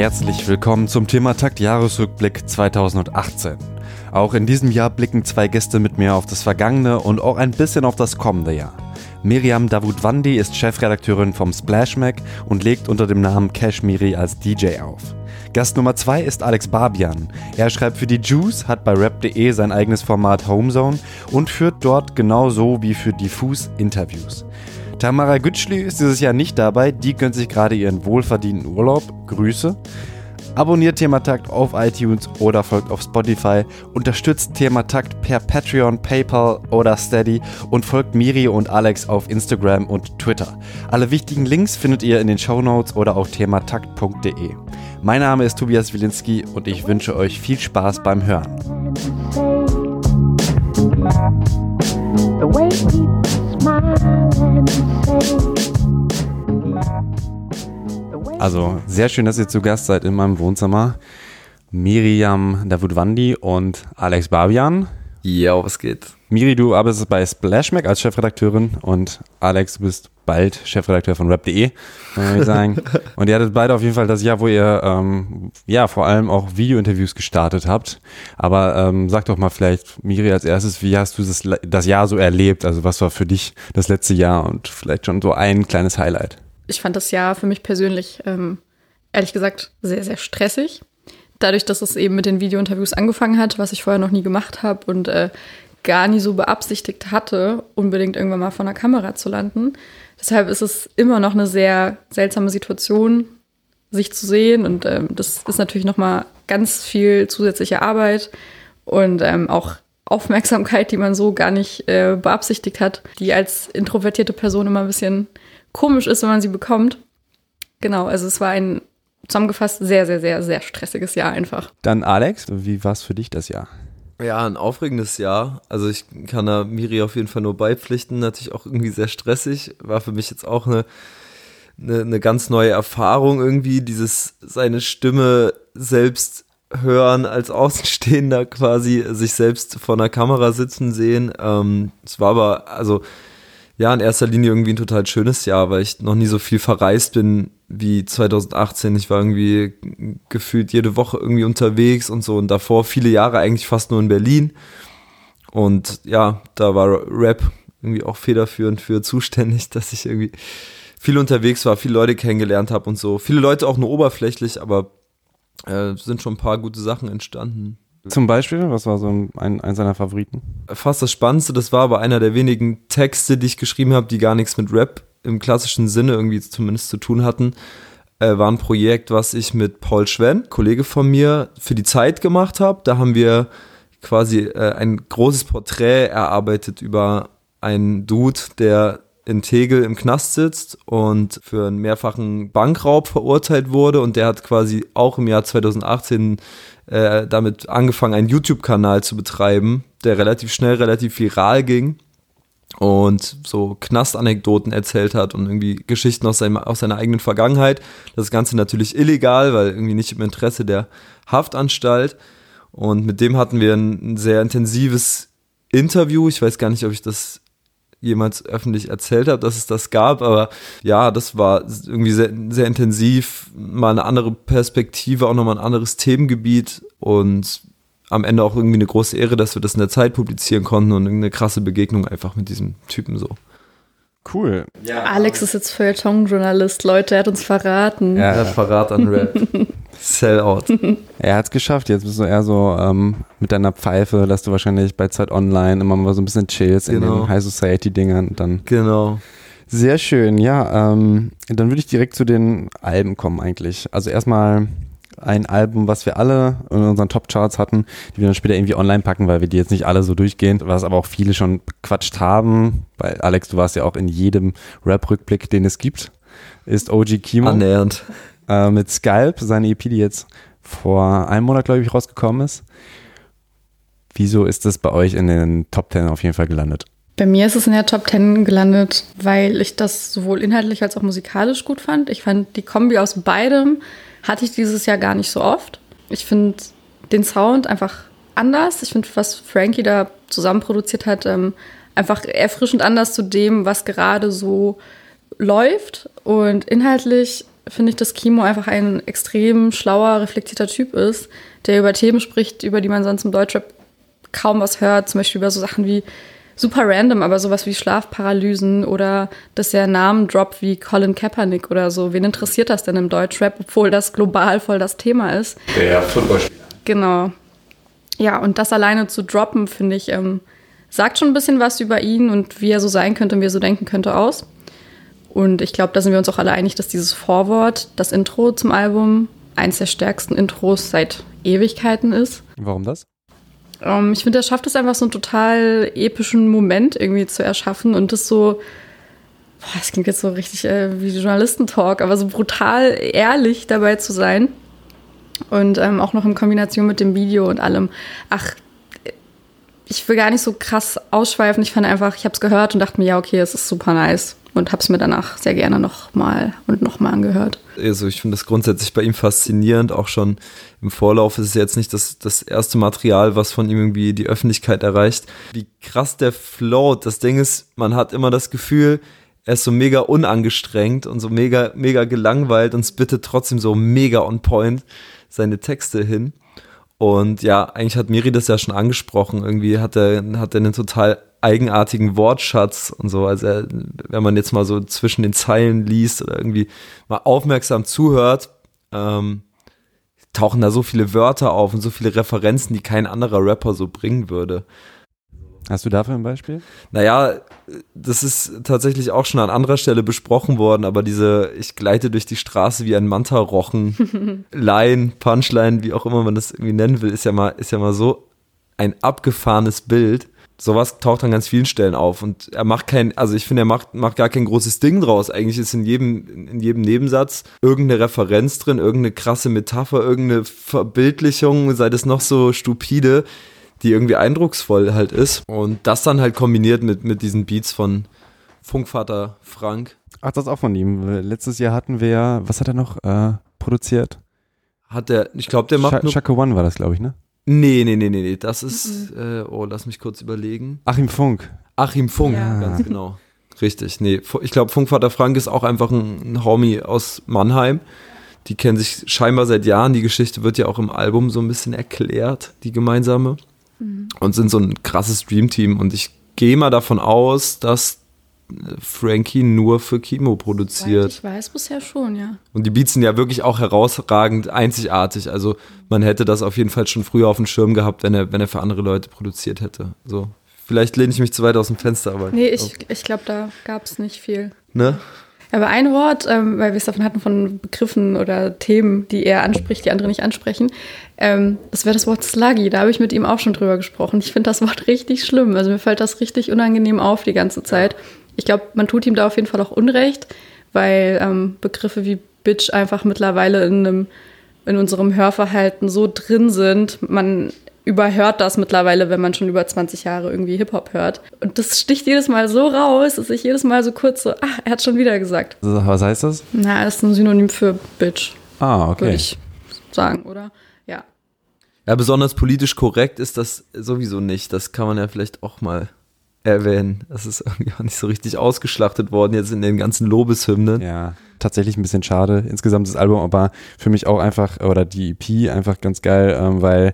Herzlich willkommen zum Thema Takt Jahresrückblick 2018. Auch in diesem Jahr blicken zwei Gäste mit mir auf das vergangene und auch ein bisschen auf das kommende Jahr. Miriam Davutwandi ist Chefredakteurin vom Splash Mac und legt unter dem Namen Kashmiri als DJ auf. Gast Nummer 2 ist Alex Barbian. Er schreibt für die Juice, hat bei rap.de sein eigenes Format Homezone und führt dort genauso wie für Diffus Interviews. Tamara Gütschli ist dieses Jahr nicht dabei, die gönnt sich gerade ihren wohlverdienten Urlaub. Grüße. Abonniert Thematakt auf iTunes oder folgt auf Spotify, unterstützt Thematakt per Patreon, PayPal oder Steady und folgt Miri und Alex auf Instagram und Twitter. Alle wichtigen Links findet ihr in den Show Notes oder auf thematakt.de. Mein Name ist Tobias Wilinski und ich wünsche euch viel Spaß beim Hören. The way people smile also sehr schön, dass ihr zu Gast seid in meinem Wohnzimmer. Miriam Davutwandi und Alex Barbian. Ja, was geht? Miri, du arbeitest bei Splashmac als Chefredakteurin und Alex, du bist bald Chefredakteur von Rap.de, würde ich sagen. und ihr hattet beide auf jeden Fall das Jahr, wo ihr ähm, ja vor allem auch Videointerviews gestartet habt. Aber ähm, sag doch mal vielleicht, Miri, als erstes, wie hast du das, das Jahr so erlebt? Also was war für dich das letzte Jahr und vielleicht schon so ein kleines Highlight? ich fand das Jahr für mich persönlich, ähm, ehrlich gesagt, sehr, sehr stressig. Dadurch, dass es eben mit den Videointerviews angefangen hat, was ich vorher noch nie gemacht habe und äh, gar nie so beabsichtigt hatte, unbedingt irgendwann mal vor einer Kamera zu landen. Deshalb ist es immer noch eine sehr seltsame Situation, sich zu sehen. Und ähm, das ist natürlich nochmal ganz viel zusätzliche Arbeit und ähm, auch Aufmerksamkeit, die man so gar nicht äh, beabsichtigt hat, die als introvertierte Person immer ein bisschen komisch ist, wenn man sie bekommt. Genau, also es war ein zusammengefasst sehr, sehr, sehr, sehr stressiges Jahr einfach. Dann Alex, wie war es für dich das Jahr? Ja, ein aufregendes Jahr. Also ich kann da Miri auf jeden Fall nur beipflichten. Natürlich auch irgendwie sehr stressig. War für mich jetzt auch eine, eine, eine ganz neue Erfahrung irgendwie, dieses seine Stimme selbst hören als Außenstehender quasi, sich selbst vor einer Kamera sitzen sehen. Ähm, es war aber, also ja, in erster Linie irgendwie ein total schönes Jahr, weil ich noch nie so viel verreist bin wie 2018. Ich war irgendwie gefühlt jede Woche irgendwie unterwegs und so und davor viele Jahre eigentlich fast nur in Berlin. Und ja, da war Rap irgendwie auch federführend für zuständig, dass ich irgendwie viel unterwegs war, viele Leute kennengelernt habe und so. Viele Leute auch nur oberflächlich, aber äh, sind schon ein paar gute Sachen entstanden. Zum Beispiel, was war so ein, ein seiner Favoriten? Fast das Spannendste, das war aber einer der wenigen Texte, die ich geschrieben habe, die gar nichts mit Rap im klassischen Sinne irgendwie zumindest zu tun hatten. Äh, war ein Projekt, was ich mit Paul Schwenn, Kollege von mir, für die Zeit gemacht habe. Da haben wir quasi äh, ein großes Porträt erarbeitet über einen Dude, der in Tegel im Knast sitzt und für einen mehrfachen Bankraub verurteilt wurde und der hat quasi auch im Jahr 2018 äh, damit angefangen, einen YouTube-Kanal zu betreiben, der relativ schnell, relativ viral ging und so Knastanekdoten erzählt hat und irgendwie Geschichten aus, seinem, aus seiner eigenen Vergangenheit. Das Ganze natürlich illegal, weil irgendwie nicht im Interesse der Haftanstalt. Und mit dem hatten wir ein, sehr intensives Interview. Ich weiß gar nicht, ob ich das jemals öffentlich erzählt habe, dass es das gab. Aber ja, das war irgendwie sehr, sehr intensiv, mal eine andere Perspektive, auch nochmal ein anderes Themengebiet und am Ende auch irgendwie eine große Ehre, dass wir das in der Zeit publizieren konnten und eine krasse Begegnung einfach mit diesem Typen so. Cool. Ja. Alex ist jetzt Feuilleton-Journalist, Leute, er hat uns verraten. Ja, er hat Verrat an Rap. Sellout. Er hat es geschafft. Jetzt bist du eher so ähm, mit deiner Pfeife, dass du wahrscheinlich bei Zeit Online immer mal so ein bisschen chillst genau. in den. High Society-Dingern. Dann genau. Sehr schön, ja. Ähm, dann würde ich direkt zu den Alben kommen eigentlich. Also erstmal ein Album, was wir alle in unseren Top-Charts hatten, die wir dann später irgendwie online packen, weil wir die jetzt nicht alle so durchgehen, was aber auch viele schon bequatscht haben. Weil Alex, du warst ja auch in jedem Rap-Rückblick, den es gibt, ist OG Kimo. Annähernd. Äh, mit Skype, seine EP, die jetzt vor einem Monat, glaube ich, rausgekommen ist. Wieso ist das bei euch in den Top 10 auf jeden Fall gelandet? Bei mir ist es in der Top 10 gelandet, weil ich das sowohl inhaltlich als auch musikalisch gut fand. Ich fand die Kombi aus beidem hatte ich dieses Jahr gar nicht so oft. Ich finde den Sound einfach anders. Ich finde, was Frankie da zusammen produziert hat, ähm, einfach erfrischend anders zu dem, was gerade so läuft. Und inhaltlich finde ich, dass Kimo einfach ein extrem schlauer, reflektierter Typ ist, der über Themen spricht, über die man sonst im Deutschrap kaum was hört. Zum Beispiel über so Sachen wie super random, aber sowas wie Schlafparalysen oder dass er Namen droppt wie Colin Kaepernick oder so. Wen interessiert das denn im Deutschrap, obwohl das global voll das Thema ist? Der Footballspieler. Genau. Ja, und das alleine zu droppen, finde ich, ähm, sagt schon ein bisschen was über ihn und wie er so sein könnte und wie er so denken könnte aus. Und ich glaube, da sind wir uns auch alle einig, dass dieses Vorwort, das Intro zum Album, eins der stärksten Intros seit Ewigkeiten ist. Warum das? Ähm, ich finde, er schafft es einfach so einen total epischen Moment irgendwie zu erschaffen und das so, boah, das klingt jetzt so richtig äh, wie Journalistentalk, aber so brutal ehrlich dabei zu sein. Und ähm, auch noch in Kombination mit dem Video und allem. Ach, ich will gar nicht so krass ausschweifen. Ich fand einfach, ich habe es gehört und dachte mir, ja, okay, es ist super nice und habe es mir danach sehr gerne nochmal und nochmal angehört. Also ich finde das grundsätzlich bei ihm faszinierend, auch schon im Vorlauf ist es jetzt nicht das, das erste Material, was von ihm irgendwie die Öffentlichkeit erreicht. Wie krass der float, das Ding ist, man hat immer das Gefühl, er ist so mega unangestrengt und so mega, mega gelangweilt und spittet trotzdem so mega on point seine Texte hin. Und ja, eigentlich hat Miri das ja schon angesprochen. Irgendwie hat er, hat er einen total eigenartigen Wortschatz und so. Also er, wenn man jetzt mal so zwischen den Zeilen liest oder irgendwie mal aufmerksam zuhört, ähm, tauchen da so viele Wörter auf und so viele Referenzen, die kein anderer Rapper so bringen würde. Hast du dafür ein Beispiel? Naja, das ist tatsächlich auch schon an anderer Stelle besprochen worden, aber diese Ich gleite durch die Straße wie ein Manta-Rochen, Line, Punchline, wie auch immer man das irgendwie nennen will, ist ja mal, ist ja mal so ein abgefahrenes Bild. Sowas taucht an ganz vielen Stellen auf und er macht kein, also ich finde, er macht, macht gar kein großes Ding draus. Eigentlich ist in jedem, in jedem Nebensatz irgendeine Referenz drin, irgendeine krasse Metapher, irgendeine Verbildlichung, sei das noch so stupide die irgendwie eindrucksvoll halt ist. Und das dann halt kombiniert mit, mit diesen Beats von Funkvater Frank. Ach, das ist auch von ihm. Letztes Jahr hatten wir, was hat er noch äh, produziert? Hat der, ich glaube, der macht Sh Shaka One war das, glaube ich, ne? Nee, nee, nee, nee, nee. Das ist, mhm. äh, oh, lass mich kurz überlegen. Achim Funk. Achim Funk, ja. ganz genau. Richtig, nee. Ich glaube, Funkvater Frank ist auch einfach ein, ein Homie aus Mannheim. Die kennen sich scheinbar seit Jahren. Die Geschichte wird ja auch im Album so ein bisschen erklärt, die gemeinsame mhm. und sind so ein krasses Dreamteam. Und ich gehe mal davon aus, dass äh, Frankie nur für Kimo produziert. Ich weiß bisher schon, ja. Und die Beats sind ja wirklich auch herausragend einzigartig. Also man hätte das auf jeden Fall schon früher auf dem Schirm gehabt, wenn er, wenn er für andere Leute produziert hätte. So. Vielleicht lehne ich mich zu weit aus dem Fenster, aber. Nee, ich, ich glaube, da gab es nicht viel. Ne? Aber ein Wort, ähm, weil wir es davon hatten, von Begriffen oder Themen, die er anspricht, die andere nicht ansprechen, ähm, das wäre das Wort Sluggy. Da habe ich mit ihm auch schon drüber gesprochen. Ich finde das Wort richtig schlimm. Also mir fällt das richtig unangenehm auf die ganze Zeit. Ich glaube, man tut ihm da auf jeden Fall auch Unrecht, weil ähm, Begriffe wie Bitch einfach mittlerweile in einem in unserem Hörverhalten so drin sind. Man überhört das mittlerweile, wenn man schon über 20 Jahre irgendwie Hip-Hop hört. Und das sticht jedes Mal so raus, dass ich jedes Mal so kurz so, ah, er hat schon wieder gesagt. Was heißt das? Na, das ist ein Synonym für Bitch. Ah, okay. Würde ich sagen, oder? Ja. Ja, besonders politisch korrekt ist das sowieso nicht. Das kann man ja vielleicht auch mal erwähnen. Das ist irgendwie auch nicht so richtig ausgeschlachtet worden jetzt in den ganzen Lobeshymnen. Ja, tatsächlich ein bisschen schade. Insgesamt das Album aber für mich auch einfach, oder die EP einfach ganz geil, ähm, weil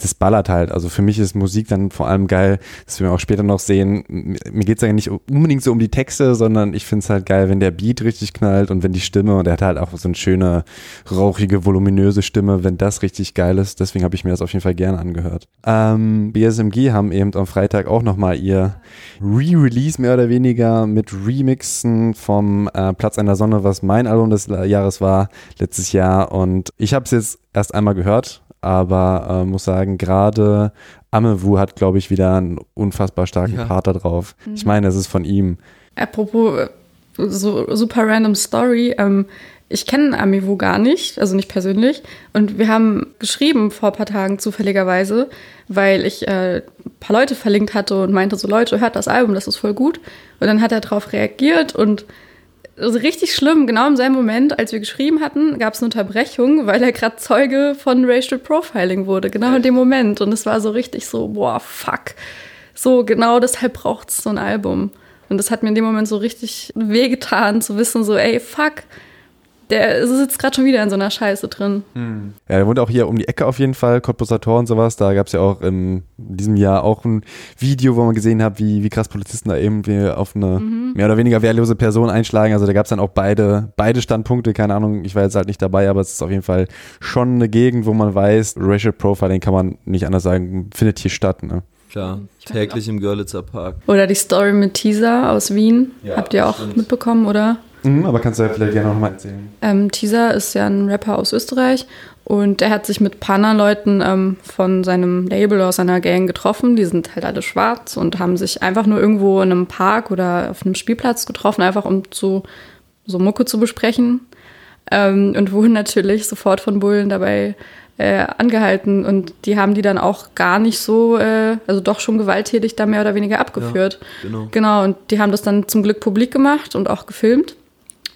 das ballert halt. Also für mich ist Musik dann vor allem geil, dass wir auch später noch sehen. Mir geht es ja nicht unbedingt so um die Texte, sondern ich finde es halt geil, wenn der Beat richtig knallt und wenn die Stimme, und er hat halt auch so eine schöne, rauchige, voluminöse Stimme, wenn das richtig geil ist. Deswegen habe ich mir das auf jeden Fall gerne angehört. Ähm, BSMG haben eben am Freitag auch nochmal ihr Re-Release mehr oder weniger mit Remixen vom äh, Platz einer Sonne, was mein Album des Jahres war letztes Jahr. Und ich habe es jetzt erst einmal gehört aber äh, muss sagen, gerade Amewu hat, glaube ich, wieder einen unfassbar starken ja. Part da drauf. Mhm. Ich meine, es ist von ihm. Apropos äh, so super random Story, ähm, ich kenne Amewu gar nicht, also nicht persönlich. Und wir haben geschrieben vor ein paar Tagen zufälligerweise, weil ich äh, ein paar Leute verlinkt hatte und meinte so, Leute, hört das Album, das ist voll gut. Und dann hat er darauf reagiert und also richtig schlimm, genau im selben Moment, als wir geschrieben hatten, gab es eine Unterbrechung, weil er gerade Zeuge von Racial Profiling wurde, genau in dem Moment. Und es war so richtig so, boah, fuck. So, genau deshalb braucht es so ein Album. Und das hat mir in dem Moment so richtig wehgetan, zu wissen, so, ey, fuck, der sitzt gerade schon wieder in so einer Scheiße drin. Hm. Ja, der wohnt auch hier um die Ecke auf jeden Fall, Cottbusser Tor und sowas. Da gab es ja auch in diesem Jahr auch ein Video, wo man gesehen hat, wie, wie krass Polizisten da eben auf eine mhm. mehr oder weniger wehrlose Person einschlagen. Also da gab es dann auch beide, beide Standpunkte, keine Ahnung, ich war jetzt halt nicht dabei, aber es ist auf jeden Fall schon eine Gegend, wo man weiß, Racial Profiling kann man nicht anders sagen, findet hier statt. Ne? Klar, täglich im Görlitzer Park. Oder die Story mit Teaser aus Wien, ja, habt ihr auch stimmt. mitbekommen, oder? Mhm, aber kannst du ja vielleicht gerne nochmal erzählen. Ähm, Teaser ist ja ein Rapper aus Österreich und der hat sich mit ein paar anderen Leuten ähm, von seinem Label oder seiner Gang getroffen. Die sind halt alle schwarz und haben sich einfach nur irgendwo in einem Park oder auf einem Spielplatz getroffen, einfach um zu, so Mucke zu besprechen. Ähm, und wurden natürlich sofort von Bullen dabei äh, angehalten und die haben die dann auch gar nicht so, äh, also doch schon gewalttätig da mehr oder weniger abgeführt. Ja, genau. genau, und die haben das dann zum Glück publik gemacht und auch gefilmt.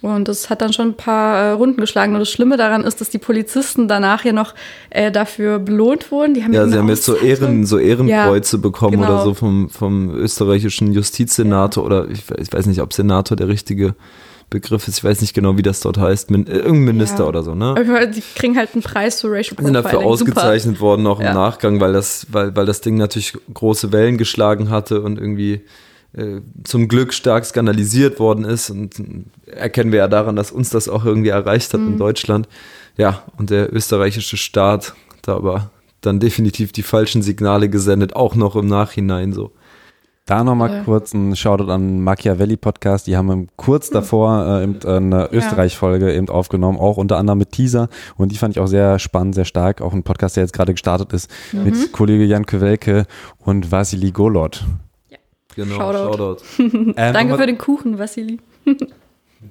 Und das hat dann schon ein paar äh, Runden geschlagen. Und das Schlimme daran ist, dass die Polizisten danach ja noch äh, dafür belohnt wurden. Die haben ja, sie haben jetzt so, Ehren, so Ehrenkreuze ja, bekommen genau. oder so vom, vom österreichischen Justizsenator ja. oder ich, ich, weiß nicht, ob Senator der richtige Begriff ist. Ich weiß nicht genau, wie das dort heißt. Min, äh, irgendein Minister ja. oder so, ne? Die kriegen halt einen Preis für Racial Profiling. Sind dafür ausgezeichnet Super. worden, auch im Nachgang, weil das, weil, weil das Ding natürlich große Wellen geschlagen hatte und irgendwie zum Glück stark skandalisiert worden ist. Und erkennen wir ja daran, dass uns das auch irgendwie erreicht hat mhm. in Deutschland. Ja, und der österreichische Staat da aber dann definitiv die falschen Signale gesendet, auch noch im Nachhinein so. Da nochmal ja. kurz ein Shoutout an Machiavelli Podcast. Die haben kurz hm. davor äh, eben eine Österreich-Folge eben aufgenommen, auch unter anderem mit Teaser. Und die fand ich auch sehr spannend, sehr stark. Auch ein Podcast, der jetzt gerade gestartet ist, mhm. mit Kollege Jan Kowelke und Vasili Golot. Genau, Shoutout. Shoutout. ähm, Danke für den Kuchen, Vassili.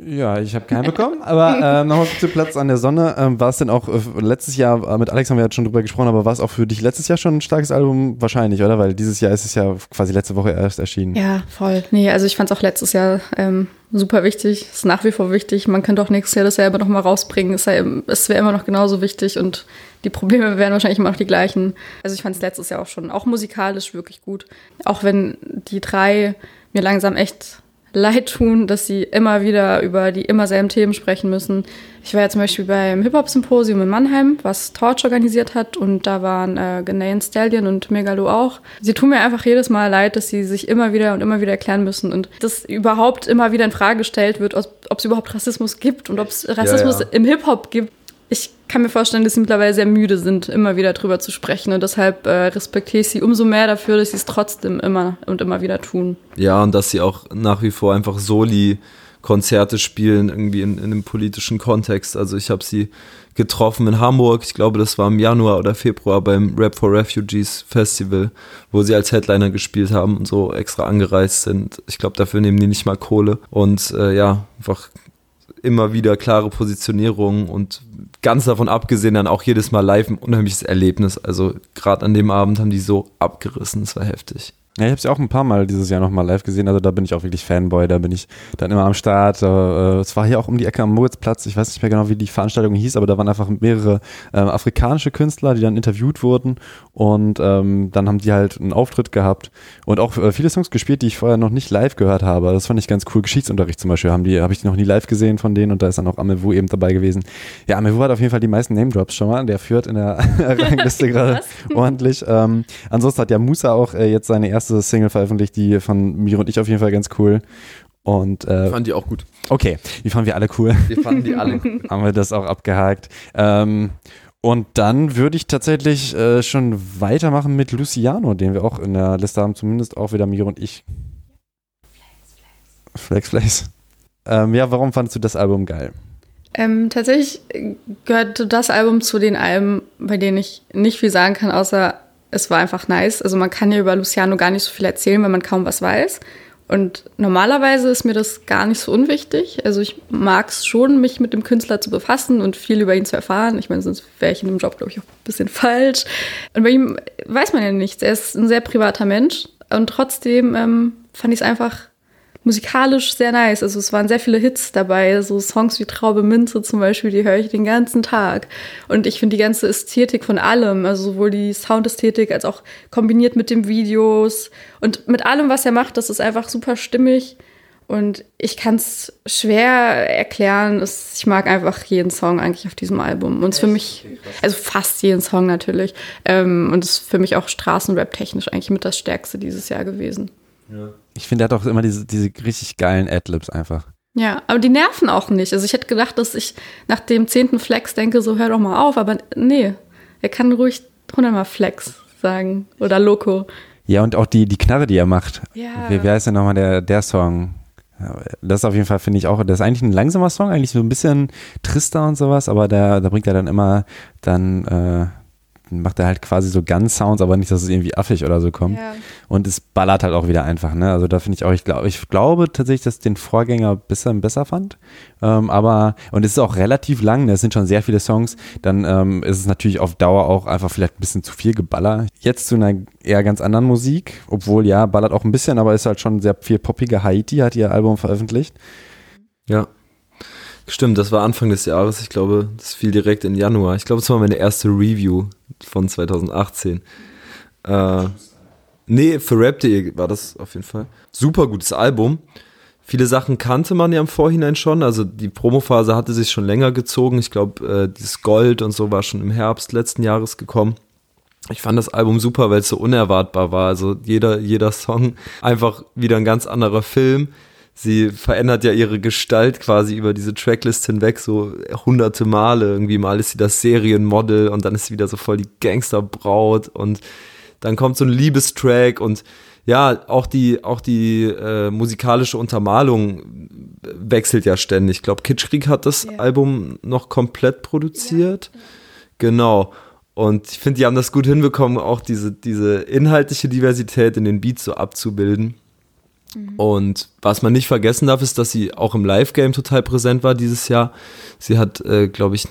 Ja, ich habe keinen bekommen, aber äh, nochmal zu Platz an der Sonne. Ähm, war es denn auch äh, letztes Jahr, äh, mit Alex haben wir jetzt schon drüber gesprochen, aber war es auch für dich letztes Jahr schon ein starkes Album? Wahrscheinlich, oder? Weil dieses Jahr ist es ja quasi letzte Woche erst erschienen. Ja, voll. Nee, also ich fand es auch letztes Jahr ähm, super wichtig. Ist nach wie vor wichtig. Man könnte auch nächstes Jahr dasselbe nochmal rausbringen. Es, es wäre immer noch genauso wichtig und die Probleme wären wahrscheinlich immer noch die gleichen. Also ich fand es letztes Jahr auch schon, auch musikalisch wirklich gut. Auch wenn die drei mir langsam echt leid tun, dass sie immer wieder über die immer selben Themen sprechen müssen. Ich war ja zum Beispiel beim Hip-Hop-Symposium in Mannheim, was Torch organisiert hat und da waren äh, Ghanaian Stallion und Megalo auch. Sie tun mir einfach jedes Mal leid, dass sie sich immer wieder und immer wieder erklären müssen und dass überhaupt immer wieder in Frage gestellt wird, ob es überhaupt Rassismus gibt und ob es Rassismus ja, ja. im Hip-Hop gibt ich kann mir vorstellen, dass sie mittlerweile sehr müde sind, immer wieder drüber zu sprechen. Und deshalb äh, respektiere ich sie umso mehr dafür, dass sie es trotzdem immer und immer wieder tun. Ja, und dass sie auch nach wie vor einfach Soli Konzerte spielen, irgendwie in, in einem politischen Kontext. Also ich habe sie getroffen in Hamburg, ich glaube, das war im Januar oder Februar beim Rap for Refugees Festival, wo sie als Headliner gespielt haben und so extra angereist sind. Ich glaube, dafür nehmen die nicht mal Kohle. Und äh, ja, einfach immer wieder klare Positionierung und ganz davon abgesehen dann auch jedes Mal live ein unheimliches Erlebnis. Also gerade an dem Abend haben die so abgerissen, es war heftig. Ja, ich habe sie auch ein paar Mal dieses Jahr nochmal live gesehen, also da bin ich auch wirklich Fanboy, da bin ich dann immer am Start. Äh, es war hier auch um die Ecke am Moritzplatz, ich weiß nicht mehr genau, wie die Veranstaltung hieß, aber da waren einfach mehrere äh, afrikanische Künstler, die dann interviewt wurden und ähm, dann haben die halt einen Auftritt gehabt und auch äh, viele Songs gespielt, die ich vorher noch nicht live gehört habe. Das fand ich ganz cool. Geschichtsunterricht zum Beispiel haben die, habe ich noch nie live gesehen von denen und da ist dann auch Amewu eben dabei gewesen. Ja, Amewu hat auf jeden Fall die meisten Name Drops schon mal, der führt in der Rangliste gerade ordentlich. Ähm, ansonsten hat ja Musa auch äh, jetzt seine erste erste Single veröffentlicht, die von mir und ich auf jeden Fall ganz cool. Und, äh, fanden die auch gut. Okay, die fanden wir alle cool. Wir fanden die alle cool. Haben wir das auch abgehakt. Ähm, und dann würde ich tatsächlich äh, schon weitermachen mit Luciano, den wir auch in der Liste haben, zumindest auch wieder Miro und ich. Flex, Flex. Flex. Ähm, ja, warum fandest du das Album geil? Ähm, tatsächlich gehört das Album zu den Alben, bei denen ich nicht viel sagen kann, außer es war einfach nice. Also man kann ja über Luciano gar nicht so viel erzählen, wenn man kaum was weiß. Und normalerweise ist mir das gar nicht so unwichtig. Also ich mag es schon, mich mit dem Künstler zu befassen und viel über ihn zu erfahren. Ich meine, sonst wäre ich in dem Job, glaube ich, auch ein bisschen falsch. Und bei ihm weiß man ja nichts. Er ist ein sehr privater Mensch. Und trotzdem ähm, fand ich es einfach musikalisch sehr nice. Also es waren sehr viele Hits dabei, so Songs wie Traube Minze zum Beispiel, die höre ich den ganzen Tag. Und ich finde die ganze Ästhetik von allem, also sowohl die Soundästhetik als auch kombiniert mit den Videos und mit allem, was er macht, das ist einfach super stimmig. Und ich kann es schwer erklären. Ich mag einfach jeden Song eigentlich auf diesem Album. Und es für mich, also fast jeden Song natürlich. Ähm, und es ist für mich auch Straßenrap technisch eigentlich mit das Stärkste dieses Jahr gewesen. Ja. Ich finde, er hat auch immer diese, diese richtig geilen Adlibs einfach. Ja, aber die nerven auch nicht. Also ich hätte gedacht, dass ich nach dem zehnten Flex denke, so hör doch mal auf. Aber nee, er kann ruhig hundertmal Flex sagen oder Loco. Ja, und auch die, die Knarre, die er macht. Ja. Wie, wie heißt denn nochmal der, der Song? Das ist auf jeden Fall, finde ich auch, das ist eigentlich ein langsamer Song, eigentlich so ein bisschen trister und sowas, aber da, da bringt er dann immer dann äh, macht er halt quasi so Gun-Sounds, aber nicht, dass es irgendwie affig oder so kommt. Ja. Und es ballert halt auch wieder einfach, ne? Also da finde ich auch, ich glaube, ich glaube tatsächlich, dass ich den Vorgänger ein bisschen besser fand. Ähm, aber, und es ist auch relativ lang, ne? es sind schon sehr viele Songs, dann ähm, ist es natürlich auf Dauer auch einfach vielleicht ein bisschen zu viel Geballer. Jetzt zu einer eher ganz anderen Musik, obwohl ja, ballert auch ein bisschen, aber ist halt schon sehr viel poppige. Haiti hat ihr Album veröffentlicht. Ja, Stimmt, das war Anfang des Jahres. Ich glaube, das fiel direkt in Januar. Ich glaube, es war meine erste Review von 2018. Äh, nee, für Rap.de war das auf jeden Fall. Super gutes Album. Viele Sachen kannte man ja im Vorhinein schon. Also die Promophase hatte sich schon länger gezogen. Ich glaube, äh, dieses Gold und so war schon im Herbst letzten Jahres gekommen. Ich fand das Album super, weil es so unerwartbar war. Also jeder, jeder Song einfach wieder ein ganz anderer Film sie verändert ja ihre Gestalt quasi über diese Tracklist hinweg so hunderte Male. Irgendwie mal ist sie das Serienmodel und dann ist sie wieder so voll die Gangsterbraut und dann kommt so ein Liebestrack und ja, auch die, auch die äh, musikalische Untermalung wechselt ja ständig. Ich glaube, Kitschkrieg hat das ja. Album noch komplett produziert. Ja. Genau. Und ich finde, die haben das gut hinbekommen, auch diese, diese inhaltliche Diversität in den Beats so abzubilden. Mhm. Und was man nicht vergessen darf, ist, dass sie auch im Live-Game total präsent war dieses Jahr. Sie hat, äh, glaube ich,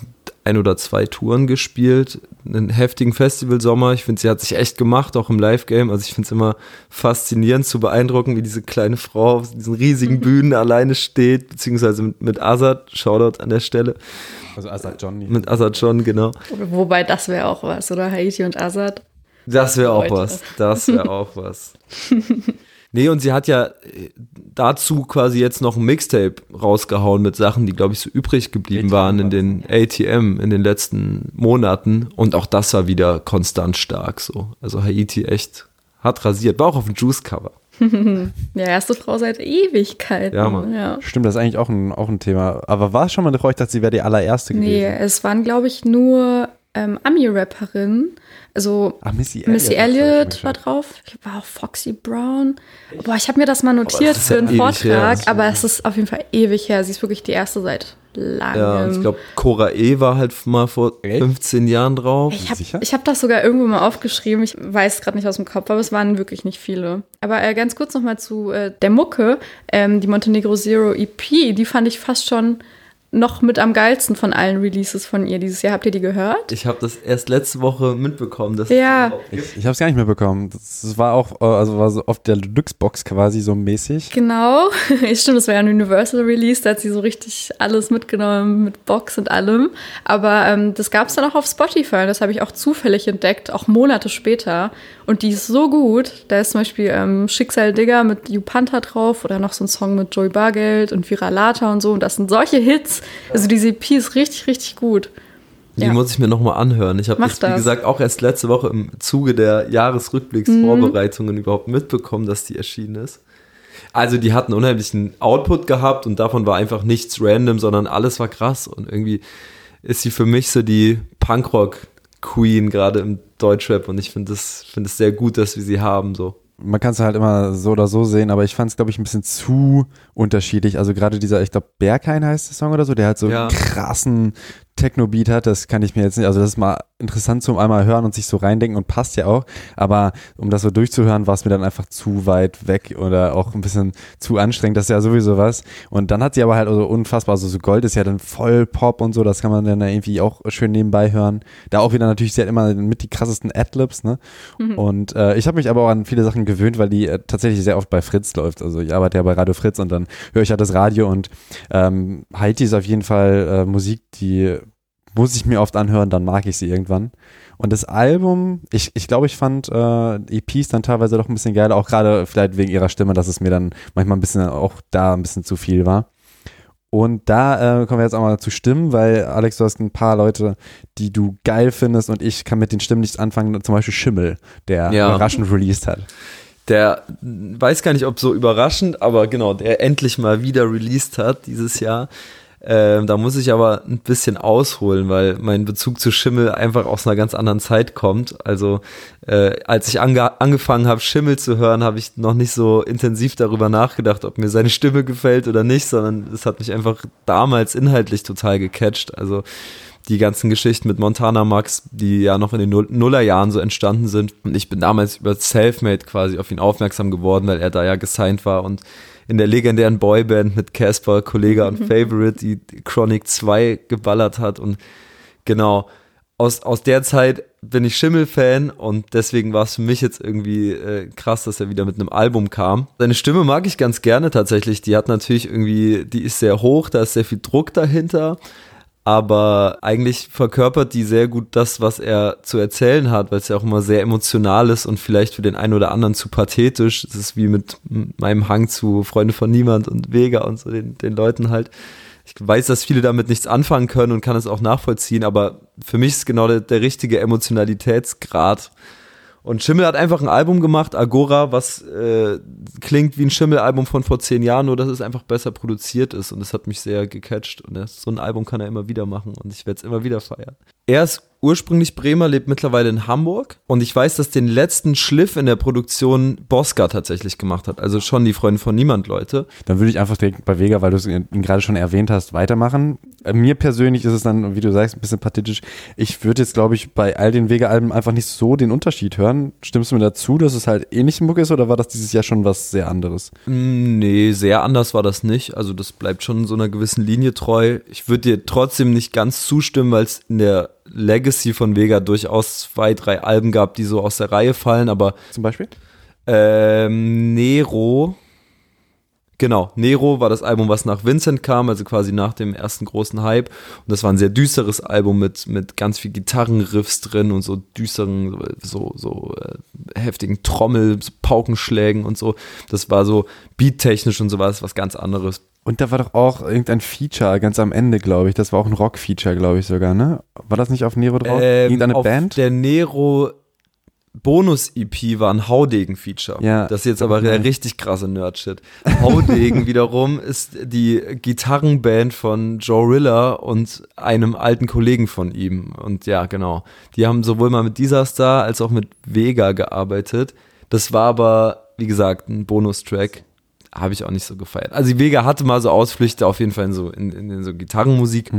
ein oder zwei Touren gespielt, einen heftigen Festivalsommer. Ich finde, sie hat sich echt gemacht, auch im Live-Game. Also ich finde es immer faszinierend zu beeindrucken, wie diese kleine Frau auf diesen riesigen Bühnen alleine steht, beziehungsweise mit, mit Azad, Shoutout an der Stelle. Also Azad John. Mit Azad John, genau. Wobei das wäre auch was, oder? Haiti und Azad. Das wäre auch was. Das wäre auch was. Nee, und sie hat ja äh, dazu quasi jetzt noch ein Mixtape rausgehauen mit Sachen, die, glaube ich, so übrig geblieben ATM waren in den ATM in den letzten Monaten. Und auch das war wieder konstant stark so. Also Haiti echt hat rasiert. War auch auf dem Juice-Cover. ja, erste Frau seit Ewigkeit. Ja, Mann. Ja. Stimmt, das ist eigentlich auch ein, auch ein Thema. Aber war es schon mal eine Frau, ich dachte, sie wäre die allererste gewesen? Nee, es waren, glaube ich, nur ähm, Ami-Rapperinnen. Also Ach, Missy Elliott, Missy Elliott war drauf. Ich war auch Foxy Brown. Boah, ich habe mir das mal notiert das für einen Vortrag, her, aber es ist auf jeden Fall ewig her. Sie ist wirklich die erste seit langem. Ja, ich glaube, Cora E war halt mal vor 15 Jahren drauf. Ich habe hab das sogar irgendwo mal aufgeschrieben. Ich weiß gerade nicht aus dem Kopf, aber es waren wirklich nicht viele. Aber äh, ganz kurz nochmal zu äh, der Mucke. Ähm, die Montenegro Zero EP, die fand ich fast schon noch mit am geilsten von allen Releases von ihr dieses Jahr. Habt ihr die gehört? Ich habe das erst letzte Woche mitbekommen. Dass ja. Ich, ich habe es gar nicht mitbekommen. Das war auch, äh, also war so auf der Deluxe-Box quasi so mäßig. Genau. Stimmt, das war ja ein Universal Release. Da hat sie so richtig alles mitgenommen mit Box und allem. Aber ähm, das gab es dann auch auf Spotify. Das habe ich auch zufällig entdeckt, auch Monate später. Und die ist so gut. Da ist zum Beispiel ähm, Schicksal Digger mit You Panther drauf oder noch so ein Song mit Joey Bargeld und Viralata und so. Und das sind solche Hits. Also diese EP ist richtig, richtig gut. Die ja. muss ich mir nochmal anhören. Ich habe das, wie gesagt, auch erst letzte Woche im Zuge der Jahresrückblicksvorbereitungen mhm. überhaupt mitbekommen, dass die erschienen ist. Also die hatten unheimlichen Output gehabt und davon war einfach nichts random, sondern alles war krass. Und irgendwie ist sie für mich so die Punkrock-Queen gerade im Deutschrap und ich finde es find sehr gut, dass wir sie haben. So man kann es halt immer so oder so sehen, aber ich fand es, glaube ich, ein bisschen zu unterschiedlich. Also gerade dieser, ich glaube, Berghain heißt der Song oder so, der hat so ja. krassen Techno-Beat hat, das kann ich mir jetzt nicht, also das ist mal interessant zum einmal hören und sich so reindenken und passt ja auch, aber um das so durchzuhören, war es mir dann einfach zu weit weg oder auch ein bisschen zu anstrengend, das ist ja sowieso was. Und dann hat sie aber halt also unfassbar, also so Gold ist ja dann voll Pop und so, das kann man dann irgendwie auch schön nebenbei hören, da auch wieder natürlich, sie hat immer mit die krassesten Adlibs, ne, mhm. und äh, ich habe mich aber auch an viele Sachen gewöhnt, weil die äh, tatsächlich sehr oft bei Fritz läuft, also ich arbeite ja bei Radio Fritz und dann höre ich halt das Radio und ähm, Haiti ist auf jeden Fall äh, Musik, die muss ich mir oft anhören, dann mag ich sie irgendwann. Und das Album, ich, ich glaube, ich fand äh, EPs dann teilweise doch ein bisschen geil, auch gerade vielleicht wegen ihrer Stimme, dass es mir dann manchmal ein bisschen auch da ein bisschen zu viel war. Und da äh, kommen wir jetzt auch mal zu Stimmen, weil Alex, du hast ein paar Leute, die du geil findest und ich kann mit den Stimmen nichts anfangen, zum Beispiel Schimmel, der Ja. überraschend released hat. Der weiß gar nicht, ob so überraschend, aber genau, der endlich mal wieder released hat dieses Jahr. Ähm, da muss ich aber ein bisschen ausholen, weil mein Bezug zu Schimmel einfach aus einer ganz anderen Zeit kommt. Also äh, als ich ange angefangen habe, Schimmel zu hören, habe ich noch nicht so intensiv darüber nachgedacht, ob mir seine Stimme gefällt oder nicht, sondern es hat mich einfach damals inhaltlich total gecatcht. Also die ganzen Geschichten mit Montana Max, die ja noch in den Null Nullerjahren so entstanden sind. Und ich bin damals über Selfmade quasi auf ihn aufmerksam geworden, weil er da ja gesigned war und in der legendären Boyband mit Casper, Kollege und Favorite, die Chronic 2 geballert hat. Und genau, aus, aus der Zeit bin ich Schimmel-Fan und deswegen war es für mich jetzt irgendwie äh, krass, dass er wieder mit einem Album kam. Seine Stimme mag ich ganz gerne tatsächlich. Die hat natürlich irgendwie, die ist sehr hoch, da ist sehr viel Druck dahinter aber eigentlich verkörpert die sehr gut das, was er zu erzählen hat, weil es ja auch immer sehr emotional ist und vielleicht für den einen oder anderen zu pathetisch. Es ist wie mit meinem Hang zu Freunde von Niemand und Vega und so den, den Leuten halt. Ich weiß, dass viele damit nichts anfangen können und kann es auch nachvollziehen, aber für mich ist genau der, der richtige Emotionalitätsgrad. Und Schimmel hat einfach ein Album gemacht, Agora, was äh, klingt wie ein Schimmel-Album von vor zehn Jahren, nur dass es einfach besser produziert ist. Und das hat mich sehr gecatcht. Und das, so ein Album kann er immer wieder machen und ich werde es immer wieder feiern. Er ist ursprünglich Bremer, lebt mittlerweile in Hamburg. Und ich weiß, dass den letzten Schliff in der Produktion Bosca tatsächlich gemacht hat. Also schon die Freunde von Niemand, Leute. Dann würde ich einfach direkt bei Vega, weil du ihn gerade schon erwähnt hast, weitermachen. Äh, Mir persönlich ist es dann, wie du sagst, ein bisschen pathetisch. Ich würde jetzt, glaube ich, bei all den Vega-Alben einfach nicht so den Unterschied hören. Stimmst du mir dazu, dass es halt ähnlich Muck ist oder war das dieses Jahr schon was sehr anderes? Mm, Nee, sehr anders war das nicht. Also das bleibt schon so einer gewissen Linie treu. Ich würde dir trotzdem nicht ganz zustimmen, weil es in der Legacy von Vega durchaus zwei, drei Alben gab, die so aus der Reihe fallen, aber Zum Beispiel? ähm, Nero, genau, Nero war das Album, was nach Vincent kam, also quasi nach dem ersten großen Hype. Und das war ein sehr düsteres Album mit, mit ganz viel Gitarrenriffs drin und so düsteren, so, so äh, heftigen Trommel, so Paukenschlägen und so. Das war so beattechnisch und sowas, was ganz anderes. Und da war doch auch irgendein Feature ganz am Ende, glaube ich. Das war auch ein Rock-Feature, glaube ich sogar, ne? War das nicht auf Nero drauf? Ähm, Irgendeine auf Band? Der Nero Bonus-EP war ein Haudegen-Feature. Ja. Das ist jetzt aber der richtig krasse Nerd-Shit. Haudegen wiederum ist die Gitarrenband von Joe Rilla und einem alten Kollegen von ihm. Und ja, genau. Die haben sowohl mal mit dieser Star als auch mit Vega gearbeitet. Das war aber, wie gesagt, ein Bonustrack. Habe ich auch nicht so gefeiert. Also die Vega hatte mal so Ausflüchte auf jeden Fall in so, in, in so Gitarrenmusik.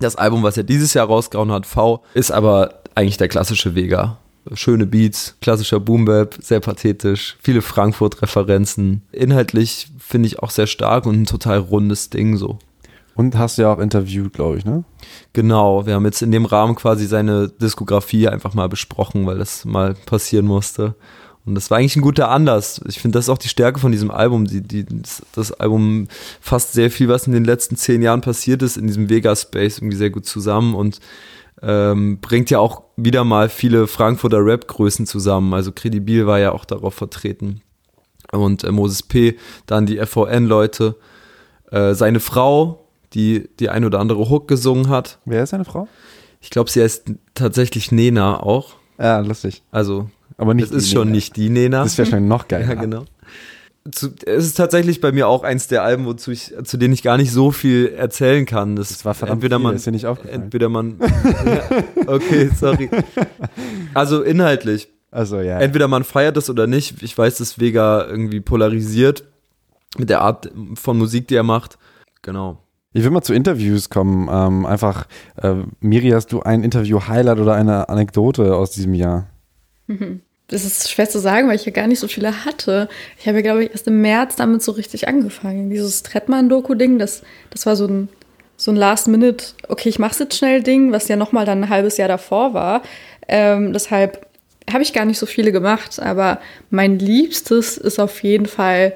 Das Album, was er dieses Jahr rausgehauen hat, V, ist aber eigentlich der klassische Vega. Schöne Beats, klassischer Boombap, sehr pathetisch, viele Frankfurt-Referenzen. Inhaltlich finde ich auch sehr stark und ein total rundes Ding so. Und hast du ja auch interviewt, glaube ich, ne? Genau, wir haben jetzt in dem Rahmen quasi seine Diskografie einfach mal besprochen, weil das mal passieren musste. Und das war eigentlich ein guter Anlass. Ich finde, das ist auch die Stärke von diesem Album. Die, die, das, das Album fasst sehr viel, was in den letzten zehn Jahren passiert ist, in diesem Vega-Space irgendwie sehr gut zusammen und ähm, bringt ja auch wieder mal viele Frankfurter Rap-Größen zusammen. Also Credibil war ja auch darauf vertreten. Und äh, Moses P., dann die FVN-Leute, äh, seine Frau, die die ein oder andere Hook gesungen hat. Wer ist seine Frau? Ich glaube, sie heißt tatsächlich Nena auch. Ja, lustig. Also, Aber nicht das ist die schon Nena. nicht die Nena. Das wäre schon noch geiler. Ja, genau. Zu, es ist tatsächlich bei mir auch eins der Alben, wozu ich, zu denen ich gar nicht so viel erzählen kann. Das, Das war verdammt entweder viel, man, ist dir nicht aufgefallen. entweder man, ja, okay, sorry. Also inhaltlich, Also ja. entweder man feiert es oder nicht. Ich weiß, dass Vega irgendwie polarisiert mit der Art von Musik, die er macht. Genau. Ich will mal zu Interviews kommen. Ähm, einfach, äh, Miri, hast du ein Interview-Highlight oder eine Anekdote aus diesem Jahr? Das ist schwer zu sagen, weil ich ja gar nicht so viele hatte. Ich habe ja, glaube ich, erst im März damit so richtig angefangen. Dieses Trettmann-Doku-Ding, das, das war so ein, so ein Last-Minute, okay, ich mach's jetzt schnell Ding, was ja nochmal dann ein halbes Jahr davor war. Ähm, deshalb habe ich gar nicht so viele gemacht, aber mein Liebstes ist auf jeden Fall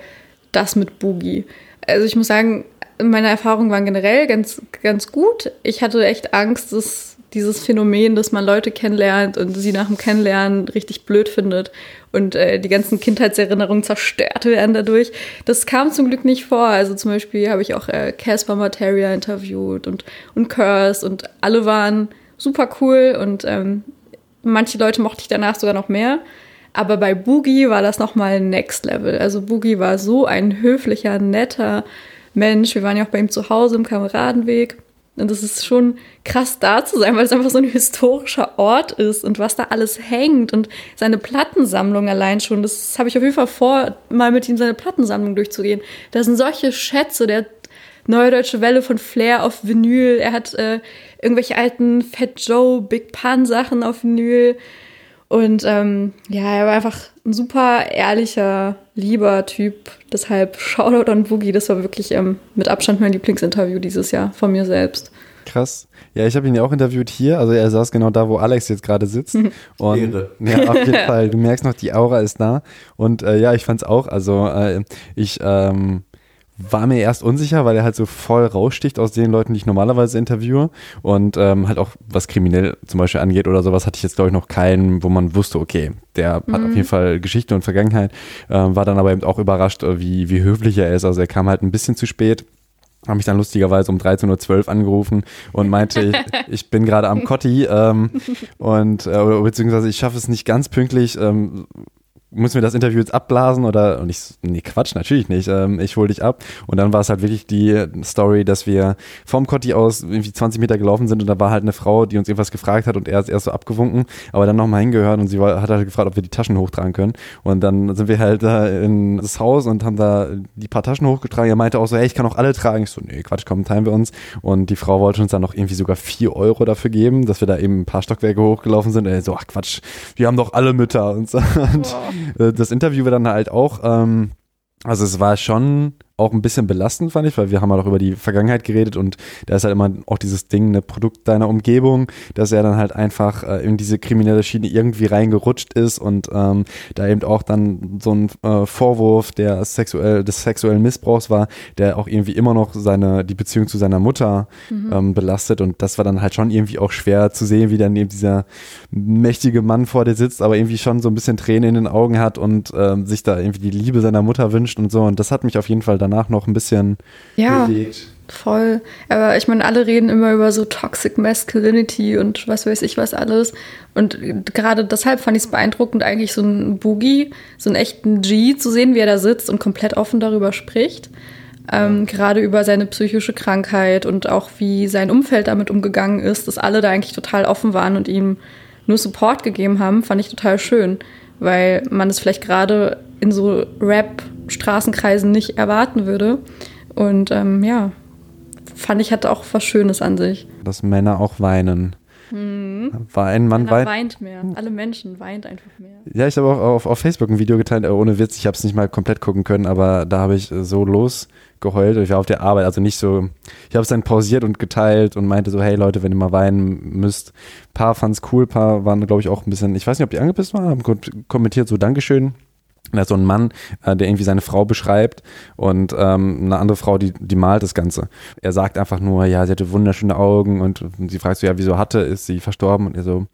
das mit Boogie. Also ich muss sagen, meine Erfahrungen waren generell ganz, ganz gut. Ich hatte echt Angst, dass dieses Phänomen, dass man Leute kennenlernt und sie nach dem Kennenlernen richtig blöd findet und äh, die ganzen Kindheitserinnerungen zerstört werden dadurch. Das kam zum Glück nicht vor. Also zum Beispiel habe ich auch äh, Casper äh, Materia interviewt und, und Curse und alle waren super cool und ähm, manche Leute mochte ich danach sogar noch mehr. Aber bei Boogie war das nochmal Next Level. Also Boogie war so ein höflicher, netter Mensch. Wir waren ja auch bei ihm zu Hause im Kameradenweg. Und es ist schon krass da zu sein, weil es einfach so ein historischer Ort ist und was da alles hängt und seine Plattensammlung allein schon. Das habe ich auf jeden Fall vor, mal mit ihm seine Plattensammlung durchzugehen. Da sind solche Schätze, der Neue Deutsche Welle von Flair auf Vinyl. Er hat äh, irgendwelche alten Fat Joe, Big Pun Sachen auf Vinyl. Und ähm, ja, er war einfach ein super ehrlicher, lieber Typ. Deshalb Shoutout an Boogie. Das war wirklich ähm, mit Abstand mein Lieblingsinterview dieses Jahr von mir selbst. Krass. Ja, ich habe ihn ja auch interviewt hier. Also er saß genau da, wo Alex jetzt gerade sitzt. Und Ehre. ja, auf jeden Fall. Du merkst noch, die Aura ist da. Und äh, ja, ich fand's auch. Also äh, ich ähm, war mir erst unsicher, weil er halt so voll raussticht aus den Leuten, die ich normalerweise interviewe. Und ähm, halt auch, was kriminell zum Beispiel angeht oder sowas, hatte ich jetzt, glaube ich, noch keinen, wo man wusste, okay, der mhm. hat auf mhm. jeden Fall Geschichte und Vergangenheit. Ähm, war dann aber eben auch überrascht, äh, wie, wie höflich er ist. Also er kam halt ein bisschen zu spät habe mich dann lustigerweise um 13.12 Uhr angerufen und meinte, ich, ich bin gerade am Kotti ähm, und äh, beziehungsweise ich schaffe es nicht ganz pünktlich, ähm, müssen wir das Interview jetzt abblasen oder und ich nee Quatsch natürlich nicht. Ähm, ich hole dich ab. Und dann war es halt wirklich die Story dass wir vom Cotti aus irgendwie 20 Meter gelaufen sind und da war halt eine Frau die uns irgendwas gefragt hat und er ist erst so abgewunken aber dann nochmal hingehört und sie war, hat halt gefragt ob wir die Taschen hochtragen können. Und dann sind wir halt da in das Haus und haben da die paar Taschen hochgetragen. Er meinte auch so hey ich kann auch alle tragen. Ich so nee Quatsch komm teilen wir uns. Und die Frau wollte uns dann noch irgendwie sogar vier Euro dafür geben dass wir da eben ein paar Stockwerke hochgelaufen sind. Und er so ach Quatsch wir haben doch alle Mütter. Und so. Und äh, das Interview war dann halt auch, ähm, also es war schon auch ein bisschen belastend, fand ich, weil wir haben halt auch über die Vergangenheit geredet und da ist halt immer auch dieses Ding, ne Produkt deiner Umgebung, dass er dann halt einfach äh, in diese kriminelle Schiene irgendwie reingerutscht ist und ähm, da eben auch dann so ein äh, Vorwurf der sexuell, des sexuellen Missbrauchs war, der auch irgendwie immer noch seine, die Beziehung zu seiner Mutter mhm. ähm, belastet und das war dann halt schon irgendwie auch schwer zu sehen, wie dann eben dieser mächtige Mann vor dir sitzt, aber irgendwie schon so ein bisschen Tränen in den Augen hat und ähm, sich da irgendwie die Liebe seiner Mutter wünscht und so und das hat mich auf jeden Fall dann danach noch ein bisschen ja, bewegt. Voll. Aber ich meine, alle reden immer über so Toxic Masculinity und was weiß ich was alles. Und gerade deshalb fand ich es beeindruckend, eigentlich so einen Boogie, so einen echten G zu sehen, wie er da sitzt und komplett offen darüber spricht. Ähm, gerade über seine psychische Krankheit und auch wie sein Umfeld damit umgegangen ist, dass alle da eigentlich total offen waren und ihm nur Support gegeben haben, fand ich total schön, weil man es vielleicht gerade in so Rap Straßenkreisen nicht erwarten würde. Und ähm, ja, fand ich, hatte auch was Schönes an sich. Dass Männer auch weinen. Mhm. Weinen, man weint. weint mehr. Alle Menschen weint einfach mehr. Ja, ich habe auch auf, auf Facebook ein Video geteilt, ohne Witz, ich habe es nicht mal komplett gucken können, aber da habe ich so losgeheult. Ich war auf der Arbeit, also nicht so, ich habe es dann pausiert und geteilt und meinte so, hey Leute, wenn ihr mal weinen müsst. Ein paar fanden es cool, ein paar waren, glaube ich, auch ein bisschen, ich weiß nicht, ob die angepisst waren, haben kommentiert so, Dankeschön. Da ist so ein Mann, äh, der irgendwie seine Frau beschreibt und ähm, eine andere Frau, die, die malt das Ganze. Er sagt einfach nur, ja, sie hatte wunderschöne Augen und sie fragt so, ja, wieso hatte, ist sie verstorben? Und er so,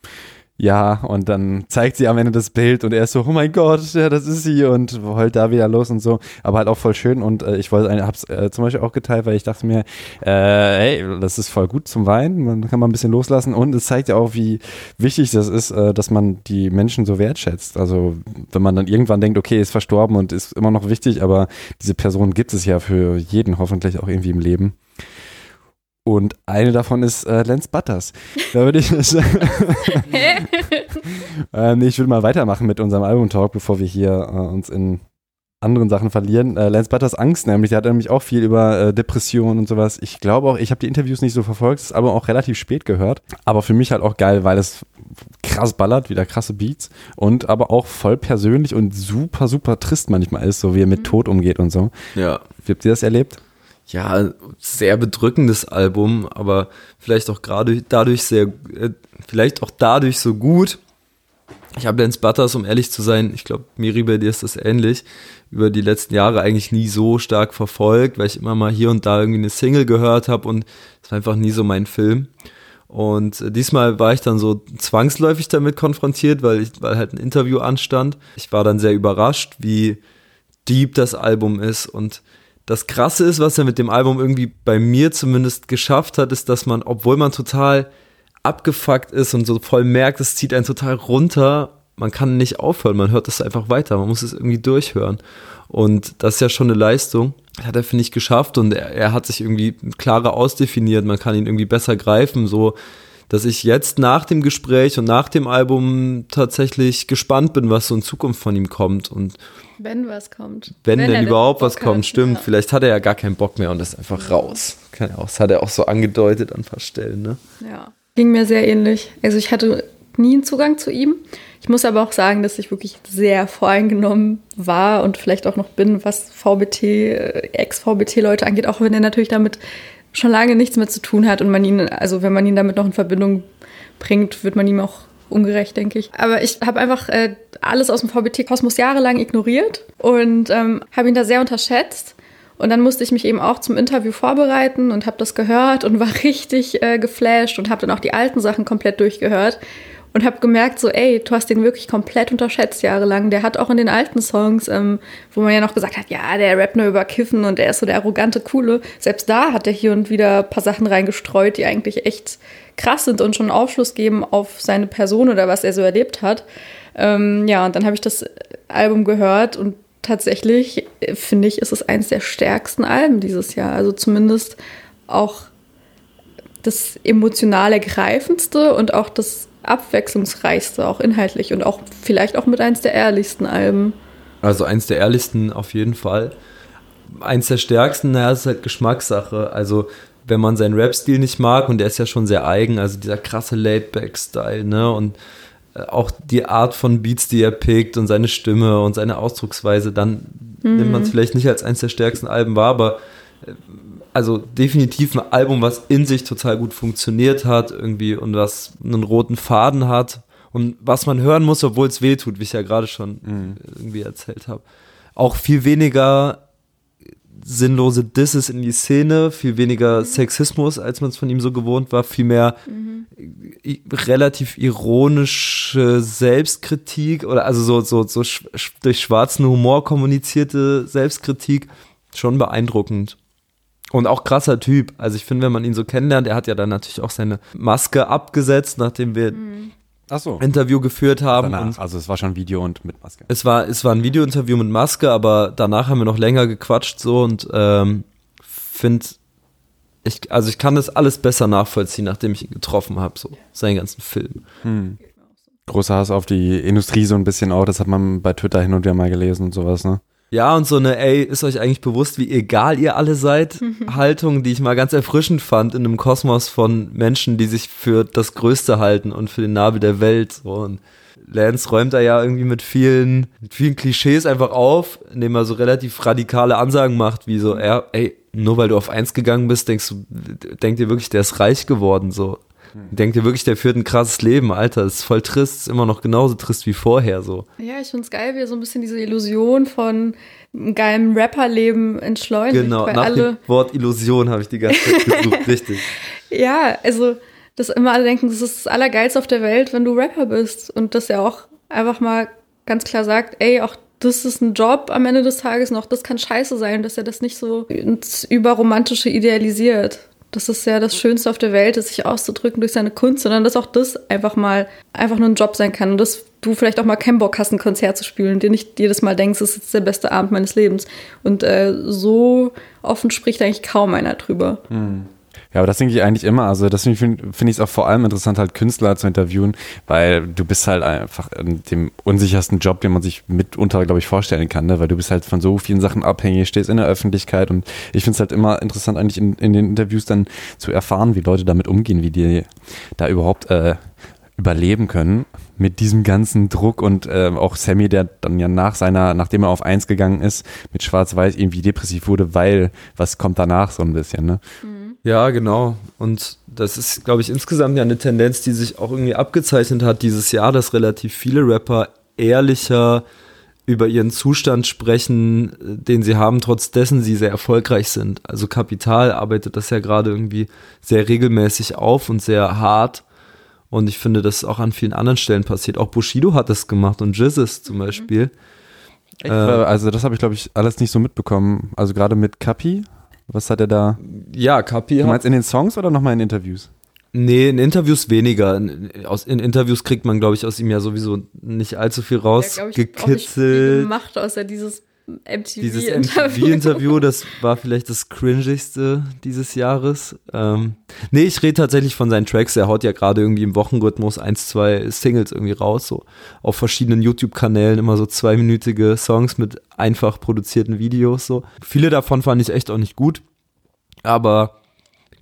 ja, und dann zeigt sie am Ende das Bild und er ist so, oh mein Gott, ja, das ist sie und heult da wieder los und so. Aber halt auch voll schön und äh, ich wollte, hab's äh, zum Beispiel auch geteilt, weil ich dachte mir, äh, hey, das ist voll gut zum Weinen, man kann mal ein bisschen loslassen und es zeigt ja auch, wie wichtig das ist, äh, dass man die Menschen so wertschätzt. Also wenn man dann irgendwann denkt, okay, ist verstorben und ist immer noch wichtig, aber diese Person gibt es ja für jeden hoffentlich auch irgendwie im Leben. Und eine davon ist äh, Lance Butters. Da würde ich. äh, nee, ich würde mal weitermachen mit unserem Album-Talk, bevor wir hier äh, uns in anderen Sachen verlieren. Äh, Lance Butters Angst nämlich, der hat nämlich auch viel über äh, Depressionen und sowas. Ich glaube auch, ich habe die Interviews nicht so verfolgt, das Album auch relativ spät gehört. Aber für mich halt auch geil, weil es krass ballert, wieder krasse Beats und aber auch voll persönlich und super, super trist manchmal ist, so wie er mit mhm. Tod umgeht und so. Ja. Wie habt ihr das erlebt? Ja, sehr bedrückendes Album, aber vielleicht auch gerade dadurch sehr, äh, vielleicht auch dadurch so gut. Ich habe Lance Butters, um ehrlich zu sein, ich glaube, Miri, bei dir ist das ähnlich, über die letzten Jahre eigentlich nie so stark verfolgt, weil ich immer mal hier und da irgendwie eine Single gehört habe und es war einfach nie so mein Film. Und diesmal war ich dann so zwangsläufig damit konfrontiert, weil, ich, weil halt ein Interview anstand. Ich war dann sehr überrascht, wie deep das Album ist. Und das Krasse ist, was er mit dem Album irgendwie bei mir zumindest geschafft hat, ist, dass man, obwohl man total abgefuckt ist und so voll merkt, es zieht einen total runter, man kann nicht aufhören, man hört es einfach weiter, man muss es irgendwie durchhören. Und das ist ja schon eine Leistung. Hat er, finde ich, geschafft und er, er hat sich irgendwie klarer ausdefiniert. Man kann ihn irgendwie besser greifen, so dass ich jetzt nach dem Gespräch und nach dem Album tatsächlich gespannt bin, was so in Zukunft von ihm kommt. Und wenn was kommt. Wenn, wenn denn überhaupt was kommt, stimmt. Ja. Vielleicht hat er ja gar keinen Bock mehr und ist einfach raus. Kann ja auch, das hat er auch so angedeutet an ein paar Stellen, ne? Ja. Ging mir sehr ähnlich. Also ich hatte nie einen Zugang zu ihm. Ich muss aber auch sagen, dass ich wirklich sehr voreingenommen war und vielleicht auch noch bin, was VBT, äh, Ex-VBT-Leute angeht, auch wenn er natürlich damit schon lange nichts mehr zu tun hat und man ihn, also wenn man ihn damit noch in Verbindung bringt, wird man ihm auch ungerecht, denke ich. Aber ich habe einfach äh, alles aus dem VBT-Kosmos jahrelang ignoriert und ähm, habe ihn da sehr unterschätzt. Und dann musste ich mich eben auch zum Interview vorbereiten und habe das gehört und war richtig äh, geflasht und habe dann auch die alten Sachen komplett durchgehört und habe gemerkt, so, ey, du hast den wirklich komplett unterschätzt jahrelang. Der hat auch in den alten Songs, ähm, wo man ja noch gesagt hat, ja, der rappt nur über Kiffen und der ist so der arrogante Coole. Selbst da hat er hier und wieder ein paar Sachen reingestreut, die eigentlich echt krass sind und schon Aufschluss geben auf seine Person oder was er so erlebt hat. Ähm, ja, und dann habe ich das Album gehört und tatsächlich äh, finde ich, ist es eines der stärksten Alben dieses Jahr. Also zumindest auch das emotional ergreifendste und auch das abwechslungsreichste, auch inhaltlich und auch vielleicht auch mit eins der ehrlichsten Alben. Also eins der ehrlichsten auf jeden Fall. Eins der stärksten, naja, ist halt Geschmackssache. Also wenn man seinen Rap-Stil nicht mag und der ist ja schon sehr eigen, also dieser krasse Laid-Back-Style, ne? Und äh, auch die Art von Beats, die er pickt und seine Stimme und seine Ausdrucksweise, dann mhm. nimmt man es vielleicht nicht als eins der stärksten Alben wahr, aber äh, also definitiv ein Album, was in sich total gut funktioniert hat irgendwie und was einen roten Faden hat und was man hören muss, obwohl es weh tut, wie ich ja gerade schon mhm. irgendwie erzählt habe. Auch viel weniger sinnlose Disses in die Szene, viel weniger mhm. Sexismus, als man es von ihm so gewohnt war, viel mehr mhm. relativ ironische Selbstkritik oder also so, so, so sch durch schwarzen Humor kommunizierte Selbstkritik. Schon beeindruckend. Und auch krasser Typ. Also ich finde, wenn man ihn so kennenlernt, er hat ja dann natürlich auch seine Maske abgesetzt, nachdem wir mhm. so. Interview geführt haben. Danach, also es war schon Video und mit Maske. Es war, es war ein Videointerview mit Maske, aber danach haben wir noch länger gequatscht so und ähm, finde, ich, also ich kann das alles besser nachvollziehen, nachdem ich ihn getroffen habe, so seinen ganzen Film. Hm. Großer Hass auf die Industrie so ein bisschen auch, das hat man bei Twitter hin und wieder mal gelesen und sowas, ne? Ja, und so eine, ey, ist euch eigentlich bewusst, wie egal ihr alle seid, mhm. Haltung, die ich mal ganz erfrischend fand in einem Kosmos von Menschen, die sich für das Größte halten und für den Nabel der Welt. Und Lance räumt da ja irgendwie mit vielen, mit vielen Klischees einfach auf, indem er so relativ radikale Ansagen macht, wie so, er, ey, nur weil du auf eins gegangen bist, denkst du, denkt ihr wirklich, der ist reich geworden, so. Denkt ihr wirklich, der führt ein krasses Leben, Alter, ist voll trist, ist immer noch genauso trist wie vorher so. Ja, ich find's geil, wie er so ein bisschen diese Illusion von einem geilen Rapperleben entschleunigt. Genau, nach alle dem Wort Illusion habe ich die ganze Zeit gesucht, richtig. Ja, also, dass immer alle denken, das ist das Allergeilste auf der Welt, wenn du Rapper bist und dass er auch einfach mal ganz klar sagt, ey, auch das ist ein Job am Ende des Tages und auch das kann scheiße sein, dass er das nicht so ins Überromantische idealisiert das ist ja das Schönste auf der Welt, ist sich auszudrücken durch seine Kunst, sondern dass auch das einfach mal einfach nur ein Job sein kann und dass du vielleicht auch mal keinen Bock hast, ein Konzert zu spielen dir nicht jedes Mal denkst, es ist der beste Abend meines Lebens. Und äh, so offen spricht eigentlich kaum einer drüber. Hm. Ja, aber das denke ich eigentlich immer. Also deswegen finde find ich es auch vor allem interessant, halt Künstler zu interviewen, weil du bist halt einfach in dem unsichersten Job, den man sich mitunter, glaube ich, vorstellen kann, ne? weil du bist halt von so vielen Sachen abhängig, stehst in der Öffentlichkeit und ich finde es halt immer interessant, eigentlich in, in den Interviews dann zu erfahren, wie Leute damit umgehen, wie die da überhaupt äh, überleben können mit diesem ganzen Druck und äh, auch Sammy, der dann ja nach seiner, nachdem er auf eins gegangen ist, mit Schwarz-Weiß irgendwie depressiv wurde, weil was kommt danach so ein bisschen, ne? Mhm. Ja, genau. Und das ist, glaube ich, insgesamt ja eine Tendenz, die sich auch irgendwie abgezeichnet hat dieses Jahr, dass relativ viele Rapper ehrlicher über ihren Zustand sprechen, den sie haben, trotz dessen sie sehr erfolgreich sind. Also Kapital arbeitet das ja gerade irgendwie sehr regelmäßig auf und sehr hart. Und ich finde, das ist auch an vielen anderen Stellen passiert. Auch Bushido hat das gemacht und Jizzes zum Beispiel. Äh, also das habe ich, glaube ich, alles nicht so mitbekommen. Also gerade mit Kapi, was hat er da? Ja, Kapi Du meinst in den Songs oder nochmal in Interviews? Nee, in Interviews weniger. In, aus, in Interviews kriegt man, glaube ich, aus ihm ja sowieso nicht allzu viel rausgekitzelt. Ja, gemacht, außer dieses MTV-Interview. Dieses MTV-Interview, das war vielleicht das cringigste dieses Jahres. Ähm, nee, ich rede tatsächlich von seinen Tracks. Er haut ja gerade irgendwie im Wochenrhythmus eins, zwei Singles irgendwie raus, so auf verschiedenen YouTube-Kanälen immer so zweiminütige Songs mit einfach produzierten Videos. So. Viele davon fand ich echt auch nicht gut. Aber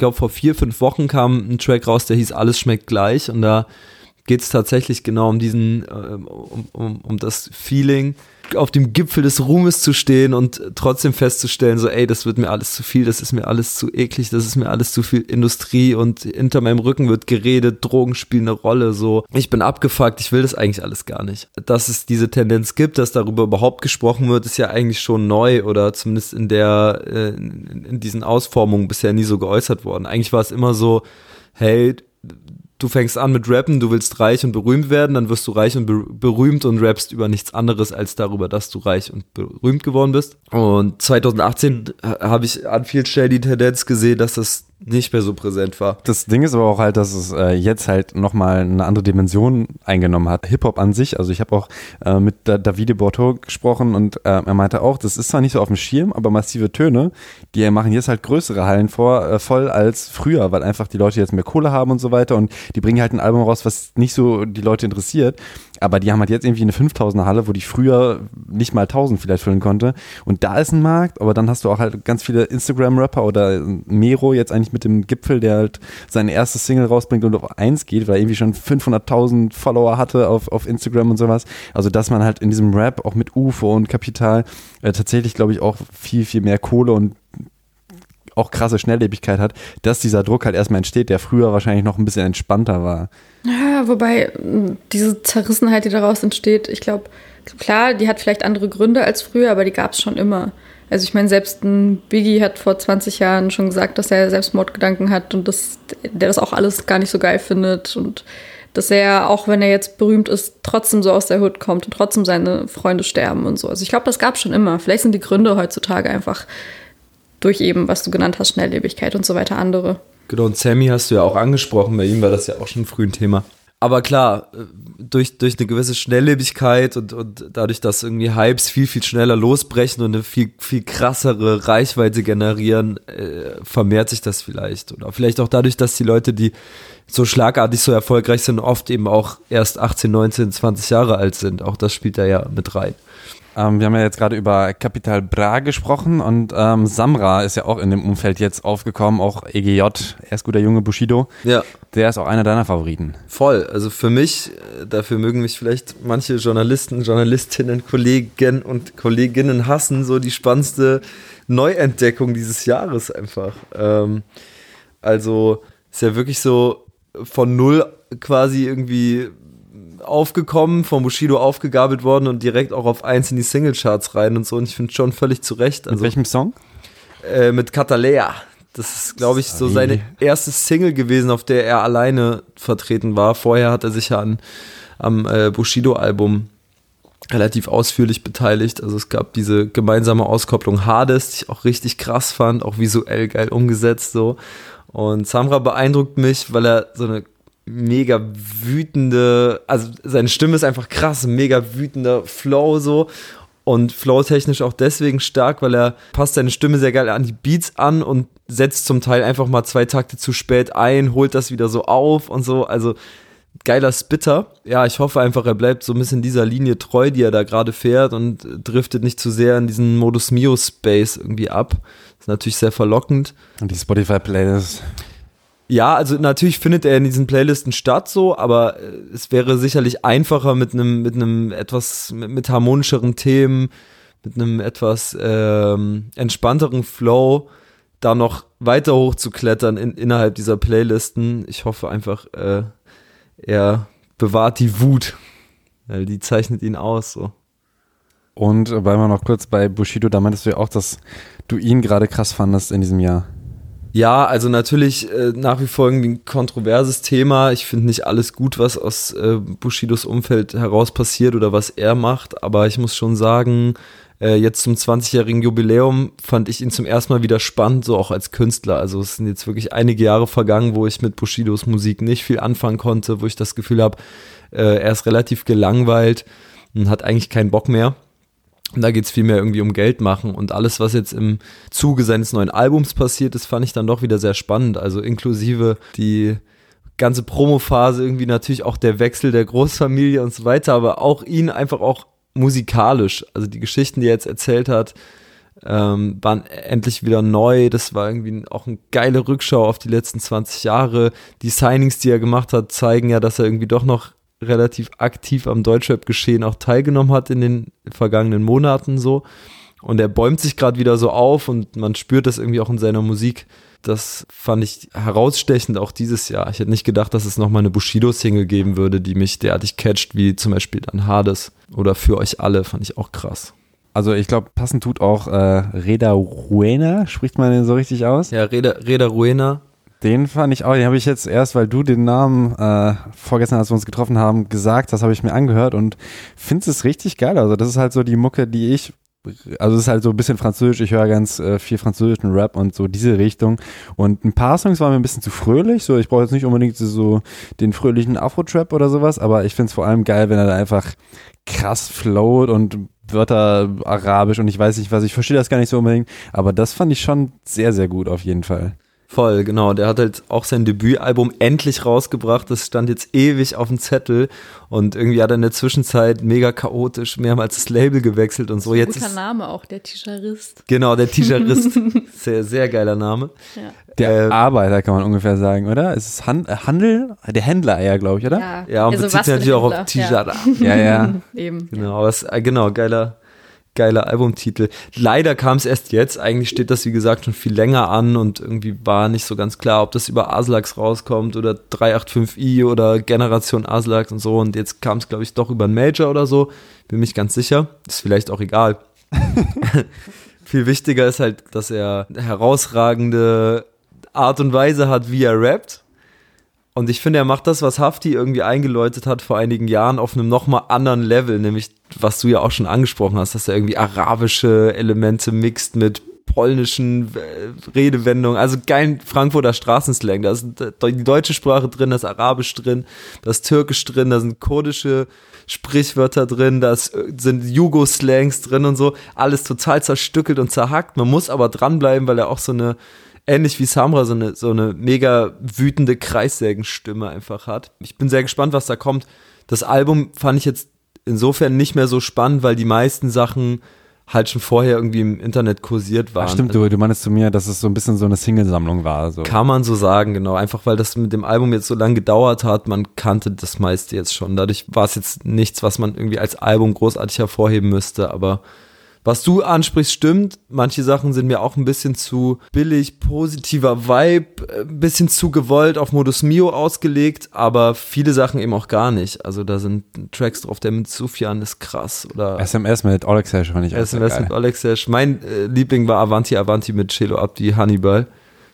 glaube, vor vier, fünf Wochen kam ein Track raus, der hieß Alles schmeckt gleich und da geht es tatsächlich genau um diesen, äh, um, um, um das Feeling, auf dem Gipfel des Ruhmes zu stehen und trotzdem festzustellen, so, ey, das wird mir alles zu viel, das ist mir alles zu eklig, das ist mir alles zu viel Industrie und hinter meinem Rücken wird geredet, Drogen spielen eine Rolle, so. Ich bin abgefuckt, ich will das eigentlich alles gar nicht. Dass es diese Tendenz gibt, dass darüber überhaupt gesprochen wird, ist ja eigentlich schon neu oder zumindest in der, äh, in diesen Ausformungen bisher nie so geäußert worden. Eigentlich war es immer so, hey, du fängst an mit Rappen, du willst reich und berühmt werden, dann wirst du reich und berühmt und rappst über nichts anderes als darüber, dass du reich und berühmt geworden bist. Und 2018 habe ich an vielen Stellen die Tendenz gesehen, dass das nicht mehr so präsent war. Das Ding ist aber auch halt, dass es äh, jetzt halt nochmal eine andere Dimension eingenommen hat. Hip-Hop an sich, also ich habe auch äh, mit da Davide Borto gesprochen und äh, er meinte auch, das ist zwar nicht so auf dem Schirm, aber massive Töne, die machen jetzt halt größere Hallen vor, äh, voll als früher, weil einfach die Leute jetzt mehr Kohle haben und so weiter und die bringen halt ein Album raus, was nicht so die Leute interessiert. Aber die haben halt jetzt irgendwie eine 5000er Halle, wo die früher nicht mal 1000 vielleicht füllen konnte. Und da ist ein Markt, aber dann hast du auch halt ganz viele Instagram-Rapper oder Mero jetzt eigentlich mit dem Gipfel, der halt seine erste Single rausbringt und auf eins geht, weil er irgendwie schon 500.000 Follower hatte auf, auf Instagram und sowas. Also, dass man halt in diesem Rap auch mit UFO und Kapital äh, tatsächlich, glaube ich, auch viel, viel mehr Kohle und auch krasse Schnelllebigkeit hat, dass dieser Druck halt erstmal entsteht, der früher wahrscheinlich noch ein bisschen entspannter war. Ja, wobei diese Zerrissenheit, die daraus entsteht, ich glaube, klar, die hat vielleicht andere Gründe als früher, aber die gab es schon immer. Also ich meine, selbst ein Biggie hat vor 20 Jahren schon gesagt, dass er Selbstmordgedanken hat und dass der das auch alles gar nicht so geil findet und dass er, auch wenn er jetzt berühmt ist, trotzdem so aus der Hood kommt und trotzdem seine Freunde sterben und so. Also ich glaube, das gab es schon immer. Vielleicht sind die Gründe heutzutage einfach durch eben, was du genannt hast, Schnelllebigkeit und so weiter andere. Genau, und Sammy hast du ja auch angesprochen, bei ihm war das ja auch schon früh ein Thema. Aber klar, äh, durch, durch eine gewisse Schnelllebigkeit und, und dadurch, dass irgendwie Hypes viel, viel schneller losbrechen und eine viel, viel krassere Reichweite generieren, äh, vermehrt sich das vielleicht. Oder vielleicht auch dadurch, dass die Leute, die so schlagartig so erfolgreich sind, oft eben auch erst 18, 19, 20 Jahre alt sind. Auch das spielt da ja mit rein. Ähm, wir haben ja jetzt gerade über Capital Bra gesprochen und ähm, Samra ist ja auch in dem Umfeld jetzt aufgekommen, auch EGJ, er ist guter Junge Bushido. Ja. Der ist auch einer deiner Favoriten. Voll. Also für mich, äh, dafür mögen mich vielleicht manche Journalisten, Journalistinnen, Kollegen und Kolleginnen hassen, so die spannendste Neuentdeckung dieses Jahres einfach. Ähm, also ist ja wirklich so von null quasi irgendwie aufgekommen, von Bushido aufgegabelt worden und direkt auch auf eins in die Singlecharts rein und so. Und ich finde schon völlig zu Recht. Also, mit welchem Song? Äh, mit Katalea. Das ist, glaube ich, so seine erste Single gewesen, auf der er alleine vertreten war. Vorher hat er sich ja an, am äh, Bushido-Album relativ ausführlich beteiligt. Also es gab diese gemeinsame Auskopplung Hades, die ich auch richtig krass fand, auch visuell geil umgesetzt so. Und Samra beeindruckt mich, weil er so eine mega wütende, also seine Stimme ist einfach krass, mega wütender Flow so und flow-technisch auch deswegen stark, weil er passt seine Stimme sehr geil an die Beats an und setzt zum Teil einfach mal zwei Takte zu spät ein, holt das wieder so auf und so, also geiler Spitter. Ja, ich hoffe einfach, er bleibt so ein bisschen dieser Linie treu, die er da gerade fährt und driftet nicht zu sehr in diesen Modus Mio Space irgendwie ab. ist natürlich sehr verlockend. Und die Spotify-Playlist ja, also natürlich findet er in diesen Playlisten statt so, aber äh, es wäre sicherlich einfacher mit einem mit einem etwas mit, mit harmonischeren Themen, mit einem etwas ähm, entspannteren Flow da noch weiter hoch zu klettern in, innerhalb dieser Playlisten. Ich hoffe einfach, äh, er bewahrt die Wut, weil die zeichnet ihn aus so. Und weil wir noch kurz bei Bushido, da meintest du ja auch, dass du ihn gerade krass fandest in diesem Jahr. Ja, also natürlich äh, nach wie vor irgendwie ein kontroverses Thema. Ich finde nicht alles gut, was aus äh, Bushidos Umfeld heraus passiert oder was er macht, aber ich muss schon sagen, äh, jetzt zum 20-jährigen Jubiläum fand ich ihn zum ersten Mal wieder spannend, so auch als Künstler. Also es sind jetzt wirklich einige Jahre vergangen, wo ich mit Bushidos Musik nicht viel anfangen konnte, wo ich das Gefühl habe, äh, er ist relativ gelangweilt und hat eigentlich keinen Bock mehr. Und da geht es vielmehr irgendwie um Geld machen. Und alles, was jetzt im Zuge seines neuen Albums passiert ist, fand ich dann doch wieder sehr spannend. Also inklusive die ganze Promophase, irgendwie natürlich auch der Wechsel der Großfamilie und so weiter, aber auch ihn einfach auch musikalisch. Also die Geschichten, die er jetzt erzählt hat, ähm, waren endlich wieder neu. Das war irgendwie auch eine geile Rückschau auf die letzten 20 Jahre. Die Signings, die er gemacht hat, zeigen ja, dass er irgendwie doch noch relativ aktiv am Deutschrap-Geschehen auch teilgenommen hat in den vergangenen Monaten so. Und er bäumt sich gerade wieder so auf und man spürt das irgendwie auch in seiner Musik. Das fand ich herausstechend auch dieses Jahr. Ich hätte nicht gedacht, dass es nochmal eine Bushido-Single geben würde, die mich derartig catcht, wie zum Beispiel dann Hades oder Für euch alle, fand ich auch krass. Also ich glaube, passend tut auch äh, Reda Ruena, spricht man den so richtig aus? Ja, Reda, Reda Ruena, den fand ich auch, den habe ich jetzt erst, weil du den Namen äh, vorgestern, als wir uns getroffen haben, gesagt das habe ich mir angehört und finde es richtig geil. Also das ist halt so die Mucke, die ich, also es ist halt so ein bisschen französisch, ich höre ganz äh, viel französischen Rap und so diese Richtung. Und ein paar Songs waren mir ein bisschen zu fröhlich, so ich brauche jetzt nicht unbedingt so den fröhlichen Afro-Trap oder sowas, aber ich finde es vor allem geil, wenn er da einfach krass float und Wörter arabisch und ich weiß nicht was, ich verstehe das gar nicht so unbedingt, aber das fand ich schon sehr, sehr gut auf jeden Fall. Voll, genau. Der hat halt auch sein Debütalbum endlich rausgebracht. Das stand jetzt ewig auf dem Zettel und irgendwie hat er in der Zwischenzeit mega chaotisch mehrmals das Label gewechselt und so. Jetzt Guter ist, Name auch, der Tischarist. Genau, der Tischarist. sehr, sehr geiler Name. Ja. Der Äh, Arbeiter kann man ungefähr sagen, oder? Es ist Han äh, Handel, der Händler eher, glaube ich, oder? Ja, Ja, und also bezieht sich natürlich auch auf Händler, Tijara. Ja, ja. Eben. Genau, aber es, äh, genau, geiler, geiler Albumtitel. Leider kam es erst jetzt. Eigentlich steht das, wie gesagt, schon viel länger an und irgendwie war nicht so ganz klar, ob das über Aslax rauskommt oder 385i oder Generation Aslax und so. Und jetzt kam es, glaube ich, doch über einen Major oder so. Bin mich ganz sicher. Ist vielleicht auch egal. viel wichtiger ist halt, dass er eine herausragende Art und Weise hat, wie er rappt. Und ich finde, er macht das, was Hafti irgendwie eingeläutet hat vor einigen Jahren, auf einem nochmal anderen Level, nämlich was du ja auch schon angesprochen hast, dass er irgendwie arabische Elemente mixt mit polnischen äh, Redewendungen, also geilen Frankfurter Straßenslang. Da ist die deutsche Sprache drin, da ist Arabisch drin, da ist Türkisch drin, da sind kurdische Sprichwörter drin, da äh, sind Jugo-Slangs drin und so. Alles total zerstückelt und zerhackt. Man muss aber dranbleiben, weil er auch so eine ähnlich wie Samra so eine, so eine mega wütende Kreissägenstimme einfach hat. Ich bin sehr gespannt, was da kommt. Das Album fand ich jetzt insofern nicht mehr so spannend, weil die meisten Sachen halt schon vorher irgendwie im Internet kursiert waren. Ach, stimmt, du, du meinst zu mir, dass es so ein bisschen so eine Single-Sammlung war. So. Kann man so sagen, genau. Einfach weil das mit dem Album jetzt so lange gedauert hat, man kannte das meiste jetzt schon. Dadurch war es jetzt nichts, was man irgendwie als Album großartig hervorheben müsste, aber was du ansprichst, stimmt. Manche Sachen sind mir auch ein bisschen zu billig, positiver Vibe, ein bisschen zu gewollt auf Modus Mio ausgelegt, aber viele Sachen eben auch gar nicht. Also da sind Tracks drauf, der mit Sufjan ist krass oder SMS mit Alex Hash fand ich auch SMS geil. mit Alex Hash. Mein äh, Liebling war Avanti Avanti mit Celo Abdi Hannibal.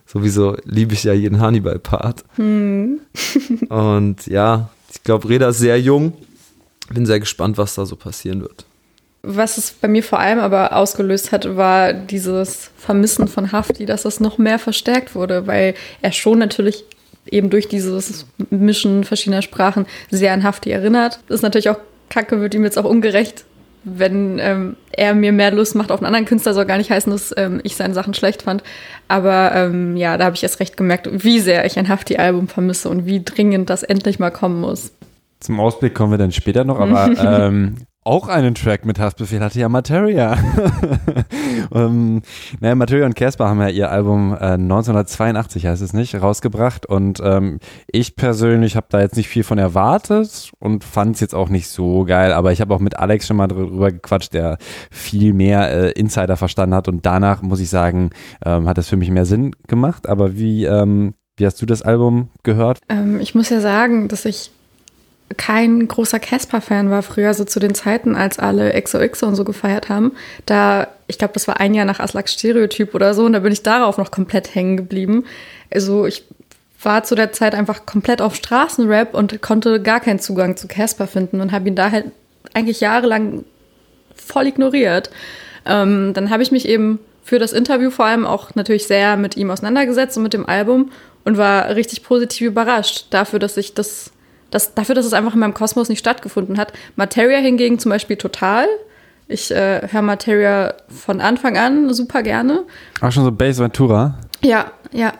Sowieso liebe ich ja jeden Hannibal-Part. Und ja, ich glaube, Reda ist sehr jung. Bin sehr gespannt, was da so passieren wird. Was es bei mir vor allem aber ausgelöst hat, war dieses Vermissen von Hafti, dass es noch mehr verstärkt wurde, weil er schon natürlich eben durch dieses Mischen verschiedener Sprachen sehr an Hafti erinnert. Das ist natürlich auch kacke, wird ihm jetzt auch ungerecht, wenn ähm, er mir mehr Lust macht auf einen anderen Künstler, soll gar nicht heißen, dass ähm, ich seine Sachen schlecht fand. Aber ähm, ja, da habe ich erst recht gemerkt, wie sehr ich ein Hafti-Album vermisse und wie dringend das endlich mal kommen muss. Zum Ausblick kommen wir dann später noch, aber ähm, auch einen Track mit Haftbefehl hatte ja Materia. um, naja, Materia und Casper haben ja ihr Album äh, 1982, heißt es nicht, rausgebracht und ähm, ich persönlich habe da jetzt nicht viel von erwartet und fand es jetzt auch nicht so geil, aber ich habe auch mit Alex schon mal drüber gequatscht, der viel mehr äh, Insider verstanden hat und danach muss ich sagen, ähm, hat das für mich mehr Sinn gemacht, aber wie, ähm, wie hast du das Album gehört? Ähm, ich muss ja sagen, dass ich kein großer Casper-Fan war früher, so zu den Zeiten, als alle XOXO und so gefeiert haben. Da, ich glaube, das war ein Jahr nach Aslaks Stereotyp oder so, und da bin ich darauf noch komplett hängen geblieben. Also ich war zu der Zeit einfach komplett auf Straßenrap und konnte gar keinen Zugang zu Casper finden und habe ihn da halt eigentlich jahrelang voll ignoriert. Ähm, dann habe ich mich eben für das Interview vor allem auch natürlich sehr mit ihm auseinandergesetzt und mit dem Album und war richtig positiv überrascht dafür, dass ich das, das dafür, dass es einfach in meinem Kosmos nicht stattgefunden hat. Materia hingegen zum Beispiel total. Ich äh, höre Materia von Anfang an super gerne. Auch schon so Bass Ventura? Ja, ja,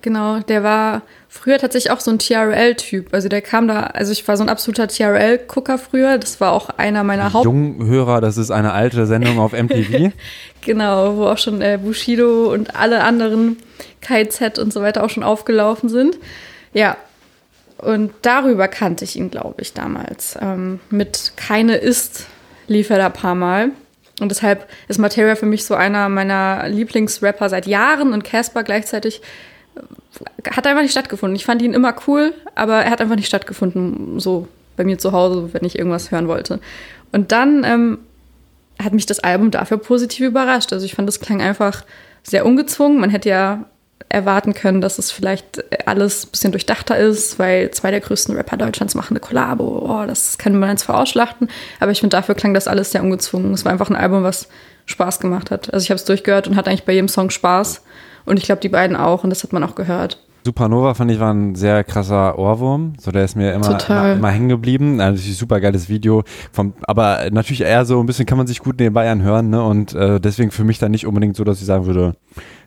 genau. Der war früher tatsächlich auch so ein TRL-Typ. Also der kam da, also ich war so ein absoluter TRL-Gucker früher. Das war auch einer meiner Haupt... Junghörer, das ist eine alte Sendung auf MTV. genau, wo auch schon äh, Bushido und alle anderen KZ und so weiter auch schon aufgelaufen sind. Ja, und darüber kannte ich ihn, glaube ich, damals. Ähm, mit Keine ist lief er da ein paar Mal. Und deshalb ist Materia für mich so einer meiner Lieblingsrapper seit Jahren und Casper gleichzeitig äh, hat einfach nicht stattgefunden. Ich fand ihn immer cool, aber er hat einfach nicht stattgefunden, so bei mir zu Hause, wenn ich irgendwas hören wollte. Und dann ähm, hat mich das Album dafür positiv überrascht. Also ich fand, das klang einfach sehr ungezwungen. Man hätte ja erwarten können, dass es vielleicht alles ein bisschen durchdachter ist, weil zwei der größten Rapper Deutschlands machen eine Kollabo. Oh, das kann man jetzt vorausschlachten. Aber ich finde, dafür klang das alles sehr ungezwungen. Es war einfach ein Album, was Spaß gemacht hat. Also ich habe es durchgehört und hatte eigentlich bei jedem Song Spaß. Und ich glaube, die beiden auch. Und das hat man auch gehört. Supernova fand ich war ein sehr krasser Ohrwurm. So, der ist mir immer, immer, immer, hängen geblieben. Also super geiles Video. Vom, aber natürlich eher so ein bisschen kann man sich gut nebenbei anhören. Ne? Und äh, deswegen für mich dann nicht unbedingt so, dass ich sagen würde,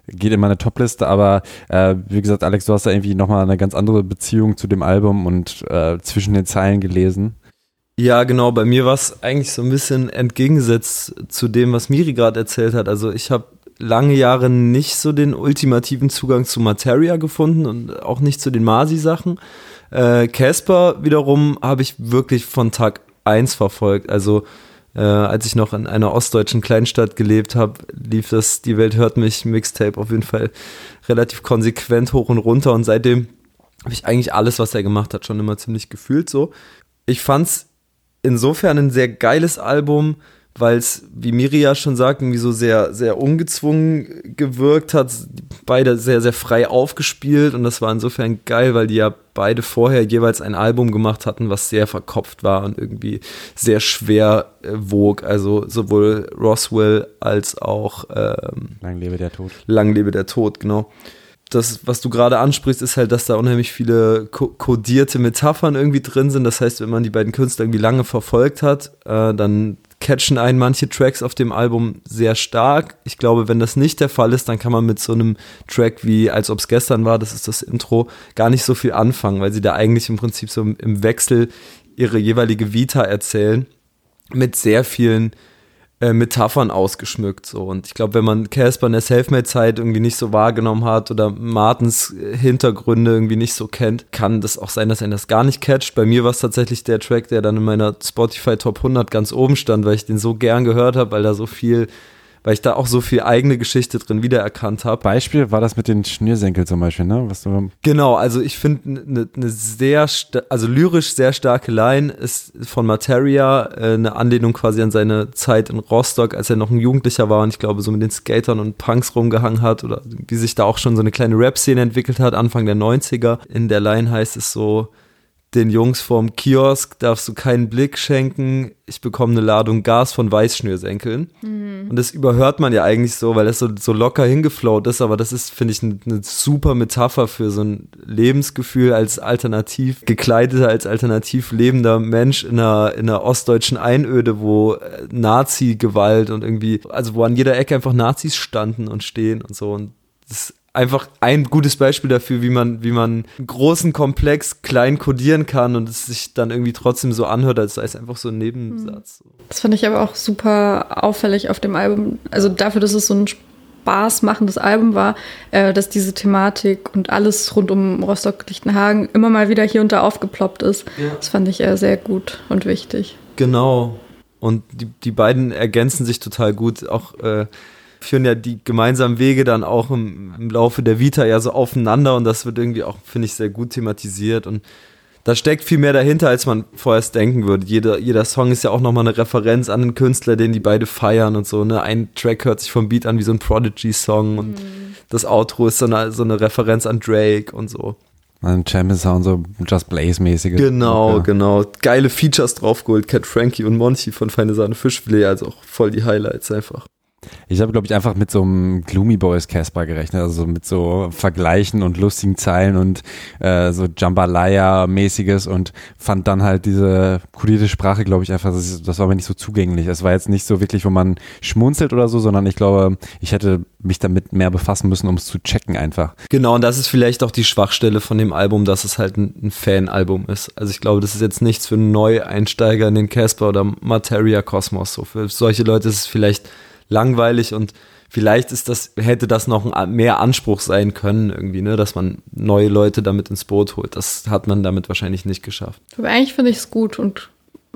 geht in meine Topliste, aber äh, wie gesagt, Alex, du hast da irgendwie nochmal eine ganz andere Beziehung zu dem Album und äh, zwischen den Zeilen gelesen. Ja, genau, bei mir war es eigentlich so ein bisschen entgegengesetzt zu dem, was Miri gerade erzählt hat. Also ich habe lange Jahre nicht so den ultimativen Zugang zu Materia gefunden und auch nicht zu den Masi-Sachen. Äh, Casper äh, wiederum habe ich wirklich von Tag 1 verfolgt. Also äh, als ich noch in einer ostdeutschen Kleinstadt gelebt habe, lief das Die Welt hört mich Mixtape auf jeden Fall relativ konsequent hoch und runter und seitdem habe ich eigentlich alles, was er gemacht hat, schon immer ziemlich gefühlt so. Ich fand es insofern ein sehr geiles Album, weil es, wie Miria schon sagt, irgendwie so sehr, sehr ungezwungen gewirkt hat. Beide sehr, sehr frei aufgespielt und das war insofern geil, weil die ja beide vorher jeweils ein Album gemacht hatten, was sehr verkopft war und irgendwie sehr schwer äh, wog. Also sowohl Roswell als auch ähm, Lang lebe der Tod. Lang lebe der Tod, genau das, was du gerade ansprichst, ist halt, dass da unheimlich viele kodierte Metaphern irgendwie drin sind. Das heißt, wenn man die beiden Künstler irgendwie lange verfolgt hat, äh, dann catchen einen manche Tracks auf dem Album sehr stark. Ich glaube, wenn das nicht der Fall ist, dann kann man mit so einem Track wie Als ob es gestern war, das ist das Intro, gar nicht so viel anfangen, weil sie da eigentlich im Prinzip so im Wechsel ihre jeweilige Vita erzählen mit sehr vielen äh, Metaphern ausgeschmückt. So. Und ich glaube, wenn man Casper in der Selfmade-Zeit irgendwie nicht so wahrgenommen hat oder Martens Hintergründe irgendwie nicht so kennt, kann das auch sein, dass er das gar nicht catcht. Bei mir war es tatsächlich der Track, der dann in meiner Spotify Top 100 ganz oben stand, weil ich den so gern gehört habe, weil da so viel weil ich da auch so viel eigene Geschichte drin wiedererkannt habe. Beispiel war das mit den Schnürsenkel zum Beispiel, ne? Was du genau, also ich finde eine ne sehr, also lyrisch sehr starke Line ist von Materia äh, eine Anlehnung quasi an seine Zeit in Rostock, als er noch ein Jugendlicher war und ich glaube so mit den Skatern und Punks rumgehangen hat oder wie sich da auch schon so eine kleine Rap-Szene entwickelt hat, Anfang der 90er. In der Line heißt es so, den Jungs vom Kiosk darfst du keinen Blick schenken. Ich bekomme eine Ladung Gas von Weißschnürsenkeln. Mhm. Und das überhört man ja eigentlich so, weil das so, so locker hingeflowt ist. Aber das ist, finde ich, eine, eine super Metapher für so ein Lebensgefühl als alternativ gekleideter, als alternativ lebender Mensch in einer, in einer ostdeutschen Einöde, wo äh, Nazi-Gewalt und irgendwie, also wo an jeder Ecke einfach Nazis standen und stehen und so. Und das einfach ein gutes Beispiel dafür, wie man, wie man einen großen Komplex klein kodieren kann und es sich dann irgendwie trotzdem so anhört, als sei es einfach so ein Nebensatz. Hm. Das fand ich aber auch super auffällig auf dem Album. Also dafür, dass es so ein Spaß machendes Album war, äh, dass diese Thematik und alles rund um Rostock-Lichtenhagen immer mal wieder hier und da aufgeploppt ist. Ja. Das fand ich äh, sehr gut und wichtig. Genau. Und die, die beiden ergänzen sich total gut. Auch äh, führen ja die gemeinsamen Wege dann auch im, im, Laufe der Vita ja so aufeinander und das wird irgendwie auch, finde ich, sehr gut thematisiert und da steckt viel mehr dahinter, als man vorerst denken würde. Jeder, jeder Song ist ja auch nochmal eine Referenz an einen Künstler, den die beide feiern und so. Ne? Ein Track hört sich vom Beat an wie so ein Prodigy-Song und mhm. das Outro ist so eine, so eine Referenz an Drake und so. Ein Champion Sound, so Just Blaze-mäßige. Genau, okay. genau. Geile Features draufgeholt. Cat Frankie und Monty von Feine Sahne Fischfilet, also auch voll die Highlights einfach. Ich habe, glaube ich, einfach mit so einem Gloomy Boys Casper gerechnet, also mit so Vergleichen und lustigen Zeilen und äh, so Jambalaya-mäßiges und fand dann halt diese kodierte Sprache, glaube ich, einfach, das, war mir nicht so zugänglich. Es war jetzt nicht so wirklich, wo man schmunzelt oder so, sondern ich glaube, ich hätte mich damit mehr befassen müssen, um es zu checken einfach. Genau, und das ist vielleicht auch die Schwachstelle von dem Album, dass es halt ein, Fan-Album ist. Also ich glaube, das ist jetzt nichts für Neueinsteiger in den Casper oder Materia Kosmos. So für solche Leute ist es vielleicht langweilig und vielleicht ist das, hätte das noch ein mehr Anspruch sein können, irgendwie, ne, dass man neue Leute damit ins Boot holt. Das hat man damit wahrscheinlich nicht geschafft. Aber eigentlich finde ich es gut und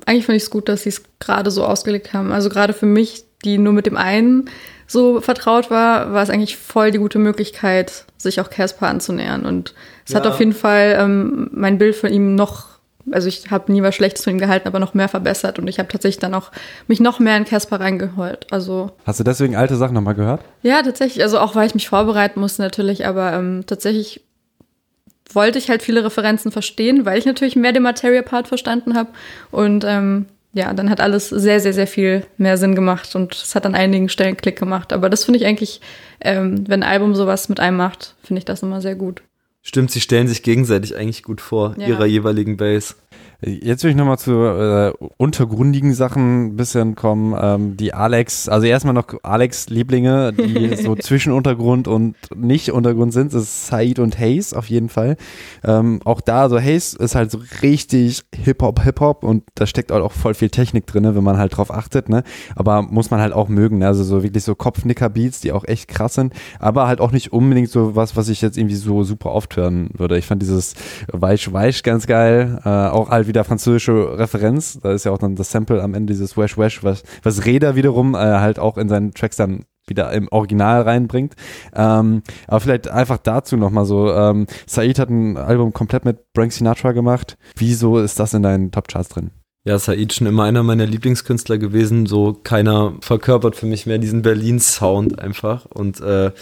eigentlich finde ich es gut, dass sie es gerade so ausgelegt haben. Also gerade für mich, die nur mit dem einen so vertraut war, war es eigentlich voll die gute Möglichkeit, sich auch Casper anzunähern. Und es ja. hat auf jeden Fall ähm, mein Bild von ihm noch also ich habe nie was Schlechtes von ihm gehalten, aber noch mehr verbessert und ich habe tatsächlich dann auch mich noch mehr in Casper reingeholt. Also hast du deswegen alte Sachen nochmal gehört? Ja, tatsächlich. Also auch weil ich mich vorbereiten musste natürlich, aber ähm, tatsächlich wollte ich halt viele Referenzen verstehen, weil ich natürlich mehr den Materia-Part verstanden habe und ähm, ja, dann hat alles sehr, sehr, sehr viel mehr Sinn gemacht und es hat an einigen Stellen Klick gemacht. Aber das finde ich eigentlich, ähm, wenn ein Album sowas mit einem macht, finde ich das immer sehr gut. Stimmt, sie stellen sich gegenseitig eigentlich gut vor, ja. ihrer jeweiligen Base. Jetzt will ich nochmal zu äh, untergrundigen Sachen ein bisschen kommen. Ähm, die Alex, also erstmal noch Alex Lieblinge, die so zwischen Untergrund und nicht Untergrund sind, das ist Said und Hayes auf jeden Fall. Ähm, auch da, so Hayes ist halt so richtig Hip-Hop, Hip-Hop und da steckt auch voll viel Technik drin, wenn man halt drauf achtet, ne? Aber muss man halt auch mögen, ne? Also so wirklich so Kopfnicker-Beats, die auch echt krass sind, aber halt auch nicht unbedingt so was, was ich jetzt irgendwie so super oft hören würde. Ich fand dieses Weich-Weich ganz geil, äh, auch halt wieder französische Referenz. Da ist ja auch dann das Sample am Ende dieses Wesh Wesh, was, was Reda wiederum äh, halt auch in seinen Tracks dann wieder im Original reinbringt. Ähm, aber vielleicht einfach dazu nochmal so, ähm, Said hat ein Album komplett mit Frank Sinatra gemacht. Wieso ist das in deinen Top-Charts drin? Ja, Said schon immer einer meiner Lieblingskünstler gewesen. So keiner verkörpert für mich mehr diesen Berlin-Sound einfach. Und äh,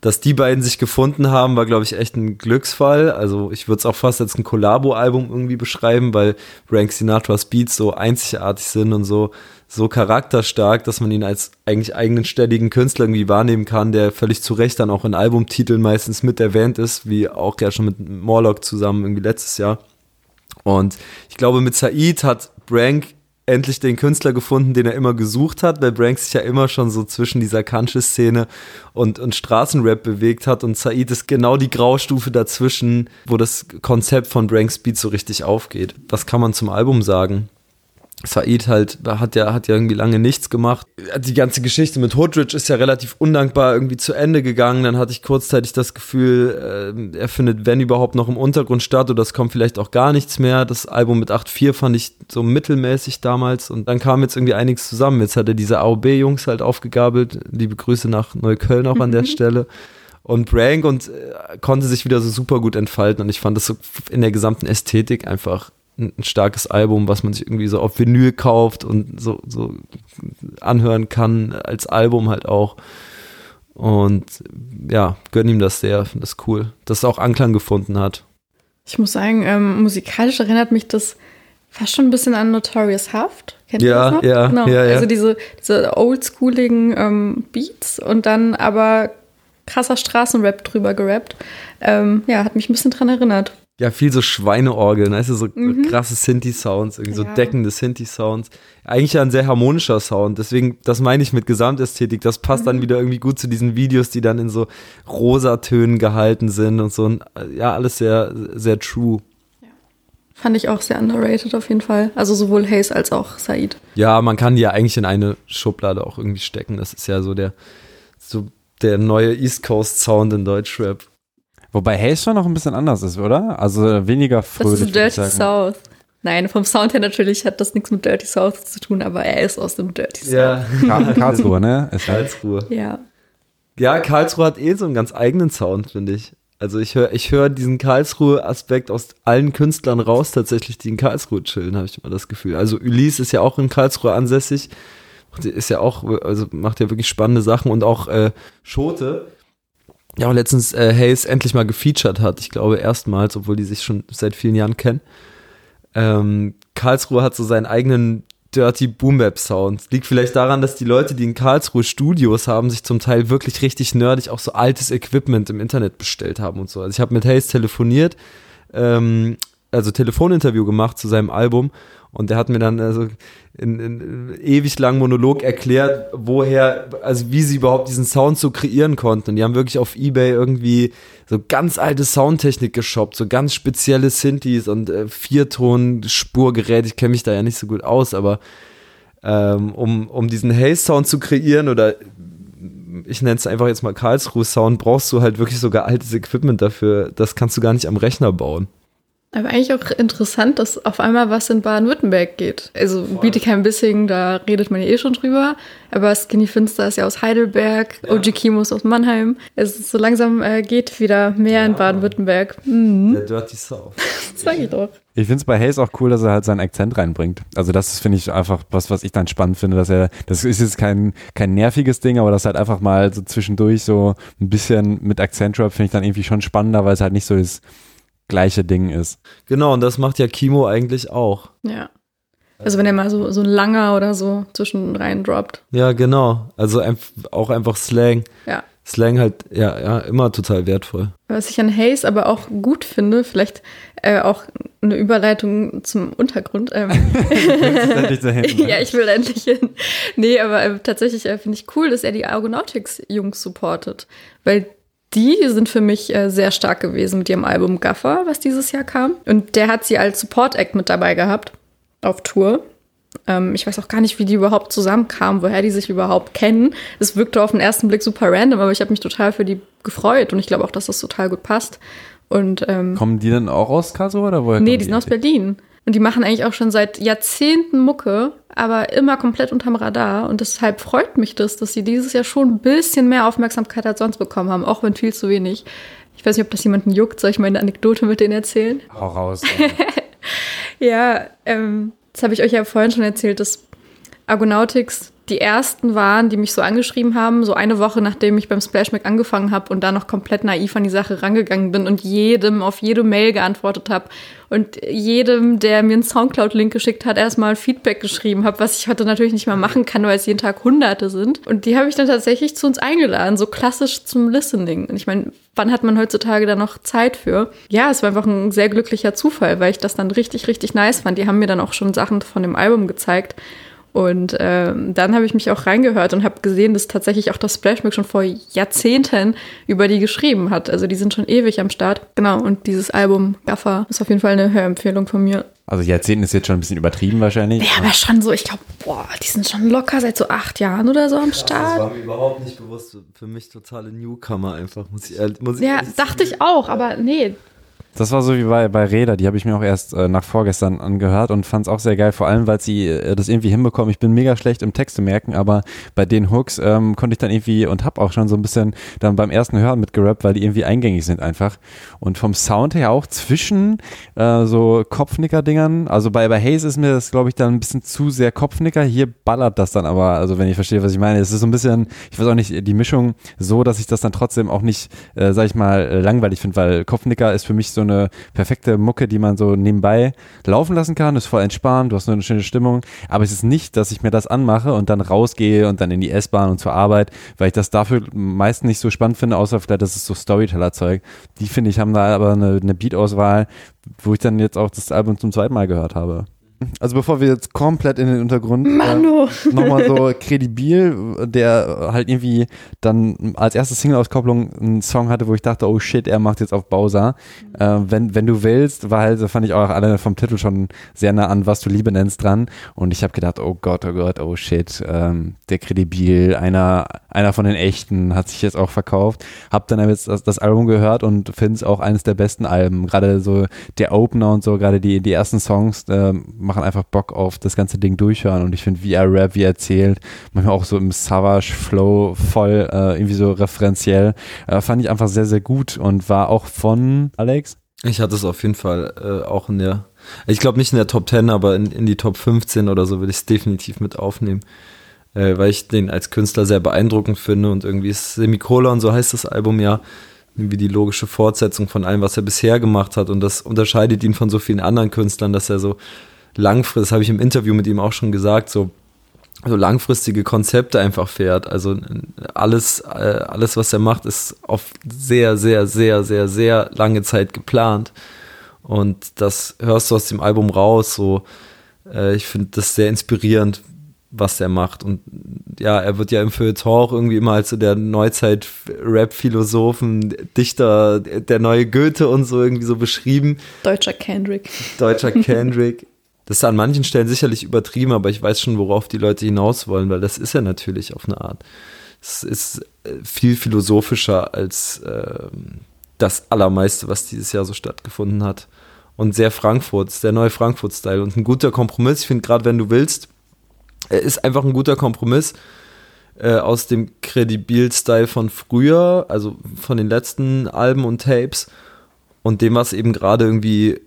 dass die beiden sich gefunden haben, war, glaube ich, echt ein Glücksfall. Also ich würde es auch fast als ein Collabo-Album irgendwie beschreiben, weil Frank Sinatras Beats so einzigartig sind und so, so charakterstark, dass man ihn als eigentlich eigenständigen Künstler irgendwie wahrnehmen kann, der völlig zu Recht dann auch in Albumtiteln meistens mit erwähnt ist, wie auch ja schon mit Morlock zusammen irgendwie letztes Jahr. Und ich glaube, mit Said hat Brank endlich den Künstler gefunden, den er immer gesucht hat, weil Brank sich ja immer schon so zwischen dieser Country-Szene und, und Straßenrap bewegt hat und Said ist genau die Graustufe dazwischen, wo das Konzept von Branks Beat so richtig aufgeht. Was kann man zum Album sagen? Said halt hat ja, hat ja irgendwie lange nichts gemacht. Die ganze Geschichte mit Hoodridge ist ja relativ undankbar irgendwie zu Ende gegangen. Dann hatte ich kurzzeitig das Gefühl, äh, er findet, wenn überhaupt, noch im Untergrund statt oder es kommt vielleicht auch gar nichts mehr. Das Album mit 8.4 fand ich so mittelmäßig damals und dann kam jetzt irgendwie einiges zusammen. Jetzt hat er diese AOB-Jungs halt aufgegabelt. Liebe Grüße nach Neukölln auch an der Stelle und Brank und äh, konnte sich wieder so super gut entfalten und ich fand das so in der gesamten Ästhetik einfach ein, starkes Album, was man sich irgendwie so auf Vinyl kauft und so, so anhören kann, als Album halt auch. Und ja, gönn ihm das sehr, finde das cool, dass es auch Anklang gefunden hat. Ich muss sagen, ähm, musikalisch erinnert mich das fast schon ein bisschen an Notorious Haft. Kennt ja, ihr das noch? Ja, genau. ja, ja. Also diese, diese oldschooligen ähm, Beats und dann aber krasser Straßenrap drüber gerappt. Ähm, ja, hat mich ein bisschen dran erinnert ja, viel so Schweineorgeln, weißt du, so mhm. krasse Synthi-Sounds, irgendwie ja. so deckende Synthi-Sounds. Eigentlich ja ein sehr harmonischer Sound, deswegen, das meine ich mit Gesamtästhetik, das passt mhm. dann wieder irgendwie gut zu diesen Videos, die dann in so rosa Tönen gehalten sind und so, ja, alles sehr, sehr true. Fand ich auch sehr underrated auf jeden Fall. Also sowohl Hayes als auch Said. Ja, man kann die ja eigentlich in eine Schublade auch irgendwie stecken. Das ist ja so der, so der neue East Coast Sound in Deutschrap. Wobei schon noch ein bisschen anders ist, oder? Also weniger fröhlich. Das ist Dirty South. Nein, vom Sound her natürlich hat das nichts mit Dirty South zu tun, aber er ist aus dem Dirty South. Ja, Karlsruhe, ne? Ist Karlsruhe. Ja. Ja, Karlsruhe hat eh so einen ganz eigenen Sound, finde ich. Also ich höre ich hör diesen Karlsruhe-Aspekt aus allen Künstlern raus, tatsächlich, die in Karlsruhe chillen, habe ich immer das Gefühl. Also Ulysse ist ja auch in Karlsruhe ansässig, ist ja auch, also macht ja wirklich spannende Sachen und auch äh, Schote, ja auch letztens äh, Hayes endlich mal gefeatured hat, ich glaube erstmals, obwohl die sich schon seit vielen Jahren kennen. Ähm, Karlsruhe hat so seinen eigenen Dirty Boom Bap Sound. Liegt vielleicht daran, dass die Leute, die in Karlsruhe Studios haben, sich zum Teil wirklich richtig nerdig auch so altes Equipment im Internet bestellt haben und so. Also ich habe mit Hayes telefoniert, ähm, also Telefoninterview gemacht zu seinem Album und der hat mir dann also in, ewig langen Monolog erklärt, woher, also wie sie überhaupt diesen Sound so kreieren konnten. Und die haben wirklich auf Ebay irgendwie so ganz alte Soundtechnik geshoppt, so ganz spezielle Synthes und äh, Vierton-Spurgerät. Ich kenne mich da ja nicht so gut aus, aber ähm, um, um diesen Haze-Sound zu kreieren oder ich nenne es einfach jetzt mal Karlsruhe-Sound, brauchst du halt wirklich sogar altes Equipment dafür. Das kannst du gar nicht am Rechner bauen. Aber eigentlich auch interessant, dass auf einmal was in Baden-Württemberg geht. Also Bietigheim-Bissing, da redet man ja eh schon drüber. Aber Skinny Finster ist ja aus Heidelberg, ja. OG Kimo ist aus Mannheim. Es ist so langsam äh, geht wieder mehr ja. in Baden-Württemberg. Mhm. Der Dirty South. das sag ich doch. Ich finde es bei Hayes auch cool, dass er halt seinen Akzent reinbringt. Also das finde ich einfach was, was ich dann spannend finde, dass er, das ist jetzt kein, kein nerviges Ding, aber das halt einfach mal so zwischendurch so ein bisschen mit Akzent-Rap finde ich dann irgendwie schon spannender, weil es halt nicht so ist, gleiche Ding ist. Genau, und das macht ja Kimo eigentlich auch. Ja. Also wenn er mal so, so ein langer oder so zwischen rein droppt. Ja, genau. Also auch einfach Slang. Ja. Slang halt, ja, ja, immer total wertvoll. Was ich an Hayes aber auch gut finde, vielleicht äh, auch eine Überleitung zum Untergrund. Ähm. hin, ja, ich will endlich hin. Nee, aber äh, tatsächlich äh, finde ich cool, dass er die Argonautics-Jungs supportet. Weil die sind für mich äh, sehr stark gewesen mit ihrem Album Gaffer, was dieses Jahr kam. Und der hat sie als Support-Act mit dabei gehabt auf Tour. Ähm, ich weiß auch gar nicht, wie die überhaupt zusammenkamen, woher die sich überhaupt kennen. Es wirkte auf den ersten Blick super random, aber ich habe mich total für die gefreut und ich glaube auch, dass das total gut passt. Und, ähm, Kommen die denn auch aus Karlsruhe oder woher? Nee, die sind aus Berlin. Und die machen eigentlich auch schon seit Jahrzehnten Mucke, aber immer komplett unterm Radar. Und deshalb freut mich das, dass sie dieses Jahr schon ein bisschen mehr Aufmerksamkeit als sonst bekommen haben, auch wenn viel zu wenig. Ich weiß nicht, ob das jemanden juckt. Soll ich mal eine Anekdote mit denen erzählen? Hau raus. ja, ähm, das habe ich euch ja vorhin schon erzählt, dass Argonautics die ersten waren, die mich so angeschrieben haben, so eine Woche nachdem ich beim Splashback angefangen habe und da noch komplett naiv an die Sache rangegangen bin und jedem auf jede Mail geantwortet habe und jedem, der mir einen Soundcloud-Link geschickt hat, erstmal Feedback geschrieben habe, was ich heute natürlich nicht mehr machen kann, weil es jeden Tag Hunderte sind. Und die habe ich dann tatsächlich zu uns eingeladen, so klassisch zum Listening. Und ich meine, wann hat man heutzutage da noch Zeit für? Ja, es war einfach ein sehr glücklicher Zufall, weil ich das dann richtig, richtig nice fand. Die haben mir dann auch schon Sachen von dem Album gezeigt. Und ähm, dann habe ich mich auch reingehört und habe gesehen, dass tatsächlich auch das Splashback schon vor Jahrzehnten über die geschrieben hat. Also die sind schon ewig am Start. Genau, und dieses Album Gaffer ist auf jeden Fall eine Hörempfehlung von mir. Also Jahrzehnten ist jetzt schon ein bisschen übertrieben wahrscheinlich. Ja, aber schon so, ich glaube, boah, die sind schon locker seit so acht Jahren oder so am Start. Das war mir überhaupt nicht bewusst. Für mich totale Newcomer einfach, muss ich ehrlich muss Ja, ich dachte ich auch, aber nee, das war so wie bei, bei Räder, die habe ich mir auch erst äh, nach vorgestern angehört und fand es auch sehr geil, vor allem, weil sie äh, das irgendwie hinbekommen. Ich bin mega schlecht im Text zu merken, aber bei den Hooks ähm, konnte ich dann irgendwie und habe auch schon so ein bisschen dann beim ersten Hören mitgerappt, weil die irgendwie eingängig sind einfach. Und vom Sound her auch zwischen äh, so Kopfnicker-Dingern, also bei, bei Haze ist mir das, glaube ich, dann ein bisschen zu sehr Kopfnicker. Hier ballert das dann aber, also wenn ich verstehe, was ich meine. Es ist so ein bisschen, ich weiß auch nicht, die Mischung so, dass ich das dann trotzdem auch nicht, äh, sag ich mal, langweilig finde, weil Kopfnicker ist für mich so so eine perfekte Mucke, die man so nebenbei laufen lassen kann. Ist voll entspannt, du hast nur eine schöne Stimmung. Aber es ist nicht, dass ich mir das anmache und dann rausgehe und dann in die S-Bahn und zur Arbeit, weil ich das dafür meist nicht so spannend finde, außer vielleicht, das ist so Storyteller-Zeug. Die finde ich haben da aber eine, eine Beat-Auswahl, wo ich dann jetzt auch das Album zum zweiten Mal gehört habe. Also bevor wir jetzt komplett in den Untergrund äh, nochmal so kredibil, der halt irgendwie dann als erste Single-Auskopplung einen Song hatte, wo ich dachte, oh shit, er macht jetzt auf Bowser. Äh, wenn, wenn du willst, war halt, fand ich auch alle vom Titel schon sehr nah an, was du Liebe nennst dran. Und ich habe gedacht, oh Gott, oh Gott, oh shit, ähm, der Kredibil, einer, einer von den echten, hat sich jetzt auch verkauft. Hab dann jetzt das, das Album gehört und finde es auch eines der besten Alben. Gerade so der Opener und so, gerade die, die ersten Songs äh, machen einfach Bock auf das ganze Ding durchhören und ich finde, wie er rap, wie er erzählt, manchmal auch so im Savage-Flow voll äh, irgendwie so referenziell, äh, fand ich einfach sehr, sehr gut und war auch von Alex. Ich hatte es auf jeden Fall äh, auch in der, ich glaube nicht in der Top 10, aber in, in die Top 15 oder so würde ich es definitiv mit aufnehmen, äh, weil ich den als Künstler sehr beeindruckend finde und irgendwie ist Semikolon, so heißt das Album ja, wie die logische Fortsetzung von allem, was er bisher gemacht hat und das unterscheidet ihn von so vielen anderen Künstlern, dass er so langfristig, das habe ich im Interview mit ihm auch schon gesagt, so so langfristige Konzepte einfach fährt. Also alles, äh, alles, was er macht, ist auf sehr, sehr, sehr, sehr, sehr lange Zeit geplant. Und das hörst du aus dem Album raus. So, äh, ich finde das sehr inspirierend, was er macht. Und ja, er wird ja im Feuilleton auch irgendwie immer als so der Neuzeit-Rap-Philosophen, Dichter, der neue Goethe und so irgendwie so beschrieben. Deutscher Kendrick. Deutscher Kendrick. Das ist an manchen Stellen sicherlich übertrieben, aber ich weiß schon, worauf die Leute hinaus wollen, weil das ist ja natürlich auf eine Art. Es ist äh, viel philosophischer als äh, das Allermeiste, was dieses Jahr so stattgefunden hat. Und sehr Frankfurt, der neue Frankfurt-Style und ein guter Kompromiss. Ich finde, gerade wenn du willst, er ist einfach ein guter Kompromiss äh, aus dem Kredibil-Style von früher, also von den letzten Alben und Tapes und dem, was eben gerade irgendwie äh,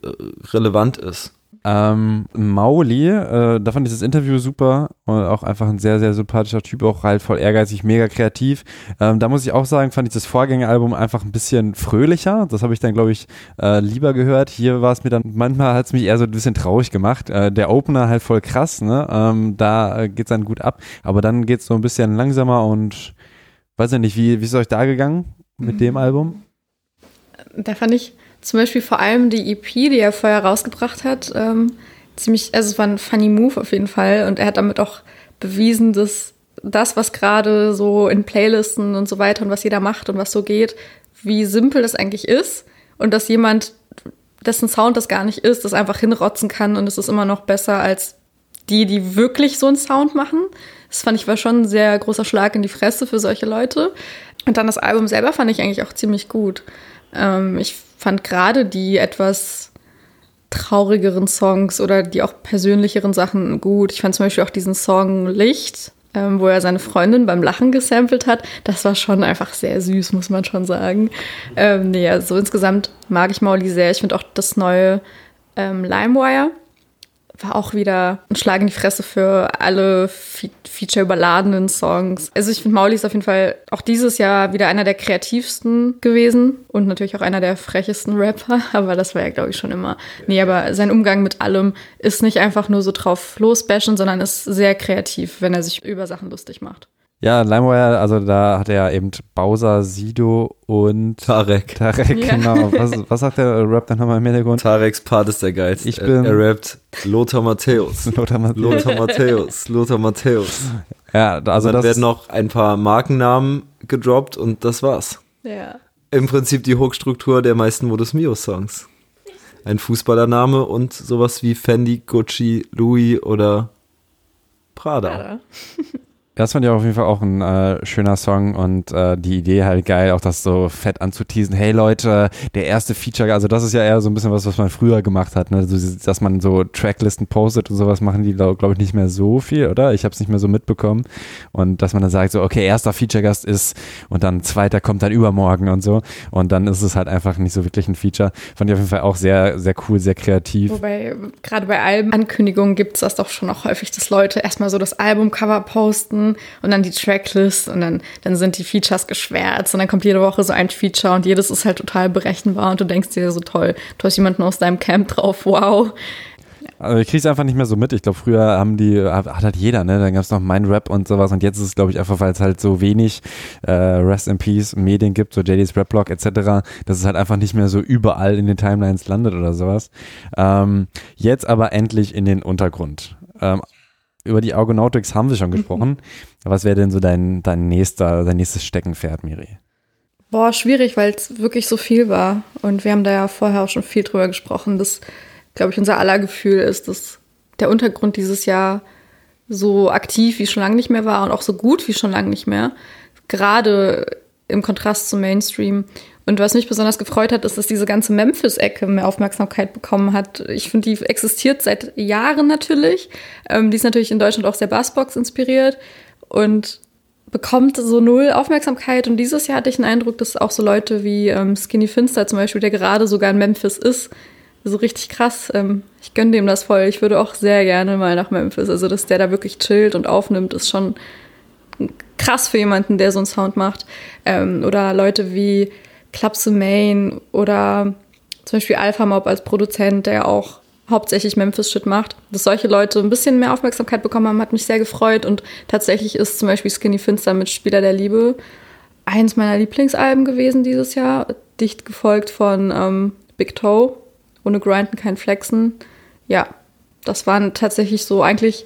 relevant ist. Ähm, Mauli, äh, da fand ich das Interview super und auch einfach ein sehr, sehr sympathischer Typ, auch halt voll ehrgeizig, mega kreativ. Ähm, da muss ich auch sagen, fand ich das Vorgängeralbum einfach ein bisschen fröhlicher. Das habe ich dann, glaube ich, äh, lieber gehört. Hier war es mir dann, manchmal hat es mich eher so ein bisschen traurig gemacht. Äh, der Opener halt voll krass, ne? Ähm, da äh, es dann gut ab, aber dann geht es so ein bisschen langsamer und weiß ja nicht, wie, wie ist es euch da gegangen mit mhm. dem Album? Da fand ich zum Beispiel vor allem die EP, die er vorher rausgebracht hat, ähm, ziemlich, also es war ein funny Move auf jeden Fall und er hat damit auch bewiesen, dass das, was gerade so in Playlisten und so weiter und was jeder macht und was so geht, wie simpel das eigentlich ist und dass jemand, dessen Sound das gar nicht ist, das einfach hinrotzen kann und es ist immer noch besser als die, die wirklich so einen Sound machen. Das fand ich war schon ein sehr großer Schlag in die Fresse für solche Leute. Und dann das Album selber fand ich eigentlich auch ziemlich gut. Ähm, ich fand gerade die etwas traurigeren Songs oder die auch persönlicheren Sachen gut. Ich fand zum Beispiel auch diesen Song Licht, ähm, wo er seine Freundin beim Lachen gesampelt hat. Das war schon einfach sehr süß, muss man schon sagen. Ähm, nee, also insgesamt mag ich Mauli sehr. Ich finde auch das neue ähm, LimeWire war auch wieder ein Schlag in die Fresse für alle Fe feature-überladenen Songs. Also ich finde, Mauli ist auf jeden Fall auch dieses Jahr wieder einer der kreativsten gewesen und natürlich auch einer der frechesten Rapper, aber das war ja, glaube ich, schon immer. Nee, aber sein Umgang mit allem ist nicht einfach nur so drauf losbashen, sondern ist sehr kreativ, wenn er sich über Sachen lustig macht. Ja, LimeWire, also da hat er eben Bowser, Sido und Tarek. Tarek, ja. genau. Was, was sagt der Rap dann nochmal im Hintergrund? Tareks Part ist der geilste. Ich bin er, er rappt Lothar Matthäus. Lothar Matthäus. Lothar Matthäus. Lothar Matthäus. Ja, also dann das werden noch ein paar Markennamen gedroppt und das war's. Ja. Im Prinzip die Hochstruktur der meisten Modus Mio Songs. Ein Fußballername und sowas wie Fendi, Gucci, Louis oder Prada. Prada. Das fand ich auf jeden Fall auch ein äh, schöner Song und äh, die Idee halt geil, auch das so fett anzuteasen. Hey Leute, der erste Feature, also das ist ja eher so ein bisschen was, was man früher gemacht hat, ne? also, dass man so Tracklisten postet und sowas machen die, glaube glaub ich, nicht mehr so viel, oder? Ich habe es nicht mehr so mitbekommen. Und dass man dann sagt so, okay, erster Feature-Gast ist und dann zweiter kommt dann übermorgen und so. Und dann ist es halt einfach nicht so wirklich ein Feature. Fand ich auf jeden Fall auch sehr, sehr cool, sehr kreativ. Wobei, gerade bei Albenankündigungen gibt es das doch schon auch häufig, dass Leute erstmal so das Albumcover posten und dann die Tracklist und dann, dann sind die Features geschwärzt und dann kommt jede Woche so ein Feature und jedes ist halt total berechenbar und du denkst dir so toll, du hast jemanden aus deinem Camp drauf, wow. Also ich krieg's einfach nicht mehr so mit. Ich glaube, früher haben die, hat halt jeder, ne? Dann gab's noch mein Rap und sowas und jetzt ist es, glaube ich, einfach, weil es halt so wenig äh, Rest in Peace Medien gibt, so JD's Rap-Blog etc., dass es halt einfach nicht mehr so überall in den Timelines landet oder sowas. Ähm, jetzt aber endlich in den Untergrund. Ähm, über die Argonautics haben wir schon mhm. gesprochen. Was wäre denn so dein, dein nächster, dein nächstes Steckenpferd, Miri? Boah, schwierig, weil es wirklich so viel war. Und wir haben da ja vorher auch schon viel drüber gesprochen, dass, glaube ich, unser aller Gefühl ist, dass der Untergrund dieses Jahr so aktiv wie schon lange nicht mehr war und auch so gut wie schon lange nicht mehr. Gerade im Kontrast zum Mainstream. Und was mich besonders gefreut hat, ist, dass diese ganze Memphis-Ecke mehr Aufmerksamkeit bekommen hat. Ich finde, die existiert seit Jahren natürlich. Ähm, die ist natürlich in Deutschland auch sehr Bassbox inspiriert und bekommt so null Aufmerksamkeit. Und dieses Jahr hatte ich den Eindruck, dass auch so Leute wie ähm, Skinny Finster zum Beispiel, der gerade sogar in Memphis ist, so richtig krass. Ähm, ich gönne dem das voll. Ich würde auch sehr gerne mal nach Memphis. Also, dass der da wirklich chillt und aufnimmt, ist schon krass für jemanden, der so einen Sound macht. Ähm, oder Leute wie Clubs Main oder zum Beispiel Alpha Mob als Produzent, der auch hauptsächlich Memphis-Shit macht. Dass solche Leute ein bisschen mehr Aufmerksamkeit bekommen haben, hat mich sehr gefreut. Und tatsächlich ist zum Beispiel Skinny Finster mit Spieler der Liebe eins meiner Lieblingsalben gewesen dieses Jahr. Dicht gefolgt von ähm, Big Toe, ohne Grinden kein Flexen. Ja, das waren tatsächlich so eigentlich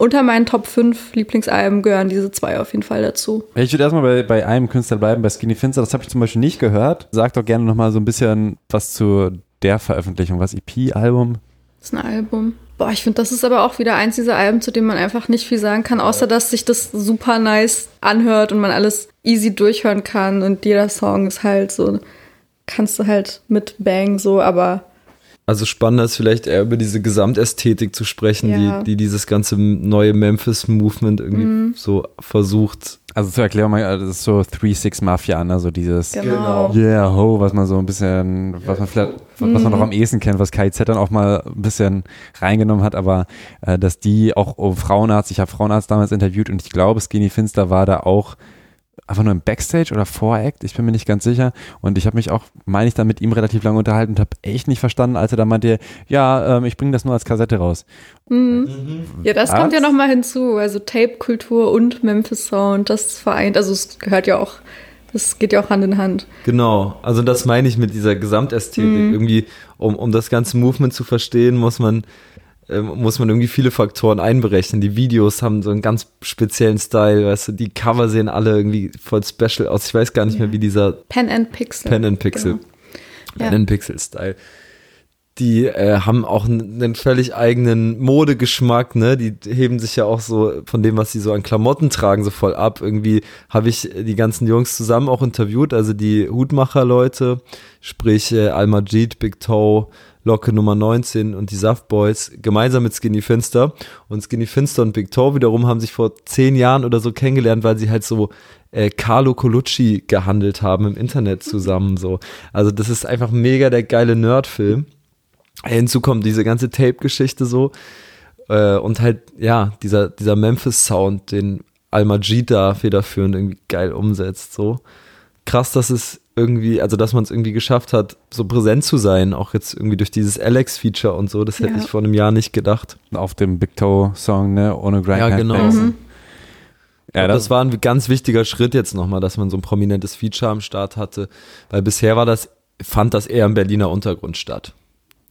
unter meinen Top 5 Lieblingsalben gehören diese zwei auf jeden Fall dazu. Ich würde erstmal bei, bei einem Künstler bleiben, bei Skinny Finster. Das habe ich zum Beispiel nicht gehört. Sag doch gerne nochmal so ein bisschen was zu der Veröffentlichung. Was EP, Album? Das ist ein Album. Boah, ich finde, das ist aber auch wieder eins dieser Alben, zu dem man einfach nicht viel sagen kann, außer dass sich das super nice anhört und man alles easy durchhören kann und jeder Song ist halt so, kannst du halt mit Bang so, aber also spannender ist vielleicht eher über diese Gesamtästhetik zu sprechen, ja. die, die dieses ganze neue Memphis-Movement irgendwie mhm. so versucht. Also zur Erklärung, das ist so 3-6 Mafia, ne? so dieses genau. Yeah, ho, was man so ein bisschen, was man vielleicht, mhm. was man noch am ehesten kennt, was KIZ dann auch mal ein bisschen reingenommen hat, aber äh, dass die auch oh, Frauenarzt, ich habe Frauenarzt damals interviewt und ich glaube, Skinny Finster war da auch einfach nur im Backstage oder Voract, ich bin mir nicht ganz sicher. Und ich habe mich auch, meine ich, dann mit ihm relativ lange unterhalten und habe echt nicht verstanden, als er da meinte, ja, ähm, ich bringe das nur als Kassette raus. Mhm. Ja, das Was? kommt ja nochmal hinzu. Also Tape-Kultur und Memphis Sound, das vereint, also es gehört ja auch das geht ja auch Hand in Hand. Genau, also das meine ich mit dieser Gesamtästhetik. Mhm. Irgendwie, um, um das ganze Movement zu verstehen, muss man ähm, muss man irgendwie viele Faktoren einberechnen. Die Videos haben so einen ganz speziellen Style, weißt du, die Cover sehen alle irgendwie voll special aus. Ich weiß gar nicht ja. mehr, wie dieser Pen and Pixel. Pen and Pixel. Genau. Pen ja. and Pixel Style. Die äh, haben auch einen völlig eigenen Modegeschmack, ne? Die heben sich ja auch so von dem, was sie so an Klamotten tragen, so voll ab. Irgendwie habe ich die ganzen Jungs zusammen auch interviewt, also die Hutmacher-Leute, sprich äh, Al-Majid, Big Toe, Locke Nummer 19 und die Saft Boys gemeinsam mit Skinny Finster. Und Skinny Finster und Big Toe wiederum haben sich vor zehn Jahren oder so kennengelernt, weil sie halt so äh, Carlo Colucci gehandelt haben im Internet zusammen. So. Also das ist einfach mega der geile Nerdfilm. Hinzu kommt diese ganze Tape-Geschichte so. Äh, und halt, ja, dieser, dieser Memphis-Sound, den Al-Majid da federführend irgendwie geil umsetzt. So. Krass, dass es irgendwie, also dass man es irgendwie geschafft hat, so präsent zu sein, auch jetzt irgendwie durch dieses Alex-Feature und so, das hätte ja. ich vor einem Jahr nicht gedacht. Auf dem Big Toe-Song, ne, ohne Grind. Ja, genau. Mhm. Ja, das, das war ein ganz wichtiger Schritt jetzt nochmal, dass man so ein prominentes Feature am Start hatte, weil bisher war das, fand das eher im Berliner Untergrund statt.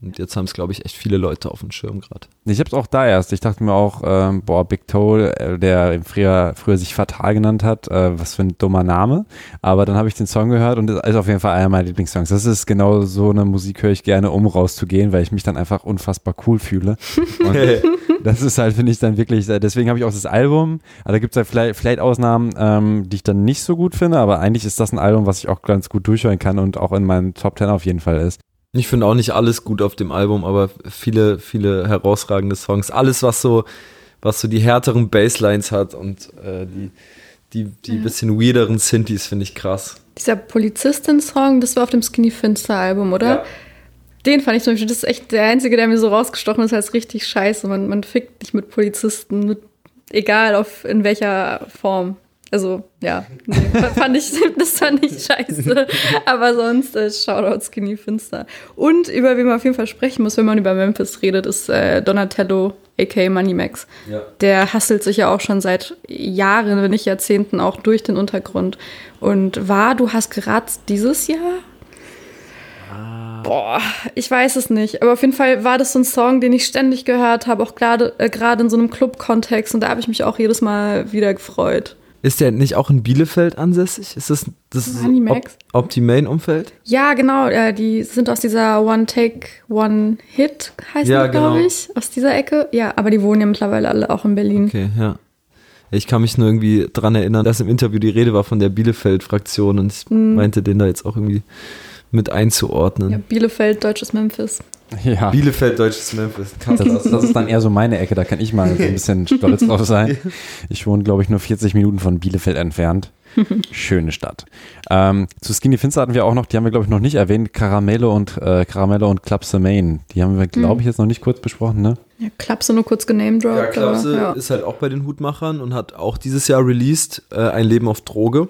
Und jetzt haben es, glaube ich, echt viele Leute auf dem Schirm gerade. Ich habe es auch da erst. Ich dachte mir auch, ähm, boah, Big Toe, äh, der früher, früher sich Fatal genannt hat, äh, was für ein dummer Name. Aber dann habe ich den Song gehört und das ist auf jeden Fall einer meiner Lieblingssongs. Das ist genau so eine Musik, höre ich gerne, um rauszugehen, weil ich mich dann einfach unfassbar cool fühle. Und das ist halt, finde ich, dann wirklich, äh, deswegen habe ich auch das Album. Aber da gibt es halt vielleicht, vielleicht Ausnahmen, ähm, die ich dann nicht so gut finde, aber eigentlich ist das ein Album, was ich auch ganz gut durchhören kann und auch in meinen Top Ten auf jeden Fall ist. Ich finde auch nicht alles gut auf dem Album, aber viele, viele herausragende Songs. Alles, was so, was so die härteren Basslines hat und äh, die, die, die ja. bisschen weirderen Synthes finde ich krass. Dieser Polizistin-Song, das war auf dem Skinny Finster-Album, oder? Ja. Den fand ich zum Beispiel, das ist echt der einzige, der mir so rausgestochen ist, als richtig scheiße. Man, man fickt nicht mit Polizisten, mit, egal auf in welcher Form. Also, ja, nee, fand ich, das fand ich scheiße. Aber sonst äh, Shoutout Skinny Finster. Und über wen man auf jeden Fall sprechen muss, wenn man über Memphis redet, ist äh, Donatello, aka Moneymax. Ja. Der hasselt sich ja auch schon seit Jahren, wenn nicht Jahrzehnten, auch durch den Untergrund. Und war, du hast gerade dieses Jahr? Ah. Boah, ich weiß es nicht. Aber auf jeden Fall war das so ein Song, den ich ständig gehört habe, auch gerade äh, in so einem Club-Kontext. Und da habe ich mich auch jedes Mal wieder gefreut. Ist der nicht auch in Bielefeld ansässig? Ist das das? Op Optimane-Umfeld? Ja, genau. Äh, die sind aus dieser One Take, One Hit, heißt Ja, die, glaube genau. ich. Aus dieser Ecke. Ja, aber die wohnen ja mittlerweile alle auch in Berlin. Okay, ja. Ich kann mich nur irgendwie dran erinnern, dass im Interview die Rede war von der Bielefeld-Fraktion und ich meinte, den da jetzt auch irgendwie mit einzuordnen. Ja, Bielefeld, deutsches Memphis. Ja. Bielefeld, deutsches Memphis. Das, ist- das ist dann eher so meine Ecke, da kann ich mal so ein bisschen stolz drauf sein. Ich wohne, glaube ich, nur 40 Minuten von Bielefeld entfernt. Schöne Stadt. Ähm, zu Skinny Finster hatten wir auch noch, die haben wir, glaube ich, noch nicht erwähnt, Caramello und äh, Caramello und Clubs Main. Die haben wir, glaube ich, jetzt noch nicht kurz besprochen, ne? Ja, Klapse nur kurz genamedroppt. Ja, Klapse aber, ja. ist halt auch bei den Hutmachern und hat auch dieses Jahr released äh, Ein Leben auf Droge.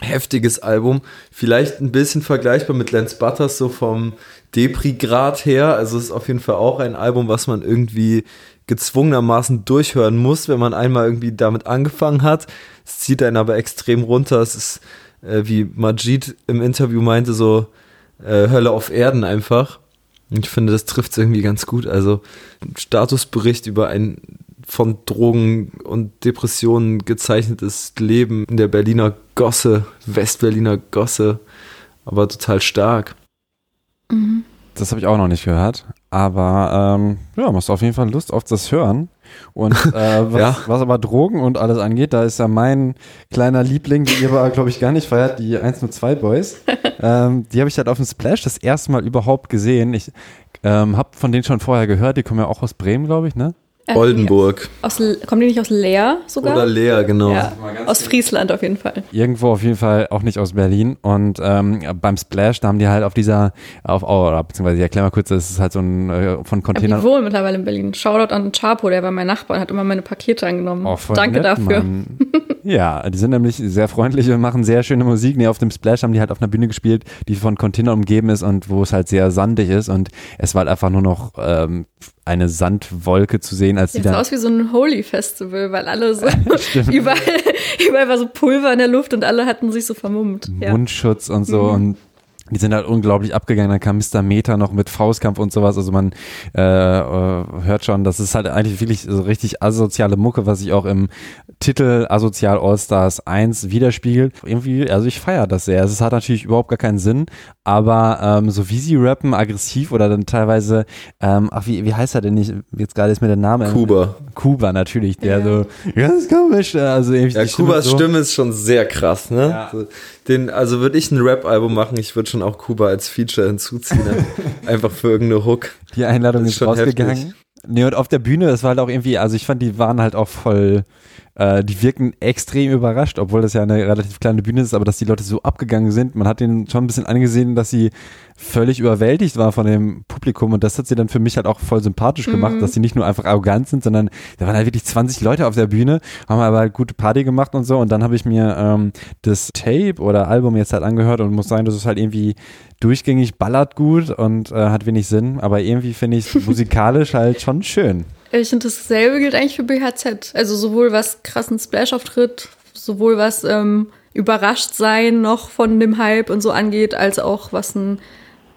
Heftiges Album. Vielleicht ein bisschen vergleichbar mit Lance Butters, so vom Depri-Grad her. Also es ist auf jeden Fall auch ein Album, was man irgendwie gezwungenermaßen durchhören muss, wenn man einmal irgendwie damit angefangen hat. Es zieht einen aber extrem runter. Es ist, äh, wie Majid im Interview meinte, so äh, Hölle auf Erden einfach. Ich finde, das trifft es irgendwie ganz gut. Also ein Statusbericht über ein von Drogen und Depressionen gezeichnetes Leben in der Berliner Gosse, Westberliner Gosse, aber total stark. Das habe ich auch noch nicht gehört. Aber ähm, ja, machst auf jeden Fall Lust auf das Hören. Und äh, was, Ja. was aber Drogen und alles angeht, da ist ja mein kleiner Liebling, den ihr aber, glaube ich, gar nicht feiert, die 102 Boys. ähm, die habe ich halt auf dem Splash das erste Mal überhaupt gesehen. Ich ähm, habe von denen schon vorher gehört, die kommen ja auch aus Bremen, glaube ich, ne? Äh, Oldenburg Aus, kommen die nicht aus Leer sogar? oder Lea, genau. ja, aus Friesland auf jeden Fall. Irgendwo auf jeden Fall auch nicht aus Berlin. Und ähm, beim Splash, da haben die halt auf dieser, auf, oh, beziehungsweise, ich erklär mal kurz, das ist halt so ein äh, von Aber Containern. die wohnen mittlerweile in Berlin. Shoutout an Chapo, der war mein Nachbar und hat immer meine Pakete angenommen. Oh, voll Danke nett, dafür. Mann. Ja, die sind nämlich sehr freundlich und machen sehr schöne Musik. Nee, auf dem Splash haben die halt auf einer Bühne gespielt, die von Container umgeben ist und wo es halt sehr sandig ist und es war halt einfach nur noch ähm, eine Sandwolke zu sehen, als die Sieht so dann aus wie so ein Holy Festival, weil alle so überall, überall war so Pulver in der Luft und alle hatten sich so vermummt. Ja. Mundschutz und so und die sind halt unglaublich abgegangen. Dann kam Mr. Meta noch mit Faustkampf und sowas. Also man äh, äh, hört schon, das ist halt eigentlich wirklich so richtig asoziale Mucke, was sich auch im Titel Asozial All-Stars 1 widerspiegelt. Irgendwie, also ich feiere das sehr. Es hat natürlich überhaupt gar keinen Sinn, aber ähm, so wie sie rappen, aggressiv oder dann teilweise, ähm, ach, wie, wie heißt er denn nicht? Jetzt gerade ist mir der Name. Kuba. Kuba natürlich, der Ja. so, ganz komisch, also irgendwie Ja, Stimme Kubas so. Stimme ist schon sehr krass, ne? Ja. So, Den, also würde ich ein Rap-Album machen, ich würde schon auch Kuba als Feature hinzuziehen. ne? Einfach für irgendeine Hook. Die Einladung Das ist, ist schon rausgegangen. heftig. Nee, und auf der Bühne, das war halt auch irgendwie, also ich fand, die waren halt auch voll, äh, die wirken extrem überrascht, obwohl das ja eine relativ kleine Bühne ist, aber dass die Leute so abgegangen sind, man hat denen schon ein bisschen angesehen, dass sie völlig überwältigt war von dem Publikum. Und das hat sie dann für mich halt auch voll sympathisch gemacht, dass sie nicht nur einfach arrogant sind, sondern da waren halt wirklich 20 Leute auf der Bühne, haben aber halt gute Party gemacht und so. Und dann habe ich mir ähm, das Tape oder Album jetzt halt angehört und muss sagen, das ist halt irgendwie durchgängig ballert gut und äh, hat wenig Sinn, aber irgendwie finde ich es musikalisch halt schon schön. Ich finde, dasselbe gilt eigentlich für BHZ. Also sowohl was krassen Splash-Auftritt, sowohl was ähm, überrascht sein noch von dem Hype und so angeht, als auch was ein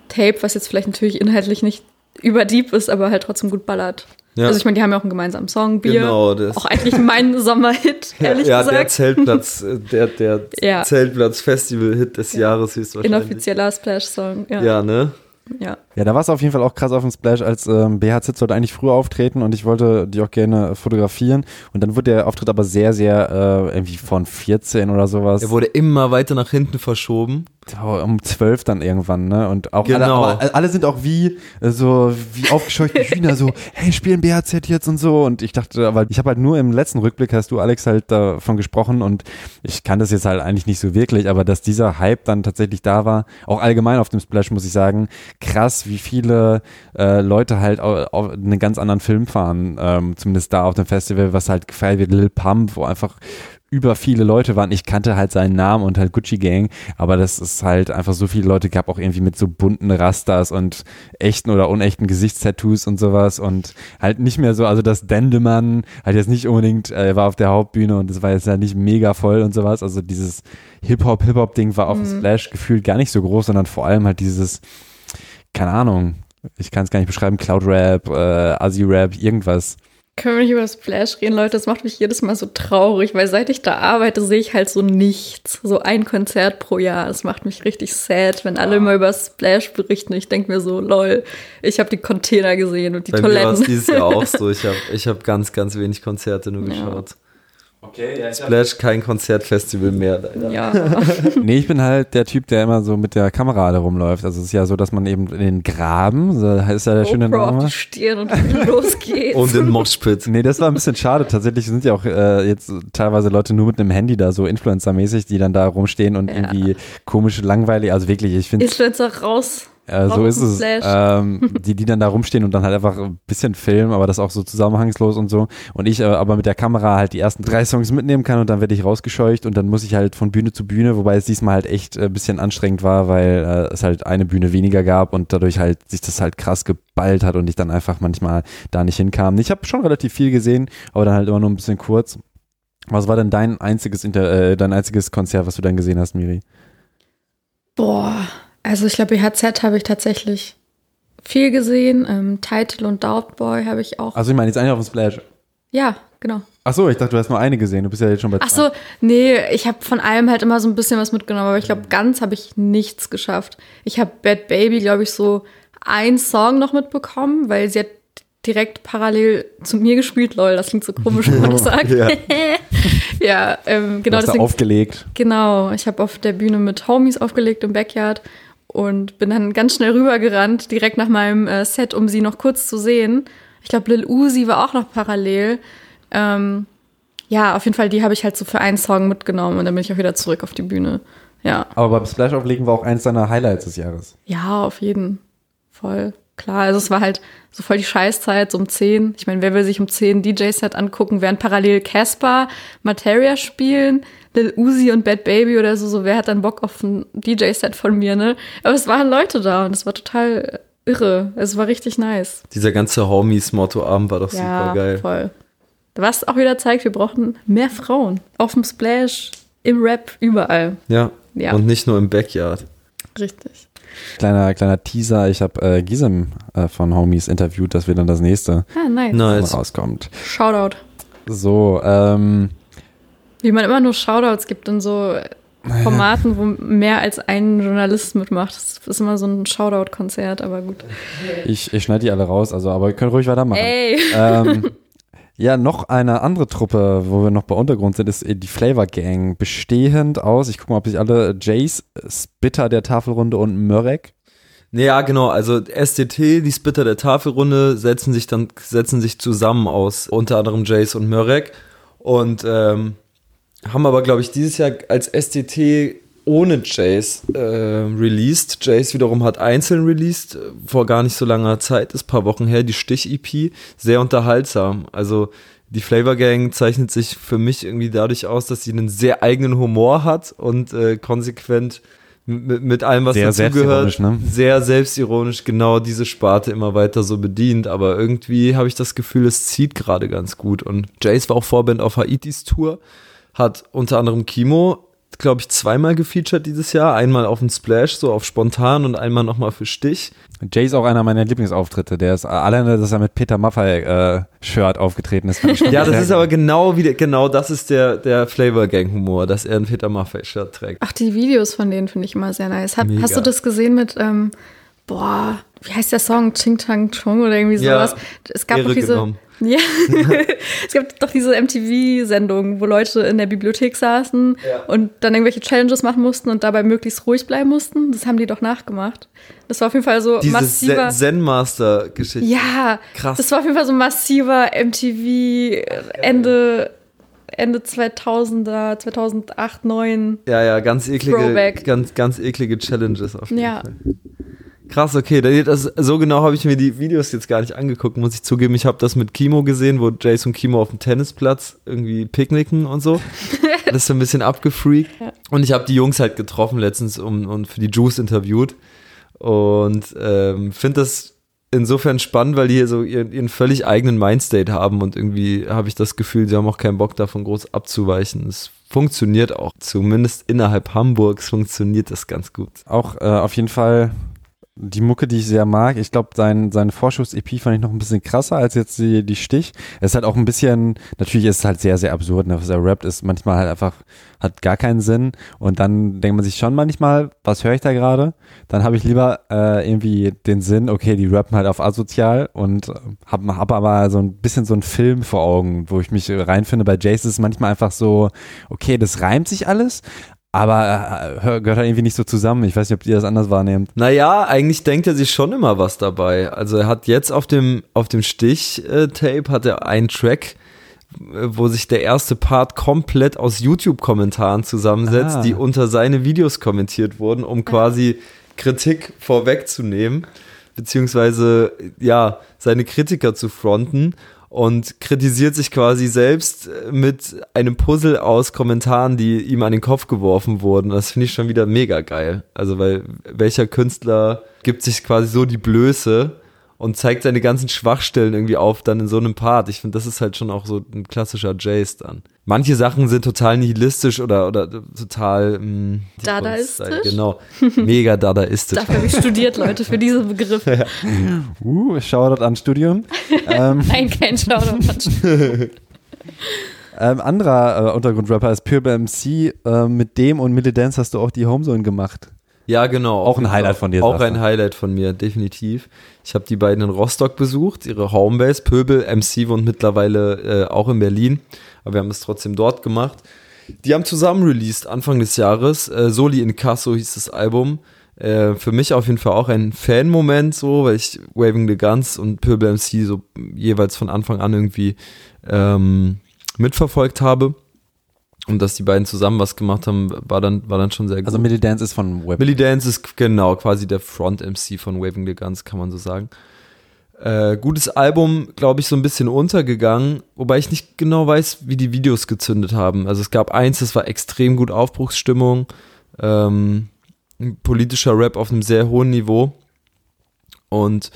Tape, was jetzt vielleicht natürlich inhaltlich nicht überdeep ist, aber halt trotzdem gut ballert. Ja. Also ich meine, die haben ja auch einen gemeinsamen Song, Bier. Genau, das- Auch eigentlich mein Sommerhit, ehrlich ja, der gesagt. Zeltplatz, äh, der, der Ja. Zeltplatz-Festival-Hit des Jahres höchstwahrscheinlich. Inoffizieller Splash-Song. Ja. Ja, ne? Ja. Ja, da war es auf jeden Fall auch krass auf dem Splash, als ähm, BHZ sollte eigentlich früher auftreten und ich wollte die auch gerne fotografieren und dann wurde der Auftritt aber sehr, sehr äh, irgendwie von 14 oder sowas. Er wurde immer weiter nach hinten verschoben. Um 12 dann irgendwann, ne? Und auch Genau. alle, alle sind auch wie so wie aufgescheuchte Hühner, so, hey, spielen BHZ jetzt und so. Und ich dachte, aber ich habe halt nur im letzten Rückblick hast du, Alex, halt davon gesprochen und ich kann das jetzt halt eigentlich nicht so wirklich, aber dass dieser Hype dann tatsächlich da war, auch allgemein auf dem Splash, muss ich sagen, krass, wie viele äh, Leute halt auf, auf einen ganz anderen Film fahren, ähm, zumindest da auf dem Festival, was halt gefeiert wird, Lil Pump, wo einfach über viele Leute waren. Ich kannte halt seinen Namen und halt Gucci Gang, aber das ist halt einfach so viele Leute gab, auch irgendwie mit so bunten Rastas und echten oder unechten Gesichtstattoos und sowas und halt nicht mehr so, also das Dendemann halt jetzt nicht unbedingt, äh, war auf der Hauptbühne und das war jetzt ja nicht mega voll und sowas, also dieses Hip-Hop, Hip-Hop-Ding war auf dem Splash gefühlt gar nicht so groß, sondern vor allem halt dieses, keine Ahnung, ich kann es gar nicht beschreiben, Cloud-Rap, äh, Asi-Rap, irgendwas. Können wir nicht über Splash reden, Leute? Das macht mich jedes Mal so traurig, weil seit ich da arbeite, sehe ich halt so nichts. So ein Konzert pro Jahr. Das macht mich richtig sad, wenn alle immer über Splash berichten. Ich denke mir so, lol, ich habe die Container gesehen und die Bei Toiletten. mir dieses Jahr auch so. Ich habe ich hab ganz, ganz wenig Konzerte nur geschaut. Okay, ja, Splash, kein Konzertfestival mehr. Leider. ja, Nee, ich bin halt der Typ, der immer so mit der Kamera da rumläuft. Also es ist ja so, dass man eben in den Graben, so heißt ja der schöne GoPro auf Name. die Stirn und dann los geht's. Und in Moshpit. Nee, das war ein bisschen schade. Tatsächlich sind ja auch äh, jetzt teilweise Leute nur mit einem Handy da, so Influencer-mäßig, die dann da rumstehen und Ja. irgendwie komisch, langweilig, also wirklich, ich finde, Influencer raus. Äh, so ist es, ähm, die, die dann da rumstehen und dann halt einfach ein bisschen filmen, aber das auch so zusammenhangslos und so. Und ich äh, aber mit der Kamera halt die ersten drei Songs mitnehmen kann und dann werde ich rausgescheucht und dann muss ich halt von Bühne zu Bühne, wobei es diesmal halt echt äh, ein bisschen anstrengend war, weil äh, es halt eine Bühne weniger gab und dadurch halt sich das halt krass geballt hat und ich dann einfach manchmal da nicht hinkam. Ich habe schon relativ viel gesehen, aber dann halt immer nur ein bisschen kurz. Was war denn dein einziges Inter äh, dein einziges Konzert, was du dann gesehen hast, Miri? Boah, also ich glaube, BHZ habe ich tatsächlich viel gesehen. Ähm, Title und Doubtboy habe ich auch. Also ich meine jetzt eigentlich auf dem Splash. ja, genau. Ach so, ich dachte, du hast nur eine gesehen. Du bist ja jetzt schon bei Ach zwei. so, nee, ich habe von allem halt immer so ein bisschen was mitgenommen, aber ich glaube, ganz habe ich nichts geschafft. Ich habe Bad Baby, glaube ich, so ein Song noch mitbekommen, weil sie hat direkt parallel zu mir gespielt, lol, das klingt so komisch, wenn man das sagt. Ja. ja, ähm, Du genau hast da deswegen. aufgelegt. Genau, ich habe auf der Bühne mit Homies aufgelegt im Backyard und bin dann ganz schnell rübergerannt, direkt nach meinem äh, Set, um sie noch kurz zu sehen. Ich glaube, Lil Uzi war auch noch parallel. Ähm, ja, auf jeden Fall, die habe ich halt so für einen Song mitgenommen und dann bin ich auch wieder zurück auf die Bühne. Ja, Aber beim Splash auflegen war auch eins deiner Highlights des Jahres. ja, auf jeden Voll. Klar, also es war halt so voll die Scheißzeit, so um 10. Ich meine, wer will sich um 10 DJ-Set angucken, während parallel Casper, Materia spielen, Lil Uzi und Bad Baby oder so, so wer hat dann Bock auf ein DJ-Set von mir, ne? Aber es waren Leute da und es war total irre. Es war richtig nice. Dieser ganze Homies-Motto-Abend war doch ja, super geil. voll. Was auch wieder zeigt, wir brauchen mehr Frauen. Auf dem Splash, im Rap, überall. Ja. Ja. Und nicht nur im Backyard. Richtig. Kleiner, kleiner Teaser, ich habe äh, Gisem äh, von Homies interviewt, dass wir dann das nächste Ah, nice. Nice. rauskommt. Shoutout. So, ähm, Wie man immer nur Shoutouts gibt in so Formaten, wo mehr als ein Journalist mitmacht. Das ist immer so ein Shoutout-Konzert, aber gut. ich, ich schneide die alle raus, also aber ihr könnt ruhig weitermachen. Ey! Ähm, ja, noch eine andere Truppe, wo wir noch bei Untergrund sind, ist die Flavor Gang, bestehend aus, ich gucke mal, ob sich alle Jace, Spitter der Tafelrunde und Mörek. Ja, genau. Also SDT, die Splitter der Tafelrunde, setzen sich dann setzen sich zusammen aus unter anderem Jace und Mörek und ähm, haben aber, glaube ich, dieses Jahr als SDT ohne Jace äh, released. Jace wiederum hat einzeln released, vor gar nicht so langer Zeit, ist ein paar Wochen her, die Stich-EP. Sehr unterhaltsam. Also die Flavor Gang zeichnet sich für mich irgendwie dadurch aus, dass sie einen sehr eigenen Humor hat und äh, konsequent mit, allem, was Sehr dazugehört, selbstironisch, ne? sehr selbstironisch genau diese Sparte immer weiter so bedient. Aber irgendwie habe ich das Gefühl, es zieht gerade ganz gut. Und Jace war auch Vorband auf Haitis Tour, hat unter anderem Kimo, glaube ich, zweimal gefeatured dieses Jahr. Einmal auf dem Splash, so auf spontan und einmal nochmal für Stich. Jay ist auch einer meiner Lieblingsauftritte. Der ist alleine, dass er mit Peter Maffay äh, Shirt aufgetreten ist. Ja, das ist aber genau wieder, genau das ist der, der Flavor Gang Humor, dass er ein Peter Maffay Shirt trägt. Ach, die Videos von denen finde ich immer sehr nice. Hat, Mega. hast du das gesehen mit, ähm, boah, wie heißt der Song? Ching Tang Chong oder irgendwie Ja, sowas? es gab Ehre doch diese. genommen. Ja, es gab doch diese MTV-Sendung, wo Leute in der Bibliothek saßen und dann irgendwelche Challenges machen mussten und dabei möglichst ruhig bleiben mussten. Das haben die doch nachgemacht. Das war auf jeden Fall so Diese massiver. Zen Master Geschichte. Ja, Krass. Das war auf jeden Fall so massiver MTV Ende, Ende 2000er, 2008, 2009. Ja, ja, ganz eklige, Throwback. ganz, ganz eklige Challenges auf jeden Ja. Fall. Krass, okay. Das, so genau habe ich mir die Videos jetzt gar nicht angeguckt, muss ich zugeben. Ich habe das mit Kimo gesehen, wo Jace und Kimo auf dem Tennisplatz irgendwie picknicken und so. Das ist so ein bisschen abgefreakt. Ja. Und ich habe die Jungs halt getroffen letztens um, und für die Juice interviewt. Und ähm, finde das insofern spannend, weil die hier so ihren, ihren völlig eigenen Mindstate haben und irgendwie habe ich das Gefühl, sie haben auch keinen Bock davon groß abzuweichen. Es funktioniert auch, zumindest innerhalb Hamburgs funktioniert das ganz gut. Auch äh, auf jeden Fall die Mucke, die ich sehr mag. Ich glaube, sein, seine Vorschuss-EP fand ich noch ein bisschen krasser als jetzt die, die Stich. Es ist halt auch ein bisschen, natürlich ist es halt sehr, sehr absurd, ne? was er rappt, ist manchmal halt einfach, hat gar keinen Sinn. Und dann denkt man sich schon manchmal, was höre ich da gerade? Dann habe ich lieber äh, irgendwie den Sinn, okay, die rappen halt auf asozial und habe hab aber so ein bisschen so einen Film vor Augen, wo ich mich reinfinde. Bei Jace ist es manchmal einfach so, okay, das reimt sich alles, aber äh, gehört halt irgendwie nicht so zusammen. Ich weiß nicht, ob ihr das anders wahrnehmt. Naja, eigentlich denkt er sich schon immer was dabei. Also er hat jetzt auf dem, auf dem Stich-Tape hat er einen Track, äh, wo sich der erste Part komplett aus YouTube-Kommentaren zusammensetzt, ah. die unter seine Videos kommentiert wurden, um quasi Kritik vorwegzunehmen, beziehungsweise ja, seine Kritiker zu fronten und kritisiert sich quasi selbst mit einem Puzzle aus Kommentaren, die ihm an den Kopf geworfen wurden. Das finde ich schon wieder mega geil. Also, weil welcher Künstler gibt sich quasi so die Blöße, und zeigt seine ganzen Schwachstellen irgendwie auf dann in so einem Part. Ich finde, das ist halt schon auch so ein klassischer Jace dann. Manche Sachen sind total nihilistisch oder, oder total mh, hm, Dadaistisch? Genau, mega dadaistisch. Dafür habe ich studiert, Leute, für diese Begriffe. Ja. Uh, Shoutout an Studium. ähm. Nein, kein Shoutout an Studium. Ähm, anderer äh, Untergrundrapper ist Pure MC. Äh, mit dem und Millie Dance hast du auch die Homezone gemacht. Ja, genau. Auch ein Highlight von dir. Auch ein Highlight von mir, definitiv. Ich habe die beiden in Rostock besucht, ihre Homebase. Pöbel, MC wohnt mittlerweile äh, auch in Berlin, aber wir haben es trotzdem dort gemacht. Die haben zusammen released Anfang des Jahres. Äh, Soli in Casso hieß das Album. Äh, für mich auf jeden Fall auch ein Fan-Moment, so, weil ich Waving the Guns und Pöbel MC so jeweils von Anfang an irgendwie ähm, mitverfolgt habe. Und dass die beiden zusammen was gemacht haben, war dann, war dann schon sehr gut. Also Millie Dance ist von Waving. Millie Dance ist genau quasi der Front-MC von Waving the Guns, kann man so sagen. Äh, gutes Album, glaube ich, so ein bisschen untergegangen, wobei ich nicht genau weiß, wie die Videos gezündet haben. Also es gab eins, das war extrem gut Aufbruchsstimmung, ähm, politischer Rap auf einem sehr hohen Niveau. Und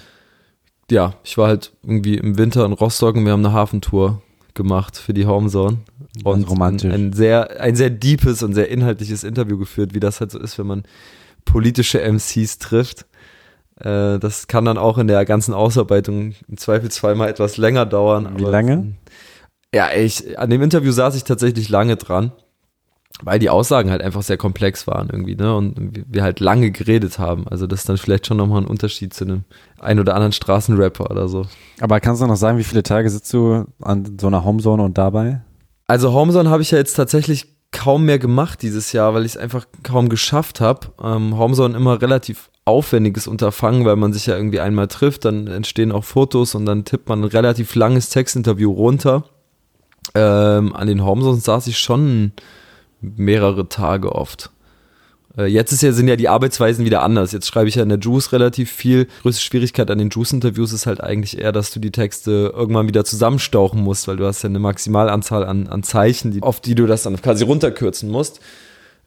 ja, ich war halt irgendwie im Winter in Rostock und wir haben eine Hafentour gemacht für die Homezone und romantisch. Ein, ein, sehr, ein sehr deepes und sehr inhaltliches Interview geführt, wie das halt so ist, wenn man politische MCs trifft. Äh, das kann dann auch in der ganzen Ausarbeitung im Zweifel zweimal etwas länger dauern. Wie lange? Ja, ich, an dem Interview saß ich tatsächlich lange dran, weil die Aussagen halt einfach sehr komplex waren irgendwie, ne? Und wir halt lange geredet haben. Also das ist dann vielleicht schon nochmal ein Unterschied zu einem ein oder anderen Straßenrapper oder so. Aber kannst du noch sagen, wie viele Tage sitzt du an so einer Homezone und dabei? Also Homezone habe ich ja jetzt tatsächlich kaum mehr gemacht dieses Jahr, weil ich es einfach kaum geschafft habe. Ähm, Homezone immer relativ aufwendiges Unterfangen, weil man sich ja irgendwie einmal trifft, dann entstehen auch Fotos und dann tippt man ein relativ langes Textinterview runter. Ähm, an den Homezones saß ich schon mehrere Tage oft. Äh, jetzt ist ja, sind ja die Arbeitsweisen wieder anders. Jetzt schreibe ich ja in der Juice relativ viel. Größte Schwierigkeit an den Juice-Interviews ist halt eigentlich eher, dass du die Texte irgendwann wieder zusammenstauchen musst, weil du hast ja eine Maximalanzahl an, an Zeichen, die, auf die du das dann quasi runterkürzen musst.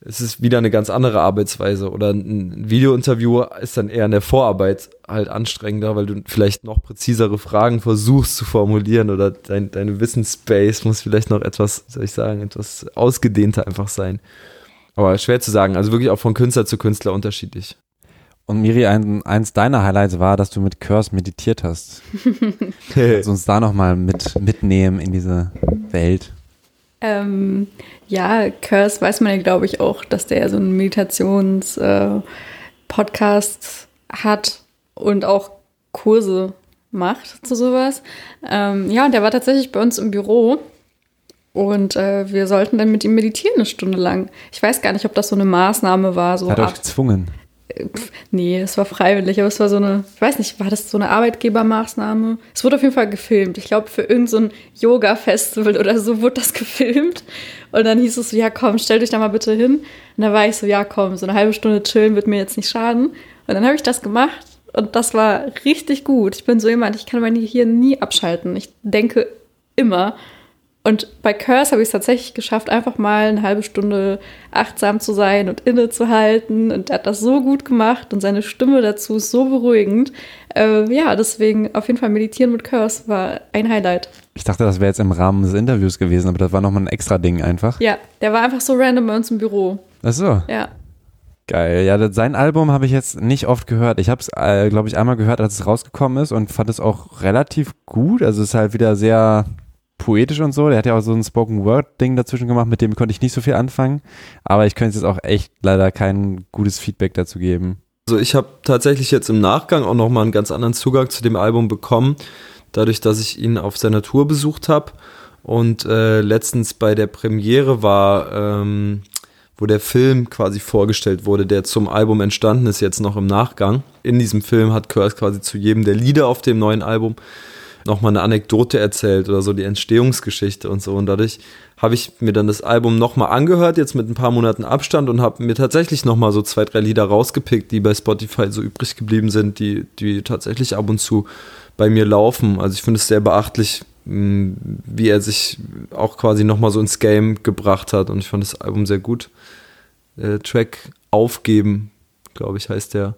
Es ist wieder eine ganz andere Arbeitsweise. Oder ein Videointerview ist dann eher in der Vorarbeit halt anstrengender, weil du vielleicht noch präzisere Fragen versuchst zu formulieren oder dein, deine Wissensspace muss vielleicht noch etwas, soll ich sagen, etwas ausgedehnter einfach sein. Aber schwer zu sagen. Also wirklich auch von Künstler zu Künstler unterschiedlich. Und Miri, ein, eins deiner Highlights war, dass du mit Curse meditiert hast. Kannst du uns da nochmal mit, mitnehmen in diese Welt? Ähm, ja, Curse weiß man ja, glaube ich, auch, dass der so einen Meditations-Podcast äh, hat und auch Kurse macht zu sowas. Ähm, ja, und der war tatsächlich bei uns im Büro und äh, wir sollten dann mit ihm meditieren eine Stunde lang. Ich weiß gar nicht, ob das so eine Maßnahme war. So Hat euch gezwungen? Pf, nee, es war freiwillig, aber es war so eine, ich weiß nicht, war das so eine Arbeitgebermaßnahme? Es wurde auf jeden Fall gefilmt. Ich glaube, für irgendein so Yoga-Festival oder so wurde das gefilmt. Und dann hieß es so, ja komm, stell dich da mal bitte hin. Und da war ich so, ja komm, so eine halbe Stunde chillen wird mir jetzt nicht schaden. Und dann habe ich das gemacht und das war richtig gut. Ich bin so jemand, ich kann mein Gehirn nie abschalten. Ich denke immer. Und bei Curse habe ich es tatsächlich geschafft, einfach mal eine halbe Stunde achtsam zu sein und innezuhalten. Und er hat das so gut gemacht und seine Stimme dazu ist so beruhigend. Äh, ja, deswegen auf jeden Fall meditieren mit Curse war ein Highlight. Ich dachte, das wäre jetzt im Rahmen des Interviews gewesen, aber das war nochmal ein extra Ding einfach. Ja, der war einfach so random bei uns im Büro. Ach so. Ja. Geil. Ja, sein Album habe ich jetzt nicht oft gehört. Ich habe es, äh, glaube ich, einmal gehört, als es rausgekommen ist und fand es auch relativ gut. Also es ist halt wieder sehr poetisch und so. Der hat ja auch so ein Spoken Word Ding dazwischen gemacht, mit dem konnte ich nicht so viel anfangen. Aber ich könnte jetzt auch echt leider kein gutes Feedback dazu geben. Also ich habe tatsächlich jetzt im Nachgang auch nochmal einen ganz anderen Zugang zu dem Album bekommen, dadurch, dass ich ihn auf seiner Tour besucht habe. Und äh, letztens bei der Premiere war, ähm, wo der Film quasi vorgestellt wurde, der zum Album entstanden ist, jetzt noch im Nachgang. In diesem Film hat Curse quasi zu jedem der Lieder auf dem neuen Album nochmal eine Anekdote erzählt oder so die Entstehungsgeschichte und so. Und dadurch habe ich mir dann das Album nochmal angehört, jetzt mit ein paar Monaten Abstand und habe mir tatsächlich nochmal so zwei, drei Lieder rausgepickt, die bei Spotify so übrig geblieben sind, die, die tatsächlich ab und zu bei mir laufen. Also ich finde es sehr beachtlich, wie er sich auch quasi nochmal so ins Game gebracht hat. Und ich fand das Album sehr gut. Äh, Track Aufgeben, glaube ich, heißt der.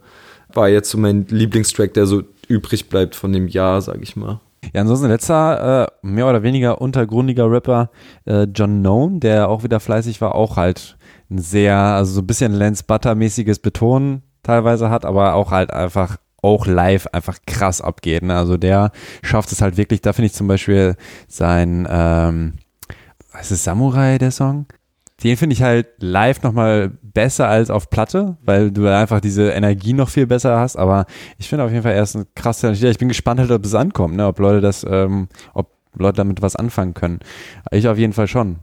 War jetzt so mein Lieblingstrack, der so übrig bleibt von dem Jahr, sag ich mal. Ja, ansonsten letzter, äh, mehr oder weniger untergrundiger Rapper, äh, John Known, der auch wieder fleißig war, auch halt ein sehr, also so ein bisschen Lance Butter-mäßiges Betonen teilweise hat, aber auch halt einfach auch live einfach krass abgeht. Ne? Also der schafft es halt wirklich, da finde ich zum Beispiel sein, ähm, was ist Samurai, der Song? Den finde ich halt live nochmal besser als auf Platte, weil du einfach diese Energie noch viel besser hast. Aber ich finde auf jeden Fall erst ein krasser Ich bin gespannt halt, ob es ankommt, ne? ob Leute das, ähm, ob Leute damit was anfangen können. Ich auf jeden Fall schon.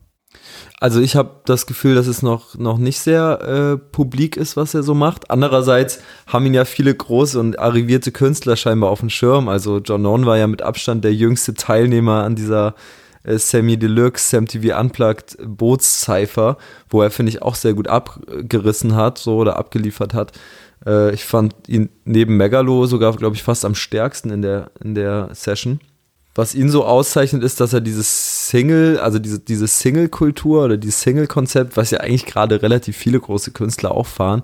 Also ich habe das Gefühl, dass es noch, noch nicht sehr äh, publik ist, was er so macht. Andererseits haben ihn ja viele große und arrivierte Künstler scheinbar auf dem Schirm. Also John Non war ja mit Abstand der jüngste Teilnehmer an dieser Sammy Deluxe, Sam TV Unplugged Bootscypher, wo er, finde ich, auch sehr gut abgerissen hat, so oder abgeliefert hat. Äh, ich fand ihn neben Megalo sogar, glaube ich, fast am stärksten in der, in der Session. Was ihn so auszeichnet, ist, dass er dieses Single, also diese, diese Single-Kultur oder dieses Single-Konzept, was ja eigentlich gerade relativ viele große Künstler auch fahren,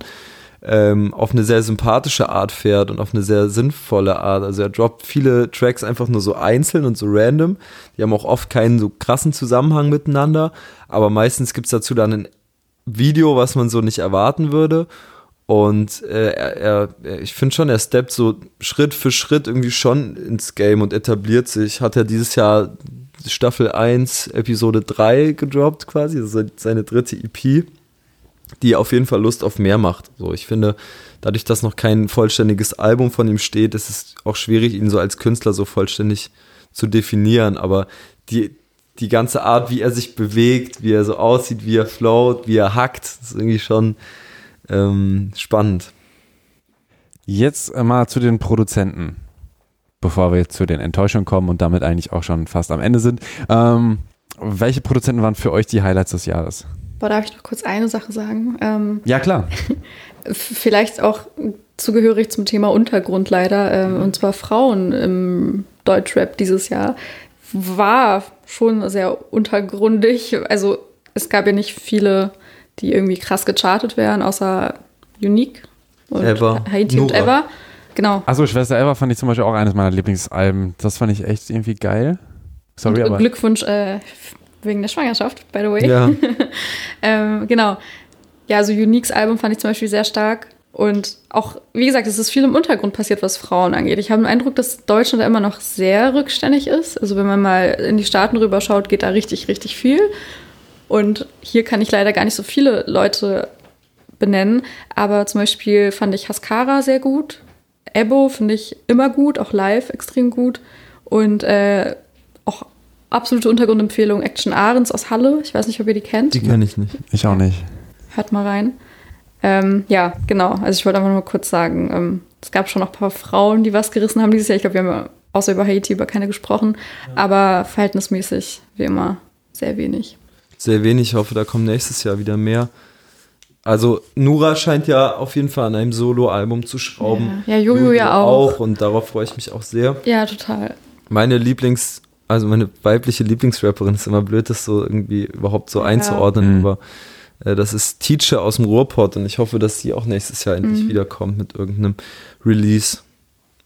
ähm, auf eine sehr sympathische Art fährt und auf eine sehr sinnvolle Art. Also er droppt viele Tracks einfach nur so einzeln und so random. Die haben auch oft keinen so krassen Zusammenhang miteinander, aber meistens gibt es dazu dann ein Video, was man so nicht erwarten würde. Und äh, er, er, ich finde schon, er steppt so Schritt für Schritt irgendwie schon ins Game und etabliert sich. Hat er dieses Jahr Staffel 1, Episode 3 gedroppt quasi, also seine dritte EP, die auf jeden Fall Lust auf mehr macht. So, ich finde, dadurch, dass noch kein vollständiges Album von ihm steht, ist es auch schwierig, ihn so als Künstler so vollständig zu definieren. Aber die, die ganze Art, wie er sich bewegt, wie er so aussieht, wie er float, wie er hackt, ist irgendwie schon ähm, spannend. Jetzt äh, mal zu den Produzenten, bevor wir zu den Enttäuschungen kommen und damit eigentlich auch schon fast am Ende sind. Ähm, welche Produzenten waren für euch die Highlights des Jahres? Boah, darf ich noch kurz eine Sache sagen? Ähm, ja, klar. vielleicht auch zugehörig zum Thema Untergrund leider, äh, und zwar Frauen im Deutschrap dieses Jahr, war schon sehr untergrundig. Also es gab ja nicht viele die irgendwie krass gechartet wären, außer Unique und Ever. Haiti Nura. und Ever. Genau. Achso, Schwester Ever fand ich zum Beispiel auch eines meiner Lieblingsalben. Das fand ich echt irgendwie geil. Sorry, und, aber. Glückwunsch äh, wegen der Schwangerschaft, by the way. Ja. ähm, genau. Ja, also Uniques Album fand ich zum Beispiel sehr stark. Und auch, wie gesagt, es ist viel im Untergrund passiert, was Frauen angeht. Ich habe den Eindruck, dass Deutschland da immer noch sehr rückständig ist. Also wenn man mal in die Staaten rüberschaut, geht da richtig, richtig viel. Und hier kann ich leider gar nicht so viele Leute benennen. Aber zum Beispiel fand ich Haskara sehr gut. Ebo finde ich immer gut, auch live extrem gut. Und äh, absolute Untergrundempfehlung Action Ahrens aus Halle. Ich weiß nicht, ob ihr die kennt. Die kenne ich nicht. Ich auch nicht. Hört mal rein. Ähm, ja, genau. Also ich wollte einfach nur kurz sagen, ähm, es gab schon noch ein paar Frauen, die was gerissen haben dieses Jahr. Ich glaube, wir haben außer über Haiti über keine gesprochen. Ja. Aber verhältnismäßig, wie immer, sehr wenig sehr wenig. Ich hoffe, da kommen nächstes Jahr wieder mehr. Also Nura scheint ja auf jeden Fall an einem Solo-Album zu schrauben. Ja, ja Jojo, ja auch. auch. Und darauf freue ich mich auch sehr. Ja, total. Meine Lieblings, also meine weibliche Lieblingsrapperin ist immer blöd, das so irgendwie überhaupt so ja. einzuordnen, mhm. aber äh, das ist Teacher aus dem Ruhrpott und ich hoffe, dass sie auch nächstes Jahr endlich mhm. wiederkommt mit irgendeinem Release.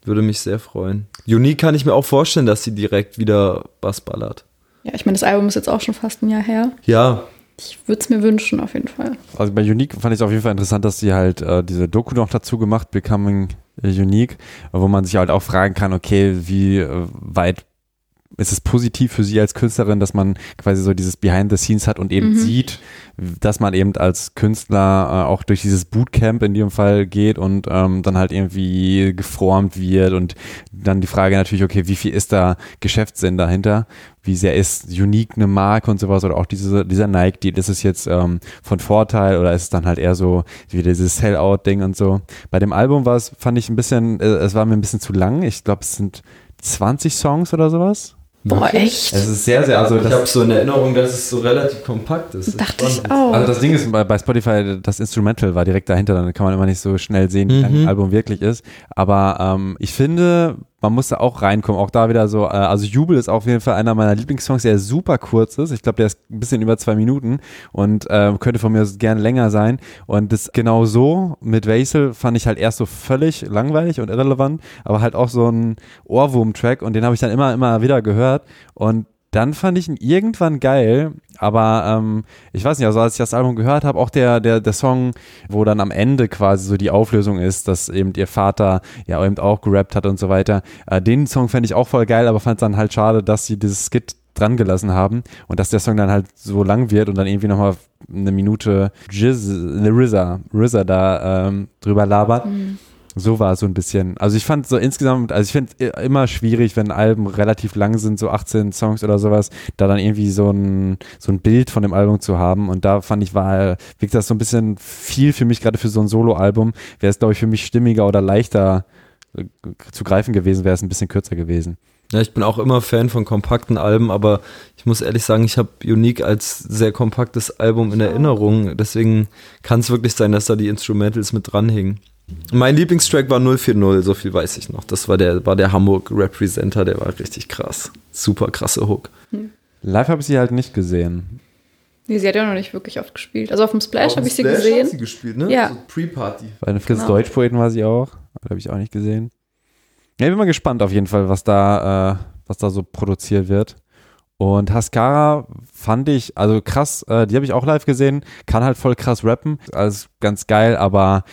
Würde mich sehr freuen. Unique kann ich mir auch vorstellen, dass sie direkt wieder Bass ballert. Ja, ich meine, das Album ist jetzt auch schon fast ein Jahr her. Ja, ich würde es mir wünschen, auf jeden Fall. Also bei Unique fand ich es auf jeden Fall interessant, dass sie halt äh, diese Doku noch dazu gemacht, Becoming Unique, wo man sich halt auch fragen kann, okay, wie äh, weit ist es positiv für sie als Künstlerin, dass man quasi so dieses Behind the Scenes hat und eben mhm. sieht, dass man eben als Künstler äh, auch durch dieses Bootcamp in dem Fall geht und ähm, dann halt irgendwie geformt wird und dann die Frage natürlich, okay, wie viel ist da Geschäftssinn dahinter? Wie sehr ist Unique eine Marke und sowas oder auch diese, dieser Nike-Deal, ist es jetzt ähm, von Vorteil oder ist es dann halt eher so wie dieses Sell-Out-Ding und so? Bei dem Album war es, fand ich ein bisschen, äh, es war mir ein bisschen zu lang. Ich glaube, es sind 20 Songs oder sowas. Boah, echt? Es ist sehr, sehr. Also ich habe so in Erinnerung, dass es so relativ kompakt ist. Dachte ich auch. Also das Ding ist bei, bei, Spotify, das Instrumental war direkt dahinter, dann kann man immer nicht so schnell sehen, wie mhm. ein Album wirklich ist. Aber ähm, ich finde, man muss da auch reinkommen. Auch da wieder so, äh, also Jubel ist auf jeden Fall einer meiner Lieblingssongs, der super kurz ist. Ich glaube, der ist ein bisschen über zwei Minuten und äh, könnte von mir gerne länger sein. Und das genau so mit Vaisel fand ich halt erst so völlig langweilig und irrelevant, aber halt auch so ein Ohrwurm-Track und den habe ich dann immer, immer wieder gehört. Und dann fand ich ihn irgendwann geil, aber ähm, ich weiß nicht, also als ich das Album gehört habe, auch der, der, der Song, wo dann am Ende quasi so die Auflösung ist, dass eben ihr Vater ja eben auch gerappt hat und so weiter, äh, den Song fände ich auch voll geil, aber fand es dann halt schade, dass sie dieses Skit dran gelassen haben und dass der Song dann halt so lang wird und dann irgendwie nochmal eine Minute Jizz, RZA, RZA da ähm, drüber labert. Mhm. So war es so ein bisschen. Also ich fand so insgesamt, also ich finde immer schwierig, wenn Alben relativ lang sind, so 18 Songs oder sowas, da dann irgendwie so ein, so ein Bild von dem Album zu haben. Und da fand ich, war, wie gesagt, so ein bisschen viel für mich, gerade für so ein Solo-Album, wäre es, glaube ich, für mich stimmiger oder leichter äh, zu greifen gewesen, wäre es ein bisschen kürzer gewesen. Ja, ich bin auch immer Fan von kompakten Alben, aber ich muss ehrlich sagen, ich habe Unique als sehr kompaktes Album in Erinnerung. Deswegen kann es wirklich sein, dass da die Instrumentals mit dranhingen. Mein Lieblingstrack war 040, so viel weiß ich noch. Das war der, war der Hamburg Representer, der war richtig krass. Super krasse Hook. Hm. Live habe ich sie halt nicht gesehen. Nee, sie hat ja noch nicht wirklich oft gespielt. Also auf dem Splash habe ich sie gesehen. Hat sie gespielt, ne? Ja. So Pre-Party. Bei den Fritz genau. Deutsch-Poeten war sie auch. Habe ich auch nicht gesehen. Ja, ich bin mal gespannt auf jeden Fall, was da, äh, was da so produziert wird. Und Haskara fand ich, also krass, äh, die habe ich auch live gesehen, kann halt voll krass rappen, alles ganz geil, aber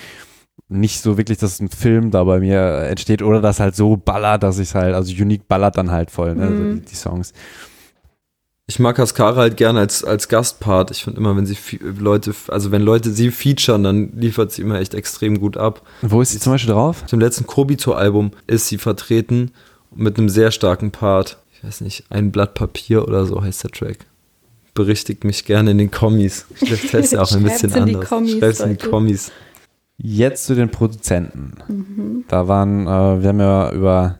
nicht so wirklich, dass ein Film da bei mir entsteht oder das halt so ballert, dass ich halt, also Unique ballert dann halt voll, ne, mhm. die, die, Songs. Ich mag Haskara halt gerne als, als Gastpart. Ich finde immer, wenn sie Leute, also wenn Leute sie featuren, dann liefert sie immer echt extrem gut ab. Wo ist sie zum Beispiel drauf? Auf dem letzten Kobito-Album ist sie vertreten mit einem sehr starken Part. Ich weiß nicht, ein Blatt Papier oder so heißt der Track berichtigt mich gerne in den Kommis. Ich teste auch ein bisschen anders. Schreib's in die Kommis. Jetzt zu den Produzenten. Mhm. Da waren, äh, wir haben ja über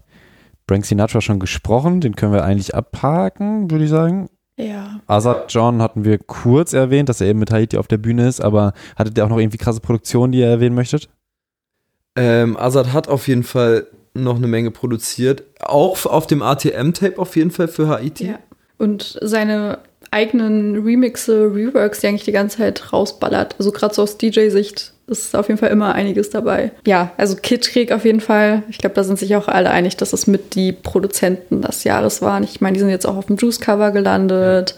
Frank Sinatra schon gesprochen, den können wir eigentlich abhaken, würde ich sagen. Ja. Azad John hatten wir kurz erwähnt, dass er eben mit Haiti auf der Bühne ist, aber hattet ihr auch noch irgendwie krasse Produktionen, die ihr erwähnen möchtet? Ähm, Azad hat auf jeden Fall noch eine Menge produziert. Auch auf dem ATM-Tape auf jeden Fall für Haiti. Ja. Und seine eigenen Remixe, Reworks, die eigentlich die ganze Zeit rausballert. Also gerade so aus DJ-Sicht ist auf jeden Fall immer einiges dabei. Ja, also Kid Krieg auf jeden Fall. Ich glaube, da sind sich auch alle einig, dass es mit die Produzenten des Jahres waren. Ich meine, die sind jetzt auch auf dem Juice-Cover gelandet.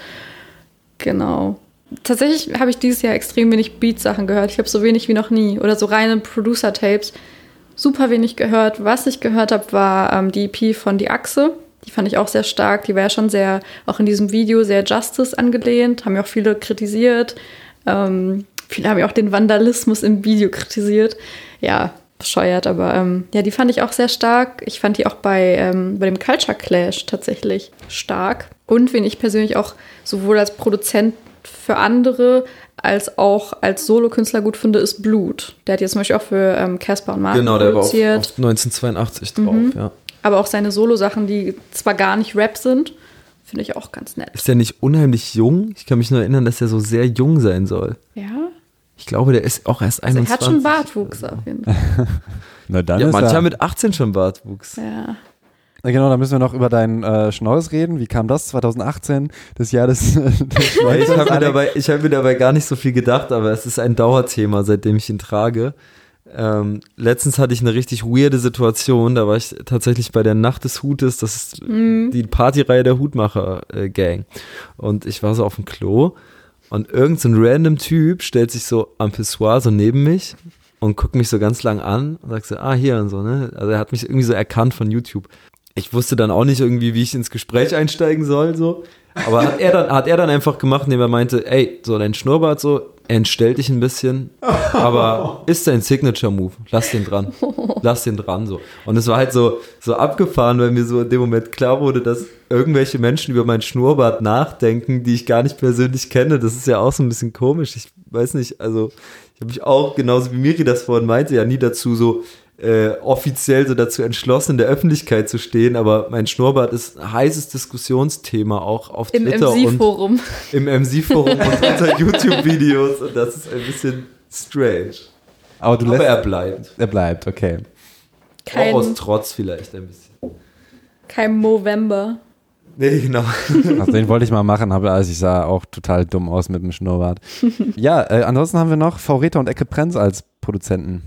Genau. Tatsächlich habe ich dieses Jahr extrem wenig Beat-Sachen gehört. Ich habe so wenig wie noch nie. Oder so reine Producer-Tapes. Super wenig gehört. Was ich gehört habe, war ähm, die EP von Die Achse. Die fand ich auch sehr stark. Die war ja schon sehr, auch in diesem Video, sehr Justice angelehnt. Haben ja auch viele kritisiert. Ähm, Viele haben ja auch den Vandalismus im Video kritisiert. Ja, bescheuert, aber ähm, ja, die fand ich auch sehr stark. Ich fand die auch bei, ähm, bei dem Culture Clash tatsächlich stark. Und wen ich persönlich auch sowohl als Produzent für andere als auch als Solokünstler gut finde, ist Blut. Der hat jetzt zum Beispiel auch für ähm, Casper und Martin genau, der produziert. War auf, auf 1982 drauf, mhm. ja. Aber auch seine Solo-Sachen, die zwar gar nicht Rap sind, finde ich auch ganz nett. Ist der nicht unheimlich jung? Ich kann mich nur erinnern, dass er so sehr jung sein soll. Ja. Ich glaube, der ist auch erst also 21. Er hat schon Bartwuchs auf jeden Fall. Na dann ja, ist mancher mit 18 schon Bartwuchs. Ja. Na genau, da müssen wir noch über deinen äh, Schnauz reden. Wie kam das 2018, das Jahr des, des Ich habe mir, dabei, hab mir dabei gar nicht so viel gedacht, aber es ist ein Dauerthema, seitdem ich ihn trage. Ähm, letztens hatte ich eine richtig weirde Situation. Da war ich tatsächlich bei der Nacht des Hutes. Das ist mhm. die Partyreihe der Hutmacher-Gang. Und ich war so auf dem Klo Und irgendein so random Typ stellt sich so am Pissoir so neben mich und guckt mich so ganz lang an und sagt so, ah, hier und so, ne? Also er hat mich irgendwie so erkannt von YouTube. Ich wusste dann auch nicht irgendwie, wie ich ins Gespräch einsteigen soll, so. Aber hat er dann, hat er dann einfach gemacht, indem er meinte, ey, so dein Schnurrbart so, entstellt dich ein bisschen, aber ist dein Signature-Move. Lass den dran. Lass den dran, so. Und es war halt so, so abgefahren, weil mir so in dem Moment klar wurde, dass irgendwelche Menschen über mein Schnurrbart nachdenken, die ich gar nicht persönlich kenne. Das ist ja auch so ein bisschen komisch. Ich weiß nicht, also, ich habe mich auch, genauso wie Miri das vorhin meinte, ja nie dazu so äh, offiziell so dazu entschlossen, in der Öffentlichkeit zu stehen, aber mein Schnurrbart ist ein heißes Diskussionsthema auch auf Im Twitter MC-Forum. und im MC-Forum und unter YouTube-Videos und das ist ein bisschen strange. Aber du Aber lässt. er bleibt. er bleibt, okay. Kein, Auch aus Trotz vielleicht ein bisschen. kein Movember. Nee, genau. Also den wollte ich mal machen, aber also ich sah auch total dumm aus mit dem Schnurrbart. ja, äh, ansonsten haben wir noch Favorita und Ecke Prenz als Produzenten.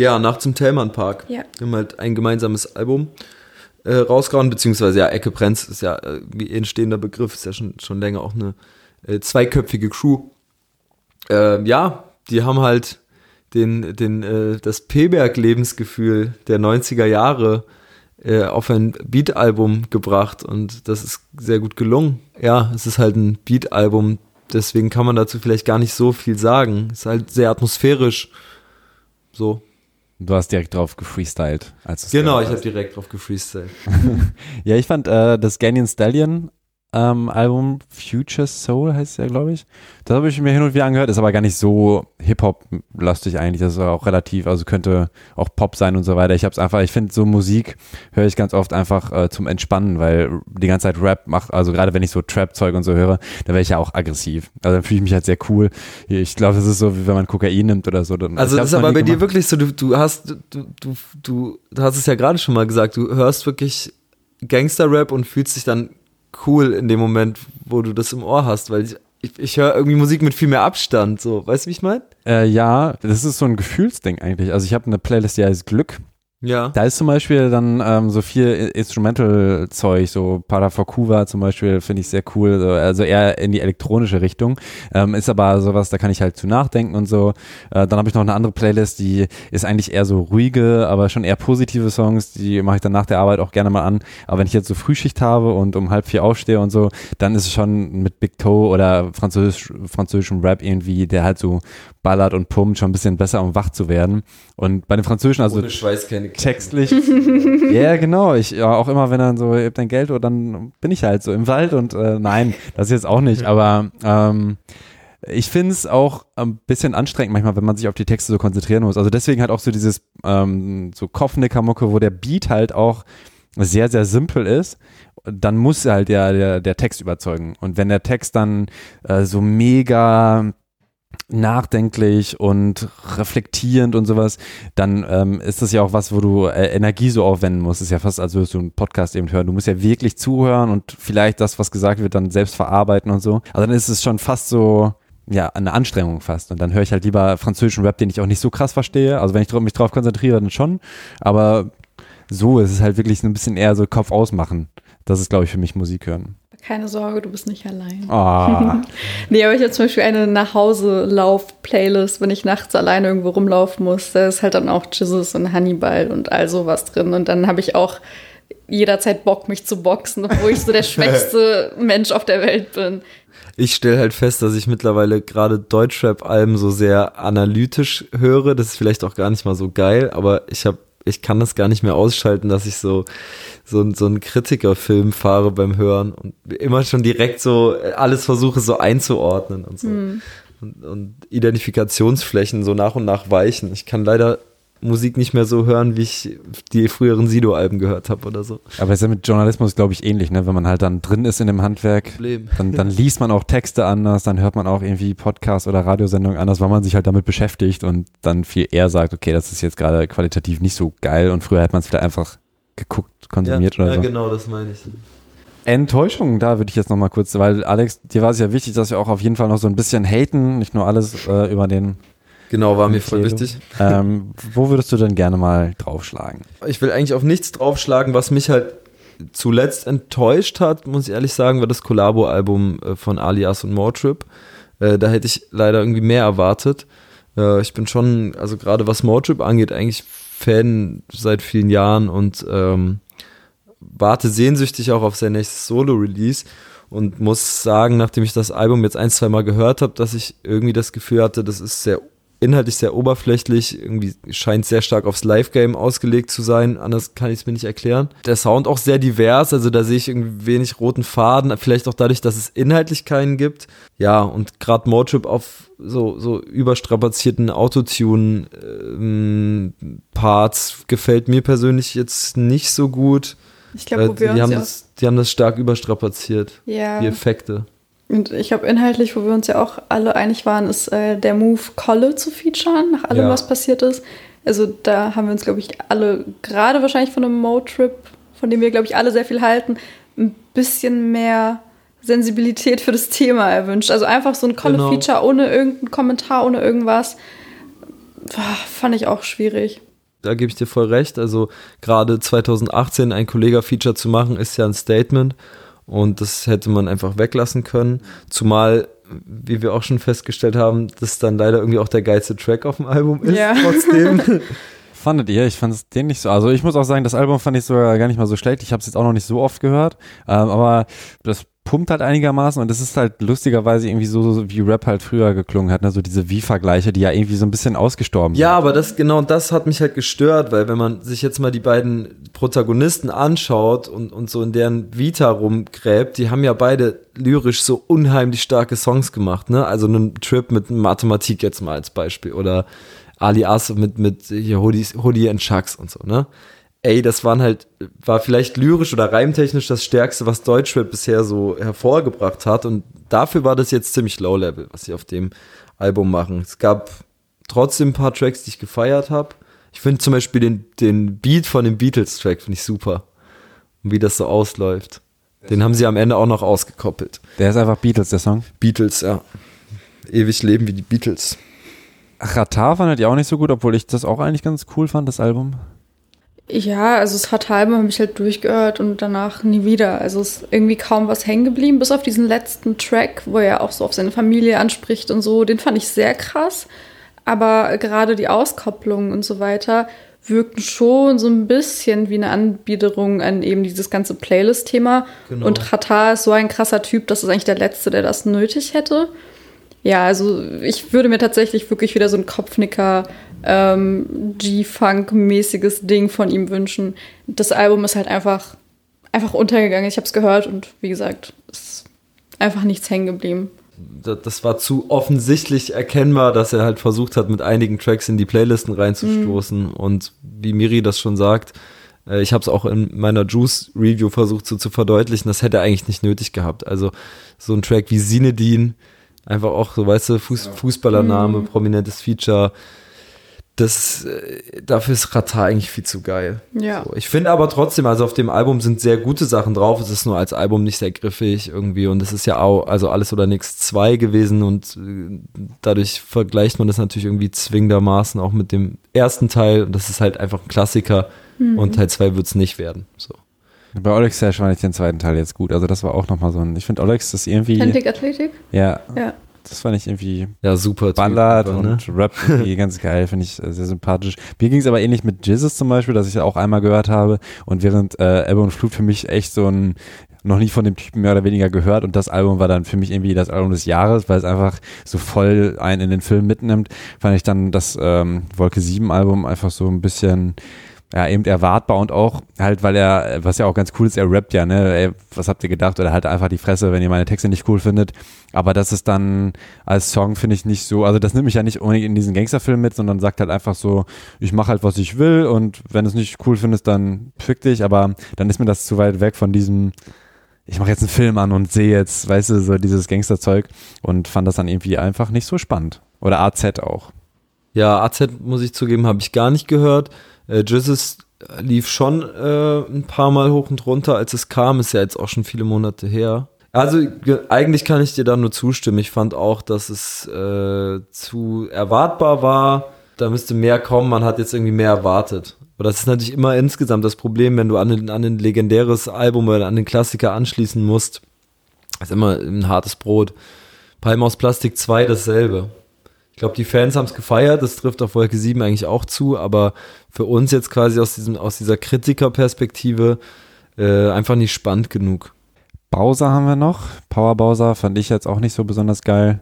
Ja, nach zum Tellmann Park. Ja. Wir haben halt ein gemeinsames Album äh, rausgehauen, beziehungsweise ja, Ecke Prenz ist ja äh, wie entstehender Begriff, ist ja schon, schon länger auch eine äh, zweiköpfige Crew. Äh, ja, die haben halt den, den, äh, das P-Berg-Lebensgefühl der 90er Jahre äh, auf ein Beat-Album gebracht und das ist sehr gut gelungen. Ja, es ist halt ein Beat-Album, deswegen kann man dazu vielleicht gar nicht so viel sagen. Es ist halt sehr atmosphärisch. So. Du hast direkt drauf gefreestylt. Als Genau, ich habe direkt drauf gefreestylt. Ja, ich fand äh, das Ganyan Stallion ähm, Album Future Soul heißt es ja, glaube ich. Das habe ich mir hin und wieder angehört, ist aber gar nicht so Hip-Hop-lastig eigentlich. Das ist auch relativ, also könnte auch Pop sein und so weiter. Ich habe es einfach, ich finde so Musik höre ich ganz oft einfach äh, zum Entspannen, weil die ganze Zeit Rap macht, also gerade wenn ich so Trap-Zeug und so höre, dann wäre ich ja auch aggressiv. Also dann fühle ich mich halt sehr cool. Ich glaube, das ist so, wie wenn man Kokain nimmt oder so. Dann, Also das ist aber bei dir gemacht. wirklich so, du, du hast, du, du, du hast es ja gerade schon mal gesagt, du hörst wirklich Gangster-Rap und fühlst dich dann cool in dem Moment, wo du das im Ohr hast, weil ich, ich, ich höre irgendwie Musik mit viel mehr Abstand, so, weißt du, wie ich meine? Äh, ja, das ist so ein Gefühlsding eigentlich. Also ich habe eine Playlist, die heißt Glück. Ja. Da ist zum Beispiel dann ähm, so viel Instrumental-Zeug, so Parafokuva zum Beispiel, finde ich sehr cool, so, also eher in die elektronische Richtung. Ähm, ist aber sowas, da kann ich halt zu nachdenken und so. Äh, dann habe ich noch eine andere Playlist, die ist eigentlich eher so ruhige, aber schon eher positive Songs, die mache ich dann nach der Arbeit auch gerne mal an. Aber wenn ich jetzt so Frühschicht habe und um halb vier aufstehe und so, dann ist es schon mit Big Toe oder französisch, französischem Rap irgendwie, der halt so ballert und pumpt, schon ein bisschen besser, um wach zu werden. Und bei den Französischen, also Schweiß keine textlich. ja, genau. Ich ja, auch immer, wenn dann so, ihr habt dein Geld, oder dann bin ich halt so im Wald und äh, nein, das jetzt auch nicht. Aber ähm, ich finde es auch ein bisschen anstrengend manchmal, wenn man sich auf die Texte so konzentrieren muss. Also deswegen halt auch so dieses ähm, so Kopfnickermucke, wo der Beat halt auch sehr, sehr simpel ist, dann muss halt der, der, der Text überzeugen. Und wenn der Text dann äh, so mega nachdenklich und reflektierend und sowas, dann ähm, ist das ja auch was, wo du äh, Energie so aufwenden musst. Ist ja fast, als würdest du einen Podcast eben hören. Du musst ja wirklich zuhören und vielleicht das, was gesagt wird, dann selbst verarbeiten und so. Also dann ist es schon fast so, ja, eine Anstrengung fast. Und dann höre ich halt lieber französischen Rap, den ich auch nicht so krass verstehe. Also wenn ich mich drauf konzentriere, dann schon. Aber so ist es halt wirklich ein bisschen eher so Kopf ausmachen. Das ist, glaube ich, für mich Musik hören. Keine Sorge, du bist nicht allein. Ah, Nee, aber ich habe zum Beispiel eine Nachhause-Lauf-Playlist, wenn ich nachts alleine irgendwo rumlaufen muss. Da ist halt dann auch Jesus und Hannibal und all sowas drin. Und dann habe ich auch jederzeit Bock, mich zu boxen, obwohl ich so der schwächste Mensch auf der Welt bin. Ich stelle halt fest, dass ich mittlerweile gerade Deutschrap-Alben so sehr analytisch höre. Das ist vielleicht auch gar nicht mal so geil, aber ich habe ich kann das gar nicht mehr ausschalten, dass ich so, so, so einen Kritikerfilm fahre beim Hören und immer schon direkt so alles versuche so einzuordnen und so. Und, und Identifikationsflächen so nach und nach weichen. Ich kann leider Musik nicht mehr so hören, wie ich die früheren Sido-Alben gehört habe oder so. aber es ist ja mit Journalismus, glaube ich, ähnlich, ne? Wenn man halt dann drin ist in dem Handwerk, dann, dann liest man auch Texte anders, dann hört man auch irgendwie Podcasts oder Radiosendungen anders, weil man sich halt damit beschäftigt und dann viel eher sagt, okay, das ist jetzt gerade qualitativ nicht so geil und früher hat man es vielleicht einfach geguckt, konsumiert ja, oder so. ja, genau, das meine ich. Enttäuschung, da würde ich jetzt nochmal kurz, weil Alex, dir war es ja wichtig, dass wir auch auf jeden Fall noch so ein bisschen haten, nicht nur alles äh, über den. Genau, war mir voll wichtig. Ähm, wo würdest du denn gerne mal draufschlagen? Ich will eigentlich auf nichts draufschlagen, was mich halt zuletzt enttäuscht hat, muss ich ehrlich sagen, war das Collabo-Album äh, von Alias und Motrip. Äh, da hätte ich leider irgendwie mehr erwartet. Äh, ich bin schon, also gerade was Motrip angeht, eigentlich Fan seit vielen Jahren und ähm, warte sehnsüchtig auch auf sein nächstes Solo-Release und muss sagen, nachdem ich das Album jetzt ein, zwei Mal gehört habe, dass ich irgendwie das Gefühl hatte, das ist sehr inhaltlich sehr oberflächlich, irgendwie scheint sehr stark aufs Live-Game ausgelegt zu sein, anders kann ich es mir nicht erklären. Der Sound auch sehr divers, also da sehe ich irgendwie wenig roten Faden, vielleicht auch dadurch, dass es inhaltlich keinen gibt. Ja, und gerade Motrip auf so, so überstrapazierten Autotune-Parts ähm, gefällt mir persönlich jetzt nicht so gut. Ich glaube, äh, die, haben das, die haben das stark überstrapaziert, ja. die Effekte. Und ich glaube, inhaltlich, wo wir uns ja auch alle einig waren, ist äh, der Move, Kolle zu featuren, nach allem, ja. was passiert ist. Also da haben wir uns, glaube ich, alle, gerade wahrscheinlich von einem Mo-Trip, von dem wir, glaube ich, alle sehr viel halten, ein bisschen mehr Sensibilität für das Thema erwünscht. Also einfach so ein Kolle-Feature genau. ohne irgendeinen Kommentar, ohne irgendwas, fand ich auch schwierig. Da gebe ich dir voll recht. Also gerade 2018 ein Kollega-Feature zu machen, ist ja ein Statement. Und das hätte man einfach weglassen können. Zumal, wie wir auch schon festgestellt haben, das dann leider irgendwie auch der geilste Track auf dem Album ist, ja. trotzdem. Fandet ihr? Ich fand es den nicht so. Also ich muss auch sagen, das Album fand ich sogar gar nicht mal so schlecht. Ich habe es jetzt auch noch nicht so oft gehört. Ähm, aber das pumpt halt einigermaßen und es ist halt lustigerweise irgendwie so, so, wie Rap halt früher geklungen hat, ne? so diese Wie-Vergleiche, die ja irgendwie so ein bisschen ausgestorben sind. Ja, aber das genau das hat mich halt gestört, weil wenn man sich jetzt mal die beiden Protagonisten anschaut und, und so in deren Vita rumgräbt, die haben ja beide lyrisch so unheimlich starke Songs gemacht, ne? Also einen Trip mit Mathematik jetzt mal als Beispiel oder Ali As mit, mit hier Hoodies, Hoodie and Chucks und so, ne? Ey, das waren halt, war vielleicht lyrisch oder reimtechnisch das Stärkste, was Deutschrap bisher so hervorgebracht hat. Und dafür war das jetzt ziemlich low level, was sie auf dem Album machen. Es gab trotzdem ein paar Tracks, die ich gefeiert habe. Ich finde zum Beispiel den, den Beat von dem Beatles-Track, finde ich super. Und wie das so ausläuft. Den haben sie am Ende auch noch ausgekoppelt. Der ist einfach Beatles, der Song? Beatles, ja. Ewig leben wie die Beatles. Ratar fand ich auch nicht so gut, obwohl ich das auch eigentlich ganz cool fand, das Album. Ja, also das hat halbe habe ich halt durchgehört und danach nie wieder. Also es ist irgendwie kaum was hängen geblieben, bis auf diesen letzten Track, wo er auch so auf seine Familie anspricht und so. Den fand ich sehr krass. Aber gerade die Auskopplung und so weiter wirkten schon so ein bisschen wie eine Anbiederung an eben dieses ganze Playlist-Thema. Genau. Und Chata ist so ein krasser Typ, das ist eigentlich der Letzte, der das nötig hätte. Ja, also ich würde mir tatsächlich wirklich wieder so einen Kopfnicker ähm, G-Funk-mäßiges Ding von ihm wünschen. Das Album ist halt einfach, einfach untergegangen. Ich habe es gehört und wie gesagt, ist einfach nichts hängen geblieben. Das war zu offensichtlich erkennbar, dass er halt versucht hat, mit einigen Tracks in die Playlisten reinzustoßen. Mhm. Und wie Miri das schon sagt, äh, ich habe es auch in meiner Juice-Review versucht so zu verdeutlichen, das hätte er eigentlich nicht nötig gehabt. Also so ein Track wie Sinedin, einfach auch so, weißt du, Fuß Fußballername, mhm. prominentes Feature, das, äh, dafür ist Rata eigentlich viel zu geil. Ja. So, ich finde aber trotzdem, also auf dem Album sind sehr gute Sachen drauf. Es ist nur als Album nicht sehr griffig irgendwie und es ist ja auch, also alles oder nichts zwei gewesen und äh, dadurch vergleicht man das natürlich irgendwie zwingendermaßen auch mit dem ersten Teil und das ist halt einfach ein Klassiker mhm. und Teil zwei wird es nicht werden. So. Bei Olex Sash fand ich den zweiten Teil jetzt gut. Also das war auch nochmal so ein, ich finde Olex ist irgendwie. Athletic? Ja. Ja. Das fand ich irgendwie ja, super ballert typ, und ne? Rap irgendwie ganz geil, finde ich sehr sympathisch. Mir ging es aber ähnlich mit Jizzes zum Beispiel, dass ich auch einmal gehört habe und während äh, Ebbe und Flut für mich echt so ein noch nie von dem Typen mehr oder weniger gehört und das Album war dann für mich irgendwie das Album des Jahres, weil es einfach so voll einen in den Film mitnimmt, fand ich dann das ähm, Wolke 7 Album einfach so ein bisschen ja, eben erwartbar und auch halt, weil er, was ja auch ganz cool ist, er rappt ja, ne, ey, was habt ihr gedacht? Oder halt einfach die Fresse, wenn ihr meine Texte nicht cool findet. Aber das ist dann als Song, finde ich, nicht so, also das nimmt mich ja nicht unbedingt in diesen Gangsterfilm mit, sondern sagt halt einfach so, ich mache halt, was ich will und wenn du es nicht cool findest, dann fick dich, aber dann ist mir das zu weit weg von diesem, ich mache jetzt einen Film an und sehe jetzt, weißt du, so dieses Gangsterzeug und fand das dann irgendwie einfach nicht so spannend. Oder AZ auch. Ja, AZ, muss ich zugeben, habe ich gar nicht gehört. Äh, Jesus lief schon äh, ein paar Mal hoch und runter, als es kam. Ist ja jetzt auch schon viele Monate her. Also eigentlich kann ich dir da nur zustimmen. Ich fand auch, dass es äh, zu erwartbar war. Da müsste mehr kommen. Man hat jetzt irgendwie mehr erwartet. Aber das ist natürlich immer insgesamt das Problem, wenn du an ein, an ein legendäres Album oder an den Klassiker anschließen musst. Das ist immer ein hartes Brot Palm aus Plastik 2 dasselbe. Ich glaube, die Fans haben es gefeiert, das trifft auf Wolke 7 eigentlich auch zu, aber für uns jetzt quasi aus, diesem, aus dieser Kritikerperspektive äh, einfach nicht spannend genug. Bowser haben wir noch. Power Bowser fand ich jetzt auch nicht so besonders geil.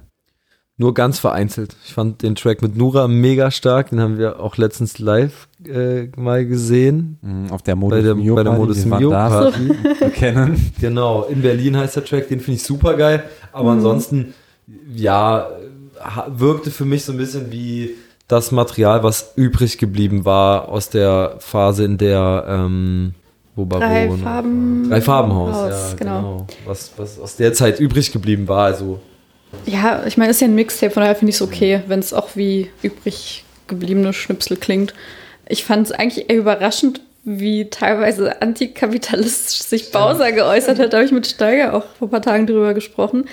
Nur ganz vereinzelt. Ich fand den Track mit Nura mega stark. Den haben wir auch letztens live äh, mal gesehen. Mhm, auf der Modus bei der, Mio bei der Modus Mio Party. kennen. Genau, in Berlin heißt der Track, den finde ich super geil. Aber ansonsten, ja, wirkte für mich so ein bisschen wie das Material, was übrig geblieben war aus der Phase, in der ähm, wo Drei Farben. Drei Farbenhaus, Haus, ja, genau. genau. Was, was aus der Zeit übrig geblieben war. Also Ja, ich meine, ist ja ein Mixtape, von daher finde ich es okay, wenn es auch wie übrig gebliebene Schnipsel klingt. Ich fand es eigentlich eher überraschend, wie teilweise antikapitalistisch sich Bowser geäußert hat. Da habe ich mit Steiger auch vor ein paar Tagen drüber gesprochen,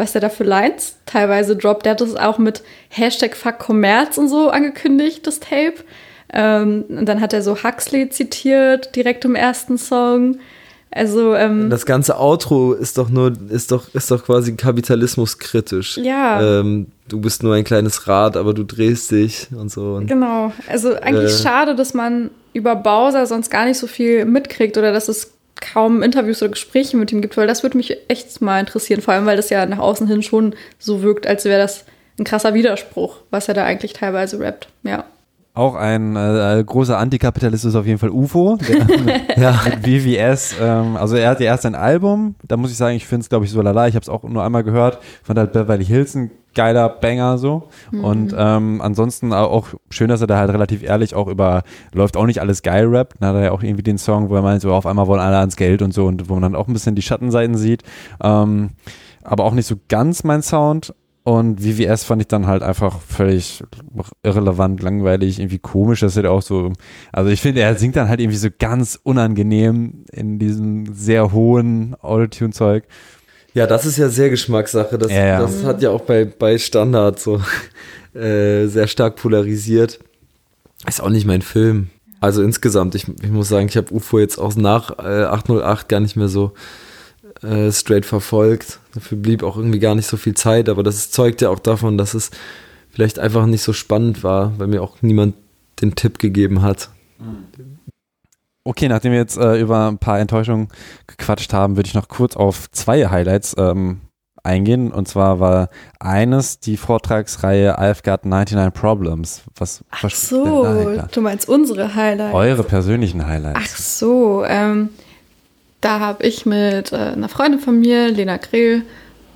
was er da für Lines teilweise droppt. Der hat das auch mit Hashtag Fuck Kommerz und so angekündigt, das Tape. Ähm, und dann hat er so Huxley zitiert, direkt im ersten Song. Also, ähm, das ganze Outro ist doch nur, ist doch, ist doch quasi kapitalismuskritisch. Ja. Ähm, du bist nur ein kleines Rad, aber du drehst dich und so. Und Genau. Also eigentlich Äh. schade, dass man über Bowser sonst gar nicht so viel mitkriegt oder dass es kaum Interviews oder Gespräche mit ihm gibt, weil das würde mich echt mal interessieren, vor allem weil das ja nach außen hin schon so wirkt, als wäre das ein krasser Widerspruch, was er da eigentlich teilweise rappt. Ja. Auch ein äh, großer Antikapitalist ist auf jeden Fall UFO, der ja. VVS, ähm, also er hat ja erst ein Album, da muss ich sagen, ich finde es glaube ich so lala, ich habe es auch nur einmal gehört, fand halt Beverly Hills ein geiler Banger so. Und ähm, ansonsten au- auch schön, dass er da halt relativ ehrlich auch über, läuft auch nicht alles geil rappt, dann hat er ja auch irgendwie den Song, wo er meint, so auf einmal wollen alle ans Geld und so und wo man dann auch ein bisschen die Schattenseiten sieht, ähm, aber auch nicht so ganz mein Sound und VVS fand ich dann halt einfach völlig irrelevant, langweilig, irgendwie komisch, dass er auch so, also ich finde, er singt dann halt irgendwie so ganz unangenehm in diesem sehr hohen Autotune-Zeug. Ja, das ist ja sehr Geschmackssache. Das, Ja, ja. das hat ja auch bei, bei Standard so äh, sehr stark polarisiert. Ist auch nicht mein Film. Also insgesamt, ich, ich muss sagen, ich habe UFO jetzt auch nach äh, 808 gar nicht mehr so äh, straight verfolgt. Dafür blieb auch irgendwie gar nicht so viel Zeit, aber das zeugt ja auch davon, dass es vielleicht einfach nicht so spannend war, weil mir auch niemand den Tipp gegeben hat. Okay, nachdem wir jetzt äh, über ein paar Enttäuschungen gequatscht haben, würde ich noch kurz auf zwei Highlights ähm, eingehen. Und zwar war eines die Vortragsreihe I've Got 99 Problems. Was Ach so, du meinst unsere Highlights. Eure persönlichen Highlights. Ach so, ähm, da habe ich mit äh, einer Freundin von mir, Lena Grill,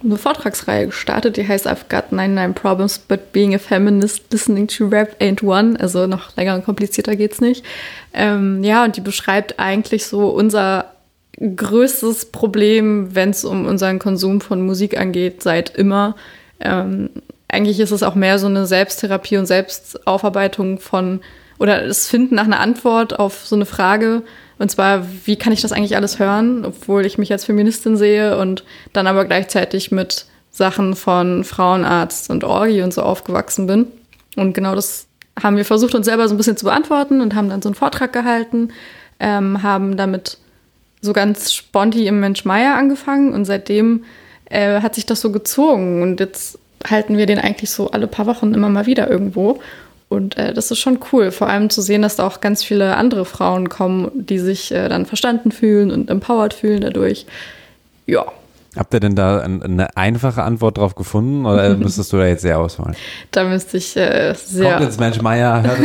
eine Vortragsreihe gestartet, die heißt I've got 99 Problems, but being a feminist listening to rap ain't one. Also noch länger und komplizierter geht's nicht. Ähm, ja, und die beschreibt eigentlich so unser größtes Problem, wenn es um unseren Konsum von Musik angeht, seit immer. Ähm, eigentlich ist es auch mehr so eine Selbsttherapie und Selbstaufarbeitung von oder das Finden nach einer Antwort auf so eine Frage. Und zwar, wie kann ich das eigentlich alles hören, obwohl ich mich als Feministin sehe und dann aber gleichzeitig mit Sachen von Frauenarzt und Orgie und so aufgewachsen bin. Und genau das haben wir versucht, uns selber so ein bisschen zu beantworten und haben dann so einen Vortrag gehalten, ähm, haben damit so ganz sponti im Mensch Meier angefangen und seitdem äh, hat sich das so gezogen und jetzt halten wir den eigentlich so alle paar Wochen immer mal wieder irgendwo. Und äh, das ist schon cool, vor allem zu sehen, dass da auch ganz viele andere Frauen kommen, die sich äh, dann verstanden fühlen und empowered fühlen dadurch. Ja, Habt ihr denn da ein, eine einfache Antwort drauf gefunden oder müsstest du da jetzt sehr ausholen? da müsste ich äh, sehr. Kommt jetzt Mensch Meier, hört.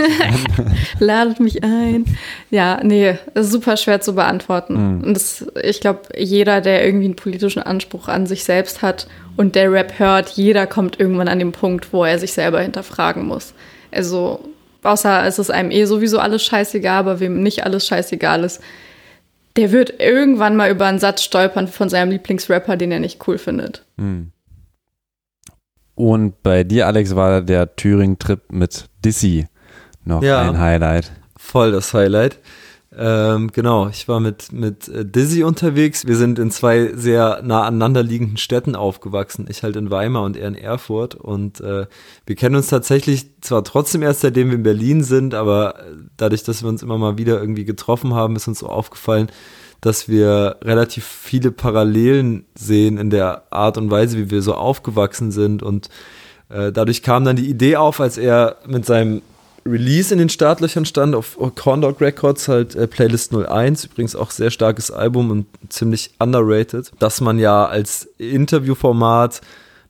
Ladet mich ein. Ja, nee, super schwer zu beantworten. Und das, ich glaube, jeder, der irgendwie einen politischen Anspruch an sich selbst hat und der Rap hört, jeder kommt irgendwann an den Punkt, wo er sich selber hinterfragen muss. Also, außer es ist einem eh sowieso alles scheißegal, aber wem nicht alles scheißegal ist, der wird irgendwann mal über einen Satz stolpern von seinem Lieblingsrapper, den er nicht cool findet. Und bei dir, Alex, war der Thüringen-Trip mit Dizzy noch Ja. ein Highlight. Voll das Highlight. Ähm, genau, ich war mit, mit äh, Dizzy unterwegs. Wir sind in zwei sehr nah aneinander liegenden Städten aufgewachsen. Ich halt in Weimar und er in Erfurt. Und äh, wir kennen uns tatsächlich zwar trotzdem erst seitdem wir in Berlin sind, aber dadurch, dass wir uns immer mal wieder irgendwie getroffen haben, ist uns so aufgefallen, dass wir relativ viele Parallelen sehen in der Art und Weise, wie wir so aufgewachsen sind. Und äh, dadurch kam dann die Idee auf, als er mit seinem Release in den Startlöchern stand auf Corndog Records, halt äh, Playlist 01, übrigens auch sehr starkes Album und ziemlich underrated, dass man ja als Interviewformat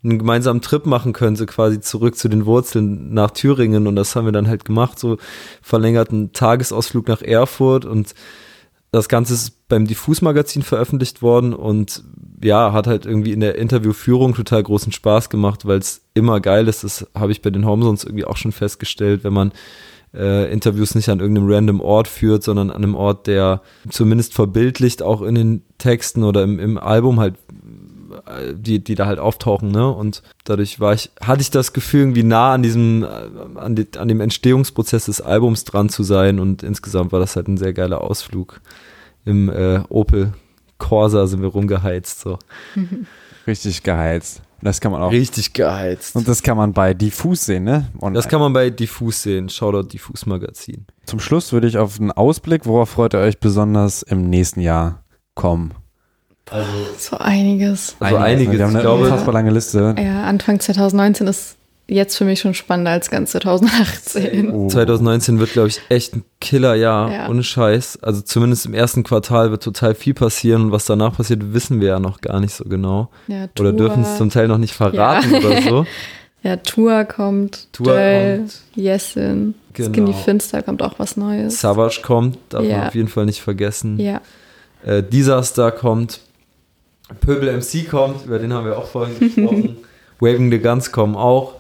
einen gemeinsamen Trip machen könnte, quasi zurück zu den Wurzeln nach Thüringen. Und das haben wir dann halt gemacht, so verlängerten Tagesausflug nach Erfurt und das Ganze ist beim Diffus-Magazin veröffentlicht worden und ja, hat halt irgendwie in der Interviewführung total großen Spaß gemacht, weil es immer geil ist. Das habe ich bei den Homesons irgendwie auch schon festgestellt, wenn man äh, Interviews nicht an irgendeinem random Ort führt, sondern an einem Ort, der zumindest verbildlicht auch in den Texten oder im, im Album halt die, die da halt auftauchen, ne? Und dadurch war ich, hatte ich das Gefühl, irgendwie nah an diesem, äh, an, die, an dem Entstehungsprozess des Albums dran zu sein und insgesamt war das halt ein sehr geiler Ausflug. Im äh, Opel Corsa sind wir rumgeheizt, so. Richtig geheizt. Das kann man auch. Richtig geheizt. Und das kann man bei Diffus sehen, ne? Und das kann man bei Diffus sehen. Shoutout Diffus Magazin. Zum Schluss würde ich auf einen Ausblick, worauf freut ihr euch besonders im nächsten Jahr kommen? Also so einiges. Also einiges. Wir haben eine glaube, unfassbar lange Liste. Ja, Anfang 2019 ist jetzt für mich schon spannender als ganz 2018. Oh. 2019 wird, glaube ich, echt ein Killerjahr, Ja. ohne Scheiß. Also zumindest im ersten Quartal wird total viel passieren und was danach passiert, wissen wir ja noch gar nicht so genau. Ja, Oder dürfen es zum Teil noch nicht verraten Ja. oder so. Ja, Tour kommt, Tour Döll, kommt. Yesin, Genau. Skinny Finster kommt auch was Neues. Savage kommt, darf man Ja. auf jeden Fall nicht vergessen. Ja, Äh, Disaster kommt. Pöbel MC kommt, über den haben wir auch vorhin gesprochen. Waving the Guns kommen auch.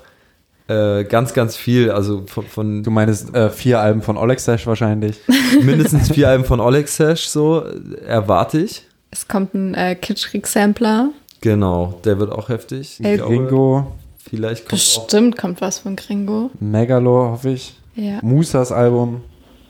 Äh, ganz, ganz viel. Also von, von Du meinst äh, vier Alben von Oleg Sash wahrscheinlich. mindestens vier Alben von Oleg Sash, so erwarte ich. es kommt ein äh, Kitschkrieg-Sampler. Genau, der wird auch heftig. El Gringo, Vielleicht kommt auch. Bestimmt kommt was von Gringo. Megalo, hoffe ich. Ja. Musas Album.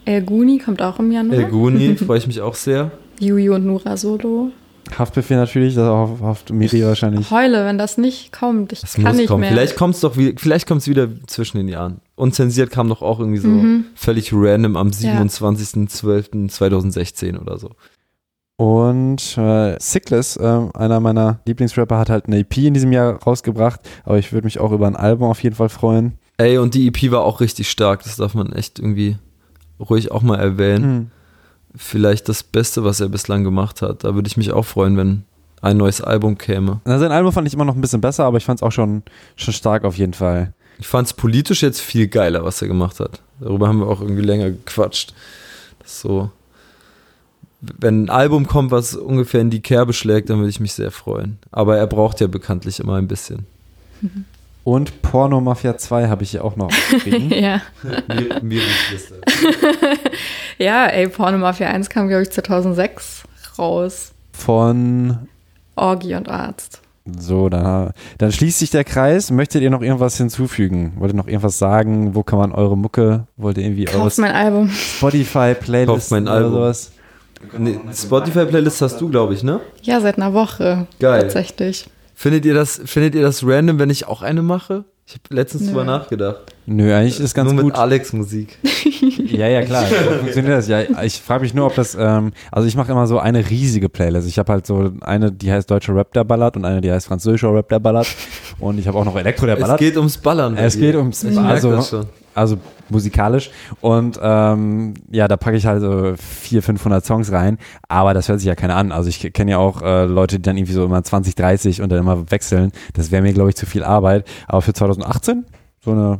El Guni kommt auch im Januar. El Guni, freue ich mich auch sehr. Yuyu und Nura Solo. Haftbefehl natürlich, das hofft, hofft Miri wahrscheinlich. Heule, wenn das nicht kommt. Ich Das kann muss nicht kommen. mehr. Vielleicht kommt es doch wie, vielleicht kommt's wieder zwischen den Jahren. Unzensiert kam doch auch irgendwie so Mhm. völlig random am Ja. 27.12.2016 oder so. Und äh, Sickless, äh, einer meiner Lieblingsrapper, hat halt eine EP in diesem Jahr rausgebracht. Aber ich würde mich auch über ein Album auf jeden Fall freuen. Ey, und die EP war auch richtig stark. Das darf man echt irgendwie ruhig auch mal erwähnen. Hm. Vielleicht das Beste, was er bislang gemacht hat. Da würde ich mich auch freuen, wenn ein neues Album käme. Na, sein Album fand ich immer noch ein bisschen besser, aber ich fand es auch schon, schon stark auf jeden Fall. Ich fand es politisch jetzt viel geiler, was er gemacht hat. Darüber haben wir auch irgendwie länger gequatscht. Das so. Wenn ein Album kommt, was ungefähr in die Kerbe schlägt, dann würde ich mich sehr freuen. Aber er braucht ja bekanntlich immer ein bisschen. Und Porno Mafia 2 habe ich hier auch noch aufgeschrieben. ja. Liste. ja, ey, Porno Mafia 1 kam, glaube ich, 2006 raus. Von Orgie und Arzt. so, dann, dann schließt sich der Kreis. Möchtet ihr noch irgendwas hinzufügen? Wollt ihr noch irgendwas sagen? Wo kann man eure Mucke? Wollt ihr irgendwie eure Kauft mein Album. Spotify Playlist oder Album. sowas? Nee, Spotify-Playlist hast du, glaube ich, ne? Ja, seit einer Woche. Geil. Tatsächlich. Findet ihr das, findet ihr das random, wenn ich auch eine mache? Ich habe letztens Nö. drüber nachgedacht. Nö, eigentlich ist ganz Nur gut. mit Alex Musik. Ja, ja, klar. So funktioniert das. Ja, ich frage mich nur, ob das, ähm, also ich mache immer so eine riesige Playlist. Ich habe halt so eine, die heißt Deutscher Rap der Ballert und eine, die heißt Französischer Rap der Ballert. Und ich habe auch noch Elektro der Es Ballert. geht ums Ballern. Es geht ums, Ich merk also, das schon. Also musikalisch. Und ähm, ja, da packe ich halt so 400, 500 Songs rein. Aber das hört sich ja keiner an. Also ich kenne ja auch äh, Leute, die dann irgendwie so immer 20, 30 und dann immer wechseln. Das wäre mir, glaube ich, zu viel Arbeit. Aber für 2018 so eine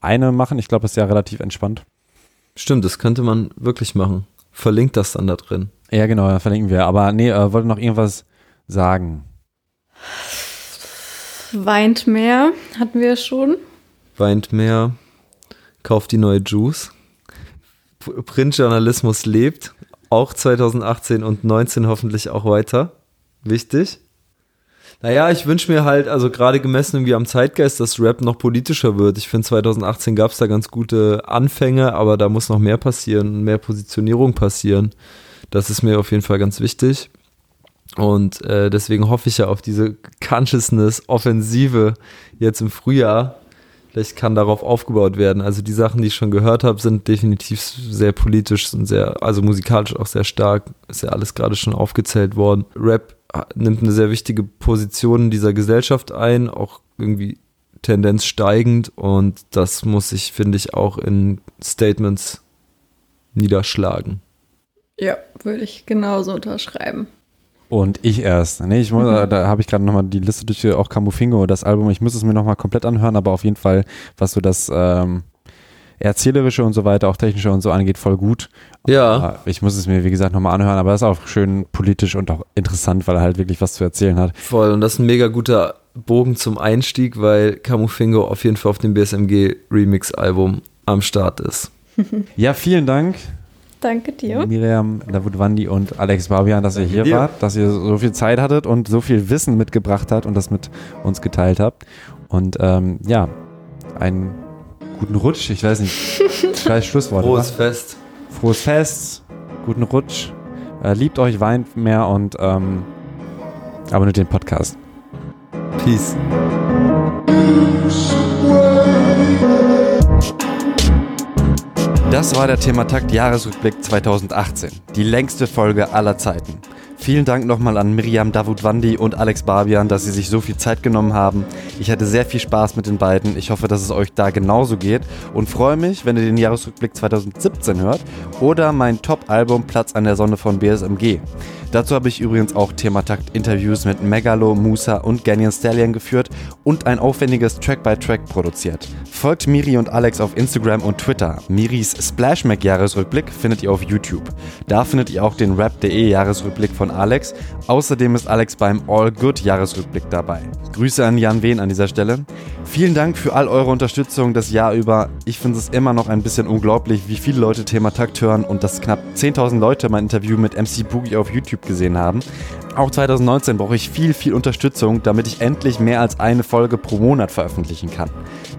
eine machen, ich glaube, das ist ja relativ entspannt. Stimmt, das könnte man wirklich machen. Verlinkt das dann da drin. Ja, genau, da verlinken wir. Aber nee, äh, wollte noch irgendwas sagen. Weint mehr, hatten wir schon. Weint mehr, kauft die neue Juice. Printjournalismus lebt. Auch 2018 und 19 hoffentlich auch weiter. Wichtig. Naja, ich wünsche mir halt, also gerade gemessen irgendwie am Zeitgeist, dass Rap noch politischer wird. Ich finde 2018 gab es da ganz gute Anfänge, aber da muss noch mehr passieren, mehr Positionierung passieren. Das ist mir auf jeden Fall ganz wichtig. Und äh, deswegen hoffe ich ja auf diese Consciousness-Offensive jetzt im Frühjahr. Vielleicht kann darauf aufgebaut werden. Also die Sachen, die ich schon gehört habe, sind definitiv sehr politisch und sehr, also musikalisch auch sehr stark. Ist ja alles gerade schon aufgezählt worden. Rap nimmt eine sehr wichtige Position in dieser Gesellschaft ein, auch irgendwie Tendenz steigend und das muss sich, finde ich, auch in Statements niederschlagen. Ja, würde ich genauso unterschreiben. Und ich erst. Nee, ich muss, mhm. da habe ich gerade nochmal die Liste durch, auch Camufingo, das Album. Ich muss es mir nochmal komplett anhören, aber auf jeden Fall, was so das ähm, Erzählerische und so weiter, auch technische und so angeht, voll gut. Ja. Ich muss es mir, wie gesagt, nochmal anhören, aber das ist auch schön politisch und auch interessant, weil er halt wirklich was zu erzählen hat. Voll, und das ist ein mega guter Bogen zum Einstieg, weil Camufingo auf jeden Fall auf dem BSMG Remix-Album am Start ist. ja, vielen Dank. Danke dir. Miriam Davutwandi und Alex Barbian, dass Danke ihr hier dir. wart, dass ihr so viel Zeit hattet und so viel Wissen mitgebracht habt und das mit uns geteilt habt. Und ähm, ja, einen guten Rutsch. Ich weiß nicht, vielleicht Schlusswort. Frohes oder? Fest. Frohes Fest, guten Rutsch. Äh, liebt euch, weint mehr und ähm, abonniert den Podcast. Peace. Das war der Thematakt Jahresrückblick 2018, die längste Folge aller Zeiten. Vielen Dank nochmal an Miriam Davutwandi und Alex Barbian, dass sie sich so viel Zeit genommen haben. Ich hatte sehr viel Spaß mit den beiden. Ich hoffe, dass es euch da genauso geht und freue mich, wenn ihr den Jahresrückblick 2017 hört oder mein Top-Album Platz an der Sonne von BSMG. Dazu habe ich übrigens auch Thematakt-Interviews mit Megalo, Musa und Ganyan Stallion geführt und ein aufwendiges Track-by-Track -Track produziert. Folgt Miri und Alex auf Instagram und Twitter. Miris Splashmac Jahresrückblick findet ihr auf YouTube. Da findet ihr auch den Rap.de Jahresrückblick von Alex. Außerdem ist Alex beim All Good Jahresrückblick dabei. Grüße an Jan Wehn an dieser Stelle. Vielen Dank für all eure Unterstützung das Jahr über. Ich finde es immer noch ein bisschen unglaublich, wie viele Leute Thema Takt hören und dass knapp 10.000 Leute mein Interview mit MC Boogie auf YouTube gesehen haben. Auch 2019 brauche ich viel, viel Unterstützung, damit ich endlich mehr als eine Folge pro Monat veröffentlichen kann.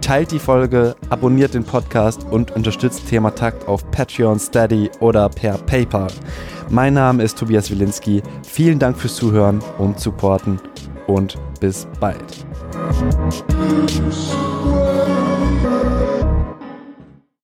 Teilt die Folge, abonniert den Podcast und unterstützt Thema Takt auf Patreon, Steady oder per PayPal. Mein Name ist Tobias Wilinski. Vielen Dank fürs Zuhören und Supporten und bis bald.